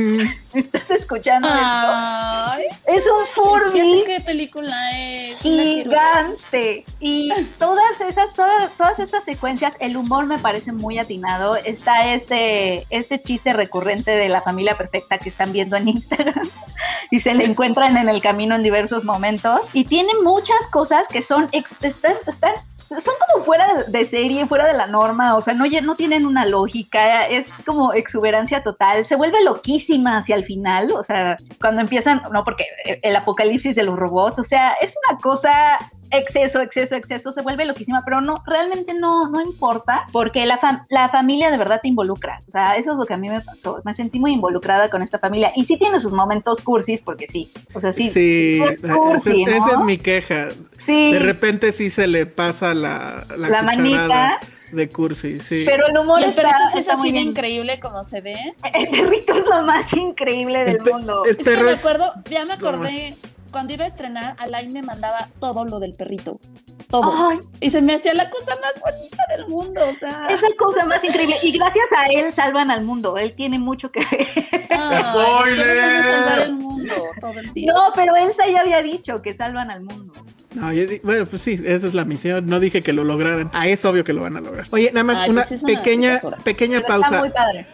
Speaker 11: ¿estás escuchando
Speaker 9: Ay,
Speaker 11: esto? Es un Furby
Speaker 9: qué película es.
Speaker 11: gigante y todas esas todas, todas estas secuencias el humor me parece muy atinado está este este chiste recurrente de la familia perfecta que están viendo en Instagram y se le encuentran en el camino en diversos momentos y tiene muchas cosas que son están, están son como fuera de, serie, fuera de la norma, o sea, no, no tienen una lógica, es como exuberancia total, se vuelve loquísima hacia el final, o sea, cuando empiezan, no, porque el apocalipsis de los robots, o sea, es una cosa exceso, exceso, exceso, se vuelve loquísima, pero no, realmente no, no importa, porque la, fam- la familia de verdad te involucra, o sea, eso es lo que a mí me pasó, me sentí muy involucrada con esta familia, y sí tiene sus momentos cursis, porque sí, o sea, sí,
Speaker 6: Sí,
Speaker 11: es cursi,
Speaker 6: esa,
Speaker 11: ¿no?
Speaker 6: esa es mi queja.
Speaker 11: Sí.
Speaker 6: De repente sí se le pasa la, la,
Speaker 11: manita.
Speaker 6: de cursi, sí.
Speaker 11: Pero el humor
Speaker 9: Y el
Speaker 11: está-
Speaker 9: perrito sí es así de increíble como se ve.
Speaker 11: El perrito es lo más increíble del mundo.
Speaker 9: Es que me acuerdo, ya me acordé, cuando iba a estrenar, Alain me mandaba todo lo del perrito. Todo.
Speaker 11: Ay.
Speaker 9: Y se me hacía la cosa más bonita del mundo, o sea.
Speaker 11: Es la cosa más increíble. Y gracias a él salvan al mundo. Él tiene mucho que ver.
Speaker 9: Ay,
Speaker 7: ¡Spoiler!
Speaker 9: van a salvar el mundo todo el tiempo.
Speaker 11: No, pero Elsa ya había dicho que salvan al mundo.
Speaker 6: No, yo bueno, pues sí, esa es la misión. No dije que lo lograran. Ah, es obvio que lo van a lograr. Oye, nada más
Speaker 11: Ay,
Speaker 6: una
Speaker 11: pues sí una
Speaker 6: pequeña, pequeña
Speaker 11: Pero está
Speaker 6: pausa.
Speaker 11: muy padre.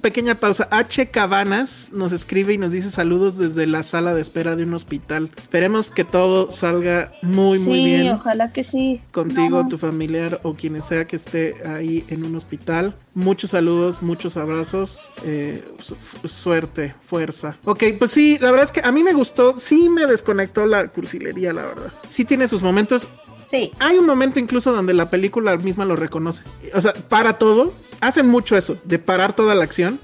Speaker 6: Pequeña pausa. H. Cabanas nos escribe y nos dice saludos desde la sala de espera de un hospital. Esperemos que todo salga muy, muy
Speaker 9: sí,
Speaker 6: bien.
Speaker 9: ojalá que sí.
Speaker 6: Contigo,
Speaker 9: No.
Speaker 6: tu familiar o quien sea que esté ahí en un hospital. Muchos saludos, muchos abrazos. eh, su- suerte, fuerza. Ok, pues sí, la verdad es que a mí me gustó. Sí me desconectó la cursilería, la verdad. Sí tiene sus momentos.
Speaker 11: Sí.
Speaker 6: Hay un momento incluso donde la película misma lo reconoce. O sea, para todo. Hacen mucho eso, de parar toda la acción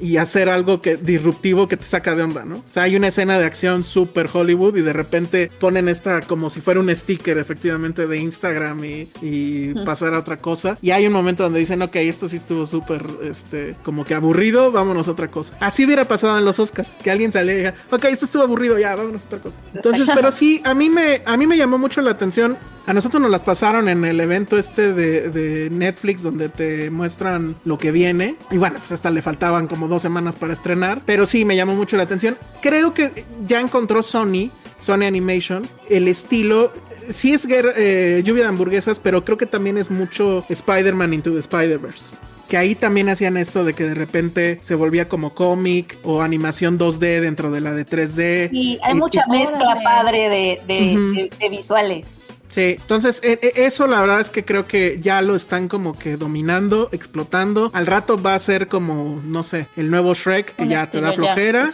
Speaker 6: y hacer algo que disruptivo que te saca de onda, ¿no? O sea, hay una escena de acción súper Hollywood y de repente ponen esta como si fuera un sticker efectivamente de Instagram y, y pasar a otra cosa. Y hay un momento donde dicen, ok, esto sí estuvo súper, este, como que aburrido, vámonos a otra cosa. Así hubiera pasado en los Oscars, que alguien saliera y dijera, ok, esto estuvo aburrido, ya, vámonos a otra cosa. Entonces, pero sí, a mí me, a mí me llamó mucho la atención. A nosotros nos las pasaron en el evento este de, de Netflix donde te muestran lo que viene. Y bueno, pues hasta le faltaban como dos semanas para estrenar. Pero sí, me llamó mucho la atención. Creo que ya encontró Sony, Sony Animation, el estilo. Sí es eh, lluvia de hamburguesas, pero creo que también es mucho Spider-Man Into the Spider-Verse. Que ahí también hacían esto de que de repente se volvía como cómic o animación 2D dentro de la de 3D.
Speaker 11: Y hay
Speaker 6: Y-
Speaker 11: mucha
Speaker 6: y-
Speaker 11: mezcla
Speaker 9: Órale.
Speaker 11: padre de, de- de visuales.
Speaker 6: Sí, entonces e- e- eso la verdad es que creo que ya lo están como que dominando, explotando. Al rato va a ser como, no sé, el nuevo Shrek que
Speaker 9: Un
Speaker 6: ya te da
Speaker 9: ya
Speaker 6: flojera,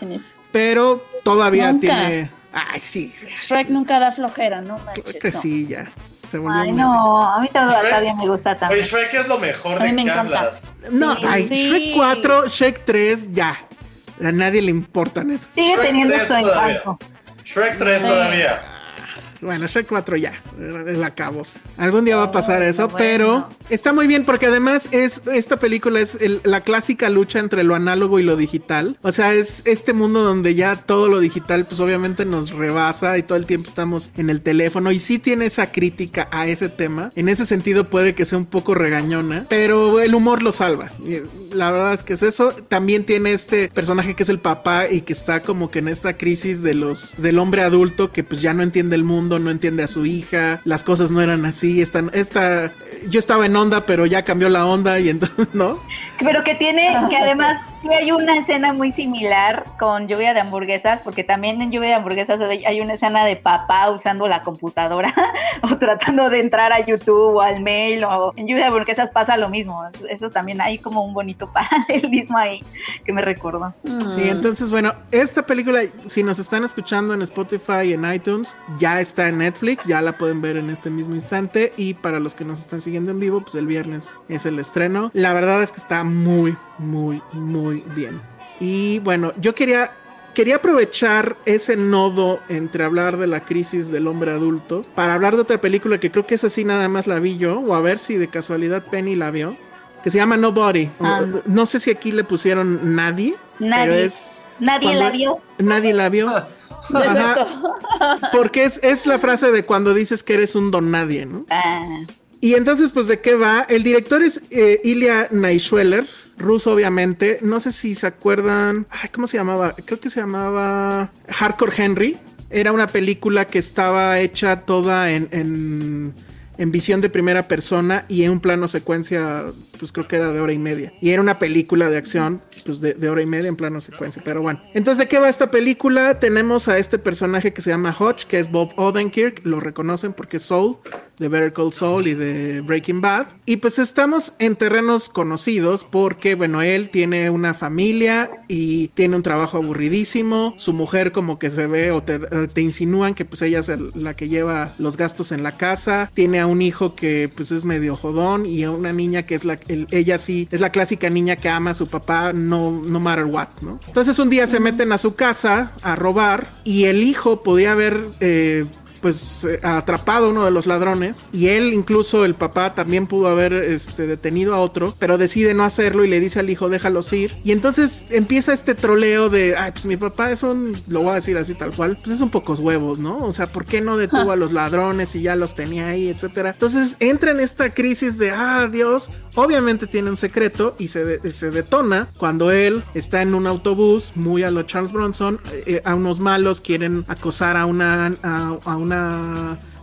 Speaker 6: pero todavía
Speaker 9: Nunca.
Speaker 6: tiene... Ay, sí,
Speaker 9: Shrek nunca da flojera, no
Speaker 6: creo
Speaker 9: manches.
Speaker 6: que
Speaker 9: no.
Speaker 6: sí, ya.
Speaker 11: Ay, no, a mí todavía me gusta
Speaker 7: Oye,
Speaker 11: también.
Speaker 7: Shrek es lo mejor
Speaker 9: A mí
Speaker 7: de
Speaker 9: me
Speaker 7: hablas.
Speaker 6: No,
Speaker 9: Sí,
Speaker 6: ay,
Speaker 9: sí.
Speaker 6: Shrek 4, Shrek 3, ya. A nadie le importan eso.
Speaker 11: Sigue
Speaker 7: Shrek
Speaker 11: teniendo su encanto.
Speaker 7: Shrek 3
Speaker 9: Sí.
Speaker 7: todavía.
Speaker 6: Bueno, Shrek 4 ya, la cabos. Algún día va a pasar eso,
Speaker 11: bueno.
Speaker 6: pero está muy bien porque además es esta película es el- la clásica lucha entre lo análogo y lo digital. O sea, es este mundo donde ya todo lo digital pues obviamente nos rebasa y todo el tiempo estamos en el teléfono y sí tiene esa crítica a ese tema. En ese sentido puede que sea un poco regañona, pero el humor lo salva. La verdad es que es eso. También tiene este personaje que es el papá y que está como que en esta crisis de los del hombre adulto que pues ya no entiende el mundo, no entiende a su hija, las cosas no eran así, están esta yo estaba en onda, pero ya cambió la onda y entonces, ¿no?
Speaker 11: Pero que tiene,
Speaker 9: Ah,
Speaker 11: que además sí hay una escena muy similar con lluvia de hamburguesas, porque también en lluvia de hamburguesas hay una escena de papá usando la computadora o tratando de entrar a YouTube o al mail, o en lluvia de hamburguesas pasa lo mismo. Es- Eso también hay como un bonito paralelismo ahí que me recordó.
Speaker 9: Mm.
Speaker 6: Sí, entonces, bueno, esta película, si nos están escuchando en Spotify y en iTunes, ya está en Netflix, ya la pueden ver en este mismo instante. Y para los que nos están siguiendo en vivo, pues el viernes es el estreno. La verdad es que está muy, muy, muy bien. Y bueno, yo quería. Quería aprovechar ese nodo entre hablar de la crisis del hombre adulto para hablar de otra película que creo que esa sí nada más la vi yo, o a ver si de casualidad Penny la vio, que se llama Nobody.
Speaker 11: Ah.
Speaker 6: No sé si aquí le pusieron nadie, pero
Speaker 11: Nadie,
Speaker 6: es
Speaker 11: nadie
Speaker 6: cuando-
Speaker 11: la vio.
Speaker 6: Nadie la vio.
Speaker 9: Exacto.
Speaker 6: porque es, es la frase de cuando dices que eres un don nadie, ¿no?
Speaker 11: Ah,
Speaker 6: Y entonces, pues, ¿de qué va? El director es eh, Ilya Naishueller, ruso, obviamente. No sé si se acuerdan. Ay, ¿Cómo se llamaba? Creo que se llamaba Hardcore Henry. Era una película que estaba hecha toda en, en, en visión de primera persona y en un plano secuencia, pues creo que era de hora y media. Y era una película de acción, pues de, de hora y media en plano secuencia. Pero bueno. Entonces, ¿de qué va esta película? Tenemos a este personaje que se llama Hodge, que es Bob Odenkirk. Lo reconocen porque es Soul, de Better Call Saul y de Breaking Bad. Y pues estamos en terrenos conocidos porque, bueno, él tiene una familia y tiene un trabajo aburridísimo. Su mujer como que se ve o te, eh, insinúan que pues ella es la que lleva los gastos en la casa. Tiene a un hijo que pues es medio jodón y a una niña que es la, el- ella sí, es la clásica niña que ama a su papá no, no matter what, ¿no? Entonces un día se meten a su casa a robar y el hijo podía haber... eh, pues eh, atrapado a uno de los ladrones y él incluso el papá también pudo haber este, detenido a otro pero decide no hacerlo y le dice al hijo déjalos ir y entonces empieza este troleo de ay pues mi papá es un lo voy a decir así tal cual pues es un pocos huevos no o sea por qué no detuvo a los ladrones y ya los tenía ahí etcétera entonces entra en esta crisis de ah Dios obviamente tiene un secreto y se, de- se detona cuando él está en un autobús muy a lo Charles Bronson eh, a unos malos quieren acosar a una a, a una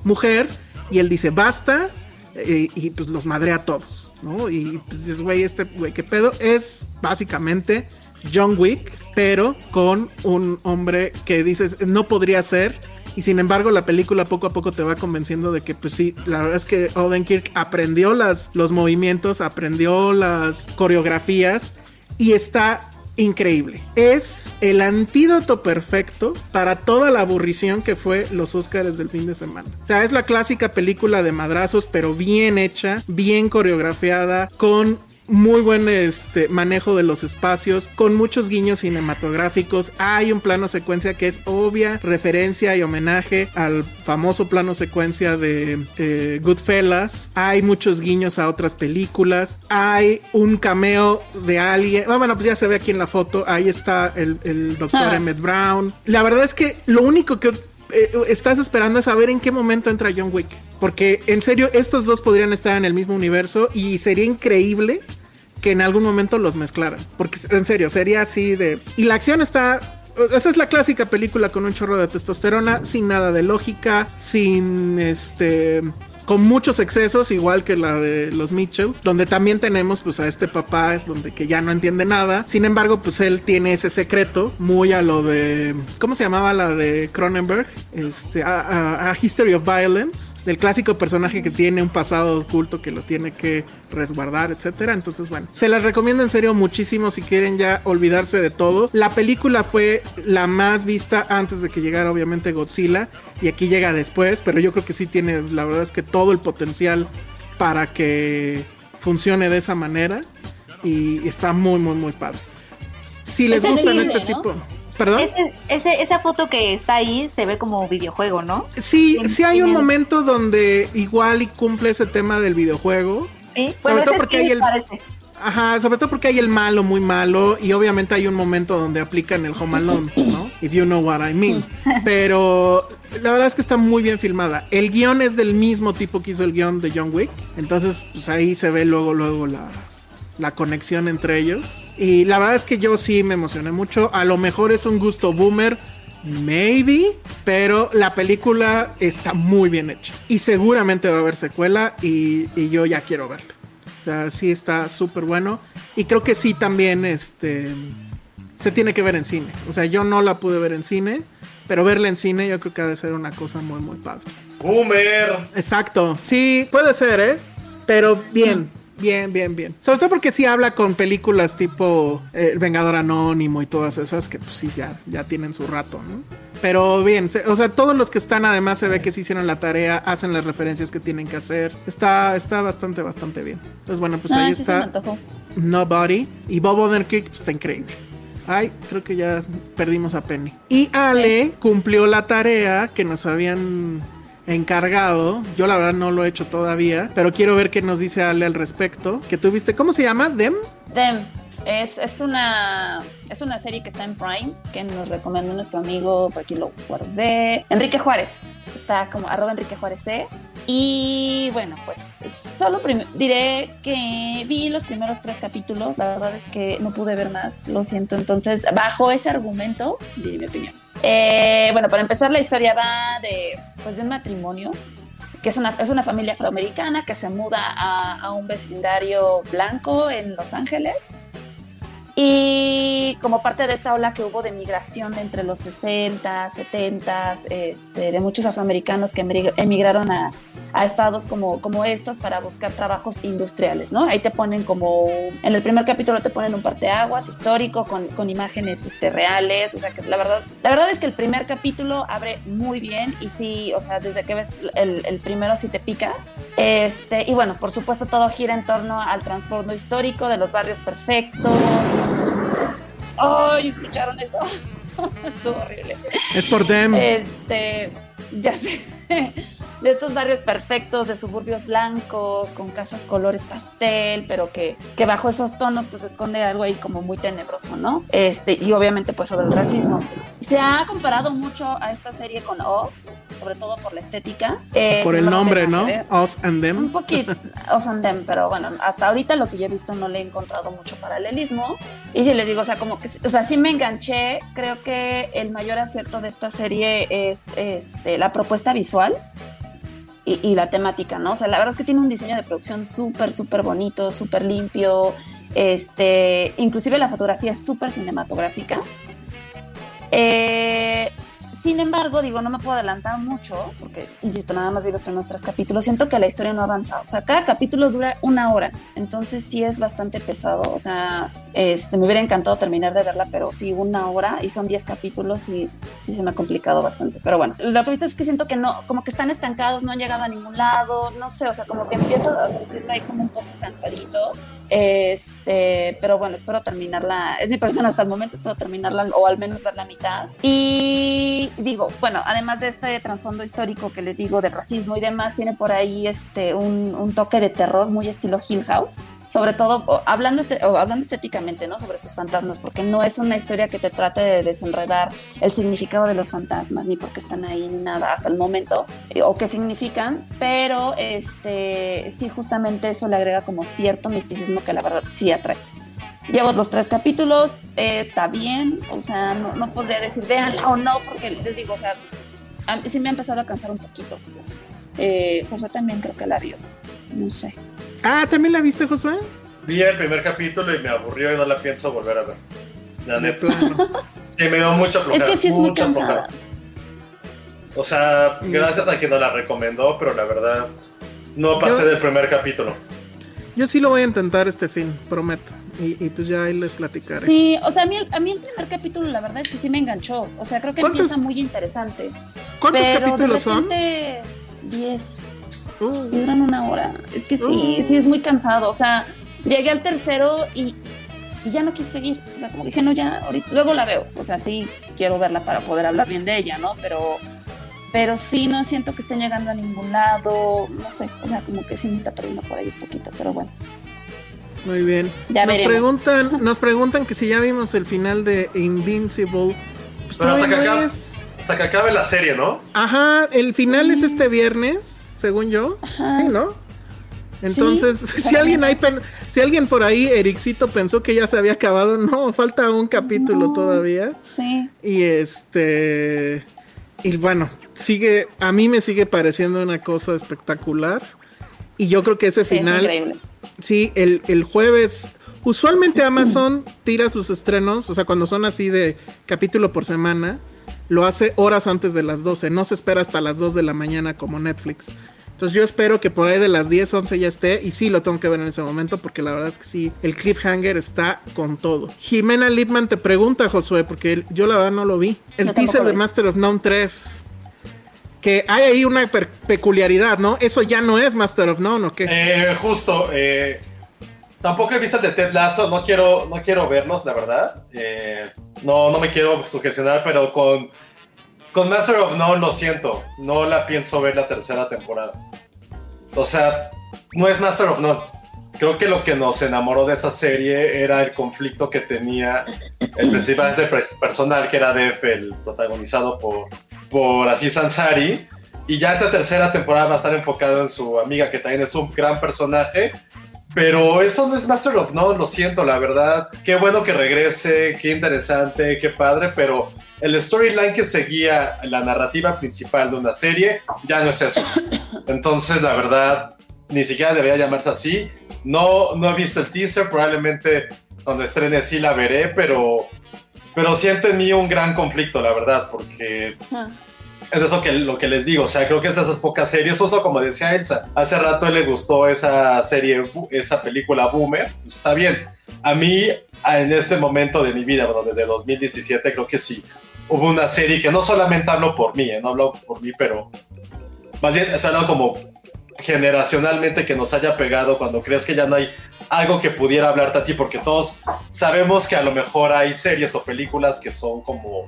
Speaker 6: mujer y él dice basta eh, y pues los madrea a todos, ¿no? Y pues dices, güey, este güey, ¿qué pedo? Es básicamente John Wick, pero con un hombre que dices, no podría ser. Y sin embargo, la película poco a poco te va convenciendo de que, pues sí, la verdad es que Odenkirk aprendió las, los movimientos, aprendió las coreografías y está increíble. Es el antídoto perfecto para toda la aburrición que fue los Oscars del fin de semana. O sea, es la clásica película de madrazos, pero bien hecha, bien coreografiada, con muy buen este, manejo de los espacios, con muchos guiños cinematográficos. Hay un plano secuencia que es obvia referencia y homenaje al famoso plano secuencia de eh, Goodfellas. Hay muchos guiños a otras películas. Hay un cameo de alguien. Ah, bueno, pues ya se ve aquí en la foto. Ahí está el, el doctor
Speaker 9: Ah.
Speaker 6: Emmett Brown. La verdad es que lo único que eh, estás esperando es saber en qué momento entra John Wick. Porque en serio, estos dos podrían estar en el mismo universo y sería increíble que en algún momento los mezclaran. Porque en serio, sería así de... Y la acción está... Esa es la clásica película con un chorro de testosterona, sin nada de lógica, sin este... Con muchos excesos, igual que la de los Mitchell, donde también tenemos pues a este papá, donde que ya no entiende nada. Sin embargo, pues él tiene ese secreto, muy a lo de... ¿Cómo se llamaba la de Cronenberg? Este, a, a- a History of Violence, del clásico personaje que tiene un pasado oculto que lo tiene que resguardar, etcétera. Entonces, bueno, se las recomiendo en serio muchísimo si quieren ya olvidarse de todo. La película fue la más vista antes de que llegara obviamente Godzilla y aquí llega después, pero yo creo que sí tiene, la verdad es que todo el potencial para que funcione de esa manera y está muy, muy, muy padre. Si les
Speaker 11: Es
Speaker 6: gustan este
Speaker 11: ¿no?
Speaker 6: tipo... ¿Perdón?
Speaker 11: Ese, ese- esa foto que está ahí se ve como videojuego, ¿no?
Speaker 6: Sí,
Speaker 11: En-
Speaker 6: sí hay un
Speaker 11: el-
Speaker 6: momento donde igual y cumple ese tema del videojuego.
Speaker 11: Sí,
Speaker 6: Sobre
Speaker 11: bueno,
Speaker 6: todo porque hay el-
Speaker 11: parece.
Speaker 6: Ajá, sobre todo porque hay el malo muy malo y obviamente hay un momento donde aplican el Home Alone, ¿no? If you know what I mean. Pero la verdad es que está muy bien filmada. El guion es del mismo tipo que hizo el guion de John Wick. Entonces, pues ahí se ve luego, luego la, la conexión entre ellos. Y la verdad es que yo sí me emocioné mucho. A lo mejor es un gusto boomer. Maybe, pero la película está muy bien hecha. Y seguramente va a haber secuela y, y yo ya quiero verla. O sea, sí está súper bueno. Y creo que sí también este, se tiene que ver en cine. O sea, yo no la pude ver en cine, pero verla en cine yo creo que ha de ser una cosa muy, muy padre.
Speaker 7: Boomer.
Speaker 6: Exacto. Sí, puede ser, ¿eh? Pero bien, bien, bien, bien. Sobre todo porque sí habla con películas tipo eh, El Vengador Anónimo y todas esas que pues sí ya, ya tienen su rato, ¿no? Pero bien, se- o sea, todos los que están además se ve que sí hicieron la tarea, hacen las referencias que tienen que hacer. Está, está bastante, bastante bien. Entonces, bueno, pues
Speaker 9: Ah,
Speaker 6: ahí
Speaker 9: sí se me
Speaker 6: está. Nobody. Y Bob Odenkirk pues, está increíble. Ay, creo que ya perdimos a Penny. Y Ale cumplió la tarea que nos habían encargado. Yo la verdad no lo he hecho todavía, pero quiero ver qué nos dice Ale al respecto. Que tuviste, ¿cómo se llama? Dem.
Speaker 9: Dem. Es, es, una, es una serie que está en Prime, que nos recomendó nuestro amigo, por aquí lo guardé, Enrique Juárez. Está como arroba Enrique Juárez C. Y bueno, pues solo diré que vi los primeros tres capítulos, la verdad es que no pude ver más, lo siento. Entonces, bajo ese argumento, diré mi opinión. Eh, bueno, para empezar, la historia va de, pues, de un matrimonio que es una, es una familia afroamericana que se muda a, a un vecindario blanco en Los Ángeles. Y como parte de esta ola que hubo de migración entre los 60, 70, este, de muchos afroamericanos que emigr- emigraron a, a estados como, como estos para buscar trabajos industriales, ¿no? Ahí te ponen como, en el primer capítulo te ponen un parteaguas histórico con, con imágenes este, reales, o sea que la verdad, la verdad es que el primer capítulo abre muy bien y sí, o sea, desde que ves el, primero sí te picas. Este, y bueno, por supuesto todo gira en torno al trasfondo histórico de los barrios perfectos. ¡Ay! ¿Escucharon eso? Estuvo horrible.
Speaker 6: Es por Dem.
Speaker 9: Este, ya sé. De estos barrios perfectos, de suburbios blancos, con casas colores pastel, pero que, que bajo esos tonos pues esconde algo ahí como muy tenebroso, ¿no? Este, y obviamente pues sobre el racismo. Se ha comparado mucho a esta serie con Oz, sobre todo por la estética. Eh,
Speaker 6: por el nombre, ¿no? Us and Them.
Speaker 9: Un poquito, Oz and Them, pero bueno, hasta ahorita lo que yo he visto no le he encontrado mucho paralelismo. Y si les digo, o sea, como que, o sea, sí me enganché. Creo que el mayor acierto de esta serie es este, la propuesta visual. Y, y la temática, ¿no? O sea, la verdad es que tiene un diseño de producción súper, súper bonito, súper limpio, este, inclusive la fotografía es súper cinematográfica. Eh, sin embargo, digo, no me puedo adelantar mucho, porque, insisto, nada más vi los primeros tres capítulos. Siento que la historia no ha avanzado. O sea, cada capítulo dura una hora. Entonces sí es bastante pesado. O sea, este, me hubiera encantado terminar de verla, pero sí, una hora y son diez capítulos y sí se me ha complicado bastante. Pero bueno, lo que he visto es que siento que no, como que están estancados, no han llegado a ningún lado. No sé, o sea, como que empiezo a sentirme ahí como un poco cansadito. Este, pero bueno, espero terminarla. Es mi persona hasta el momento, espero terminarla o al menos ver la mitad. Y digo, bueno, además de este trasfondo histórico que les digo de racismo y demás, tiene por ahí este un, un toque de terror muy estilo Hill House. Sobre todo hablando, este, hablando estéticamente, ¿no? Sobre sus fantasmas, porque no es una historia que te trate de desenredar el significado de los fantasmas, ni porque están ahí, ni nada hasta el momento, eh, o qué significan, pero este sí, justamente eso le agrega como cierto misticismo que la verdad sí atrae. Llevo los tres capítulos, está bien, o sea, no, no podría decir véanla o no, porque les digo, o sea, sí me ha empezado a cansar un poquito. Eh, José también creo que la vio, no sé.
Speaker 6: Ah, ¿también la viste, Josué?
Speaker 7: Vi el primer capítulo y me aburrió y no la pienso volver a ver. La neta. Sí, me dio mucha flojera.
Speaker 9: Es que sí es muy cansada.
Speaker 7: flojera. O sea, gracias a quien nos la recomendó, pero la verdad no pasé
Speaker 6: Yo-
Speaker 7: del primer capítulo.
Speaker 6: Yo sí lo voy a intentar este fin, prometo. Y, y pues ya ahí les platicaré.
Speaker 9: Sí, o sea, a mí, el- a mí el primer capítulo la verdad es que sí me enganchó. O sea, creo que
Speaker 6: ¿Cuántos-
Speaker 9: empieza muy interesante.
Speaker 6: ¿Cuántos
Speaker 9: pero
Speaker 6: capítulos
Speaker 9: de repente, 10. Y duran una hora. Es que sí,
Speaker 6: Uh.
Speaker 9: sí es muy cansado. O sea, llegué al tercero y, y ya no quise seguir. O sea, como dije, no, ya, ahorita, luego la veo. O sea, sí quiero verla para poder hablar bien de ella, ¿no? Pero, pero sí, no siento que estén llegando a ningún lado. No sé, o sea, como que sí me está perdiendo por ahí un poquito, pero bueno.
Speaker 6: Muy bien.
Speaker 9: Ya
Speaker 6: nos
Speaker 9: veremos.
Speaker 6: preguntan, nos preguntan que si ya vimos el final de Invincible. Pues
Speaker 7: Pero hasta que,
Speaker 6: no
Speaker 7: acabe,
Speaker 6: es.
Speaker 7: hasta que acabe la serie, ¿no?
Speaker 6: Ajá, el final es este viernes, según yo. Sí, ¿no? Entonces,
Speaker 7: Sí,
Speaker 6: si alguien hay pen- si alguien por ahí, Ericito, pensó que ya se había acabado, no, falta un capítulo todavía.
Speaker 9: Sí.
Speaker 6: Y este y bueno, sigue a mí me sigue pareciendo una cosa espectacular. Y yo creo que ese
Speaker 9: Sí, es
Speaker 6: final
Speaker 9: increíble.
Speaker 6: Sí, el, el jueves. Usualmente Amazon tira sus estrenos, o sea, cuando son así de capítulo por semana, lo hace horas antes de las 12. No se espera hasta las 2 de la mañana como Netflix. Entonces yo espero que por ahí de las 10, 11 ya esté. Y sí, lo tengo que ver en ese momento porque la verdad es que sí, el cliffhanger está con todo. Jimena Lipman te pregunta, Josué, porque yo la verdad no lo vi. El teaser de. Master of None 3. Que hay ahí una peculiaridad, ¿no? Eso ya no es Master of None, ¿o qué?
Speaker 7: Eh, justo, eh, tampoco he visto el de Ted Lasso, no quiero, no quiero verlos, la verdad. Eh, no, no me quiero sugestionar, pero con, con Master of None lo siento, no la pienso ver la tercera temporada. O sea, no es Master of None. Creo que lo que nos enamoró de esa serie era el conflicto que tenía el principalmente pers- personal, que era Def, el protagonizado por, por Aziz Ansari. Y ya esta tercera temporada va a estar enfocado en su amiga, que también es un gran personaje. Pero eso no es Master of None, lo siento, la verdad. Qué bueno que regrese, qué interesante, qué padre, pero el storyline que seguía la narrativa principal de una serie ya no es eso. Entonces, la verdad, ni siquiera debería llamarse así. No, no he visto el teaser, probablemente cuando estrene sí la veré, pero, pero siento en mí un gran conflicto, la verdad, porque es eso que lo que les digo, o sea, creo que es de esas pocas series, justo como decía Elsa, hace rato le gustó esa serie, esa película Boomer, pues está bien. A mí, en este momento de mi vida, bueno, desde 2017, creo que sí, hubo una serie que no solamente hablo por mí, eh, no hablo por mí, pero más bien es algo como generacionalmente que nos haya pegado cuando crees que ya no hay algo que pudiera hablarte a ti, porque todos sabemos que a lo mejor hay series o películas que son como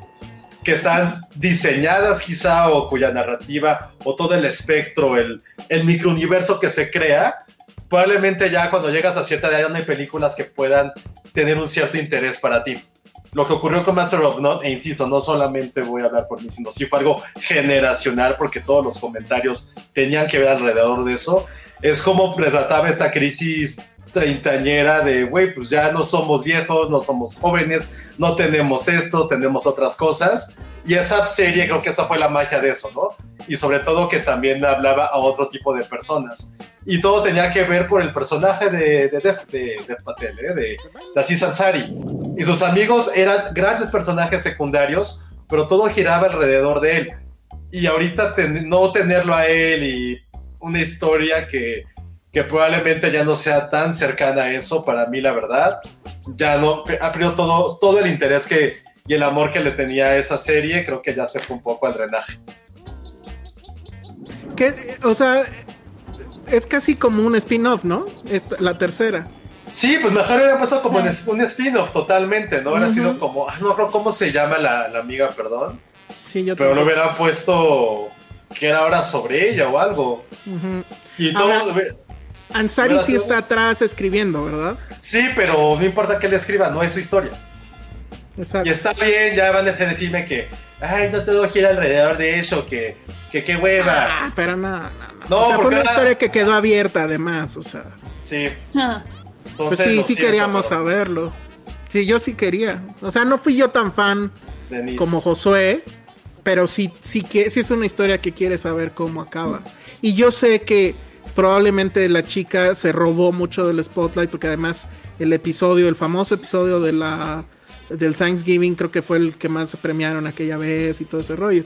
Speaker 7: que están diseñadas quizá o cuya narrativa o todo el espectro, el, microuniverso que se crea, probablemente ya cuando llegas a cierta edad no hay películas que puedan tener un cierto interés para ti. Lo que ocurrió con Master of None, e insisto, no solamente voy a hablar por mí, sino sí fue algo generacional, porque todos los comentarios tenían que ver alrededor de eso, es como retrataba esta crisis treintañera de, güey, pues ya no somos viejos, no somos jóvenes, no tenemos esto, tenemos otras cosas. Y esa serie, creo que esa fue la magia de eso, ¿no? y sobre todo que también hablaba a otro tipo de personas. Y todo tenía que ver por el personaje de, de, Dev, de Dev Patel, ¿eh? de, de Aziz Ansari. Y sus amigos eran grandes personajes secundarios, pero todo giraba alrededor de él. Y ahorita ten- no tenerlo a él y una historia que, que probablemente ya no sea tan cercana a eso, para mí la verdad, ya no, ha perdido todo, todo el interés que, y el amor que le tenía a esa serie, creo que ya se fue un poco al drenaje.
Speaker 6: Que, o sea, es casi como un spin-off, ¿no? Esta- la tercera.
Speaker 7: Sí, pues mejor hubiera pasado como un spin-off totalmente, ¿no? Hubiera sido como, ah, no creo cómo se llama la, la amiga, perdón.
Speaker 6: Sí, yo
Speaker 7: Pero lo
Speaker 6: también.
Speaker 7: hubieran puesto que era ahora sobre ella o algo. Y todo.
Speaker 6: Ahora- Ansari sí está atrás escribiendo, ¿verdad?
Speaker 7: Sí, pero no importa que le escriba, no es su historia.
Speaker 6: Exacto.
Speaker 7: Y está bien, ya van a decirme que, ay, no todo gira alrededor de eso, que, que qué hueva.
Speaker 6: Ah, pero no, no, no.
Speaker 7: No,
Speaker 6: o sea, fue una
Speaker 7: era-
Speaker 6: historia que quedó abierta además, o sea.
Speaker 7: Sí.
Speaker 9: Ah,
Speaker 6: Pues sí, sí
Speaker 7: siento,
Speaker 6: queríamos
Speaker 7: pero-
Speaker 6: saberlo. Sí, yo sí quería. O sea, no fui yo tan fan
Speaker 7: Denise.
Speaker 6: como Josué, pero sí, sí que sí es una historia que quiere saber cómo acaba. Y yo sé que probablemente la chica se robó mucho del spotlight porque además el episodio, el famoso episodio de la del Thanksgiving creo que fue el que más premiaron aquella vez y todo ese rollo.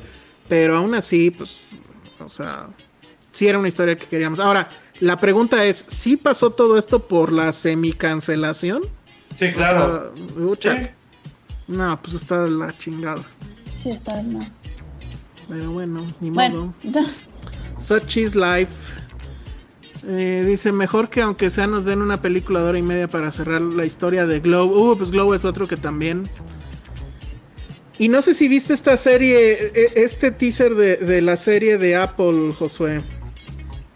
Speaker 6: Pero aún así, pues, o sea, sí era una historia que queríamos. Ahora, la pregunta es, ¿sí pasó todo esto por la semi-cancelación?
Speaker 7: Sí, claro.
Speaker 6: O sea. No, pues está de la chingada.
Speaker 9: sí, está no.
Speaker 6: Pero bueno, ni modo.
Speaker 9: Bueno,
Speaker 6: Such is life. Eh, dice, mejor que aunque sea nos den una película de hora y media para cerrar la historia de Glow. Uh, pues Glow es otro que también. Y no sé si viste esta serie, e- este teaser de, de la serie de Apple, Josué.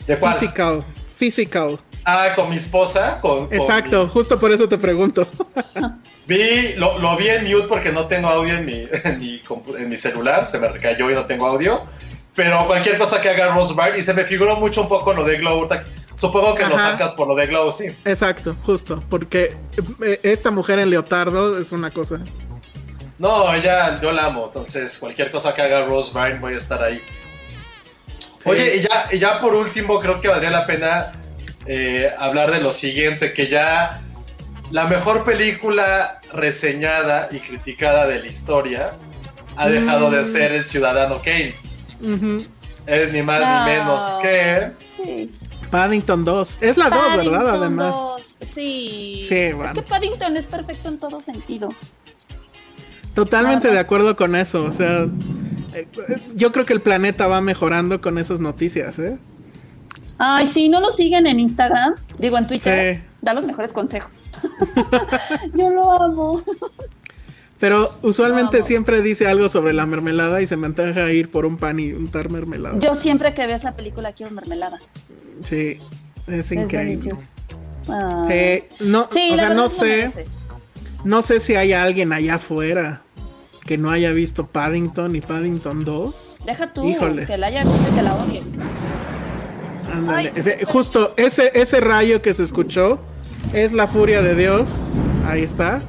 Speaker 7: ¿De cuál?
Speaker 6: Physical. Physical.
Speaker 7: Ah, con mi esposa. Con, con
Speaker 6: Exacto, justo por eso te pregunto.
Speaker 7: vi, lo, lo vi en mute porque no tengo audio en mi, en, mi, compu- en mi celular. Se me recayó y no tengo audio. Pero cualquier cosa que haga Rose Byrne, y se me figuró mucho un poco lo de Glow. Que- Supongo que lo sacas por lo de Glow, sí.
Speaker 6: Exacto, justo. Porque eh, esta mujer en leotardo es una cosa.
Speaker 7: No, ella, yo la amo. Entonces, cualquier cosa que haga Rose Byrne, voy a estar ahí. Oye, y ya, y ya por último, creo que valdría la pena eh, hablar de lo siguiente: que ya la mejor película reseñada y criticada de la historia ha dejado de
Speaker 6: Mm.
Speaker 7: ser El Ciudadano Kane. Es ni más
Speaker 9: No.
Speaker 7: ni menos que.
Speaker 9: Sí.
Speaker 6: Paddington 2. Es la 2, ¿verdad?
Speaker 9: Paddington
Speaker 6: Además.
Speaker 9: 2, Sí.
Speaker 6: Sí,
Speaker 9: Es que Paddington es perfecto en todo sentido.
Speaker 6: Totalmente de acuerdo con eso. O sea, eh, yo creo que el planeta va mejorando con esas noticias, ¿eh?
Speaker 9: Ay, sí, no lo siguen en Instagram, digo en Twitter,
Speaker 6: Sí.
Speaker 9: da los mejores consejos. Yo lo amo.
Speaker 6: Pero usualmente siempre dice algo sobre la mermelada y se me antoja ir por un pan y untar mermelada.
Speaker 9: Yo siempre que veo esa película quiero mermelada.
Speaker 6: Sí, es
Speaker 9: Es
Speaker 6: increíble. Sí, no,
Speaker 9: Sí,
Speaker 6: o sea, no sé, no sé si hay alguien allá afuera que no haya visto Paddington y Paddington 2.
Speaker 9: Deja tú
Speaker 6: Híjole.
Speaker 9: que la haya visto y que la odie.
Speaker 6: Ándale. Justo ese, ese rayo que se escuchó es la furia de Dios. Ahí está.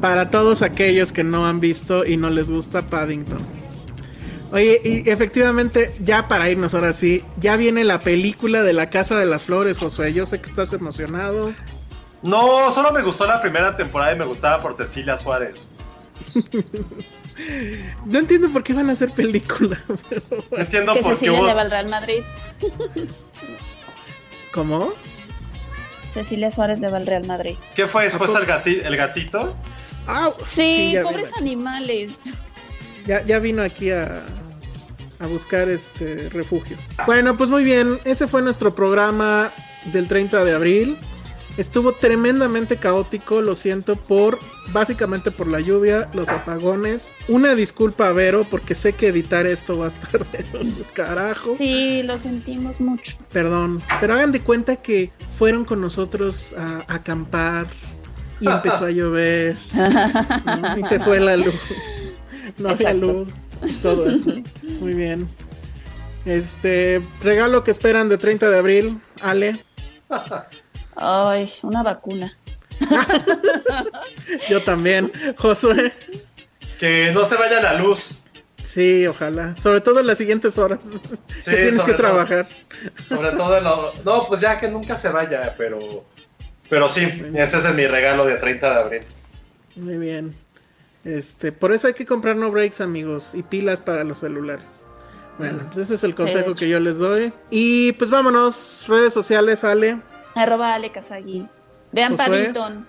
Speaker 6: Para todos aquellos que no han visto y no les gusta Paddington. Oye, y efectivamente, ya para irnos ahora sí, ya viene la película de la Casa de las Flores, Josué. Yo sé que estás emocionado.
Speaker 7: No, solo me gustó la primera temporada y me gustaba por Cecilia Suárez.
Speaker 6: No entiendo por qué van a hacer película. pero bueno.
Speaker 7: No entiendo
Speaker 9: Que
Speaker 7: por qué
Speaker 9: Cecilia
Speaker 7: hubo.
Speaker 9: le va al Real Madrid.
Speaker 6: ¿Cómo?
Speaker 9: Cecilia Suárez le va al Real Madrid.
Speaker 7: ¿Qué fue después el, gati- el gatito?
Speaker 6: Ah,
Speaker 9: Sí, pobres animales.
Speaker 6: Ya, ya vino aquí a, a buscar este refugio. Bueno, pues muy bien. Ese fue nuestro programa del 30 de abril. Estuvo tremendamente caótico, lo siento, por básicamente por la lluvia, los apagones. Una disculpa a Vero, porque sé que editar esto va a estar de carajo.
Speaker 9: Sí, lo sentimos mucho.
Speaker 6: Perdón, pero hagan de cuenta que fueron con nosotros a, a acampar y empezó a llover ¿no? y se fue la luz. No había luz, todo eso. Muy bien. Este regalo que esperan de 30 de abril, Ale.
Speaker 9: Ay, una vacuna.
Speaker 6: Yo también. Josué.
Speaker 7: Que no se vaya la luz.
Speaker 6: Sí, ojalá. Sobre todo en las siguientes horas.
Speaker 7: Sí,
Speaker 6: que tienes que
Speaker 7: todo.
Speaker 6: trabajar.
Speaker 7: Sobre todo en lo- No, pues ya que nunca se vaya, pero... Pero sí, ese es mi regalo de 30 de abril.
Speaker 6: Muy bien. Este, por eso hay que comprar no breaks, amigos, y pilas para los celulares. Bueno, pues ese es el consejo que yo les doy. Y pues vámonos, redes sociales, Ale.
Speaker 9: Arroba Ale Kazagi. Vean
Speaker 6: Josué.
Speaker 9: Paddington.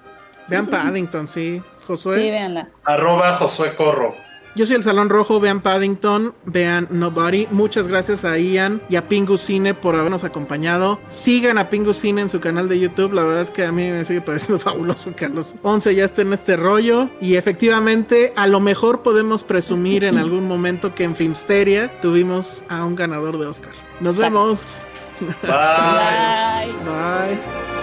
Speaker 6: Vean Paddington, sí. Josué.
Speaker 9: Sí, véanla.
Speaker 7: Arroba Josué Corro.
Speaker 6: Yo soy el Salón Rojo, vean Paddington, vean Nobody. Muchas gracias a Ian y a Pingu Cine por habernos acompañado. Sigan a Pingu Cine en su canal de YouTube. La verdad es que a mí me sigue pareciendo fabuloso que a los 11 ya esté en este rollo. Y efectivamente, a lo mejor podemos presumir en algún momento que en Filmsteria tuvimos a un ganador de Oscar. Nos
Speaker 9: Exacto.
Speaker 6: vemos.
Speaker 9: Bye.
Speaker 6: Bye.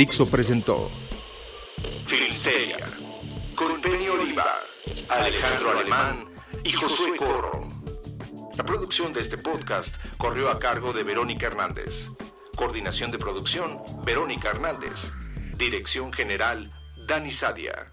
Speaker 3: Dixo presentó
Speaker 2: Filmsteria, con Penny Oliva, Alejandro Alemán y Josué Corro. La producción de este podcast corrió a cargo de Verónica Hernández. Coordinación de producción, Verónica Hernández. Dirección general, Dani Sadia.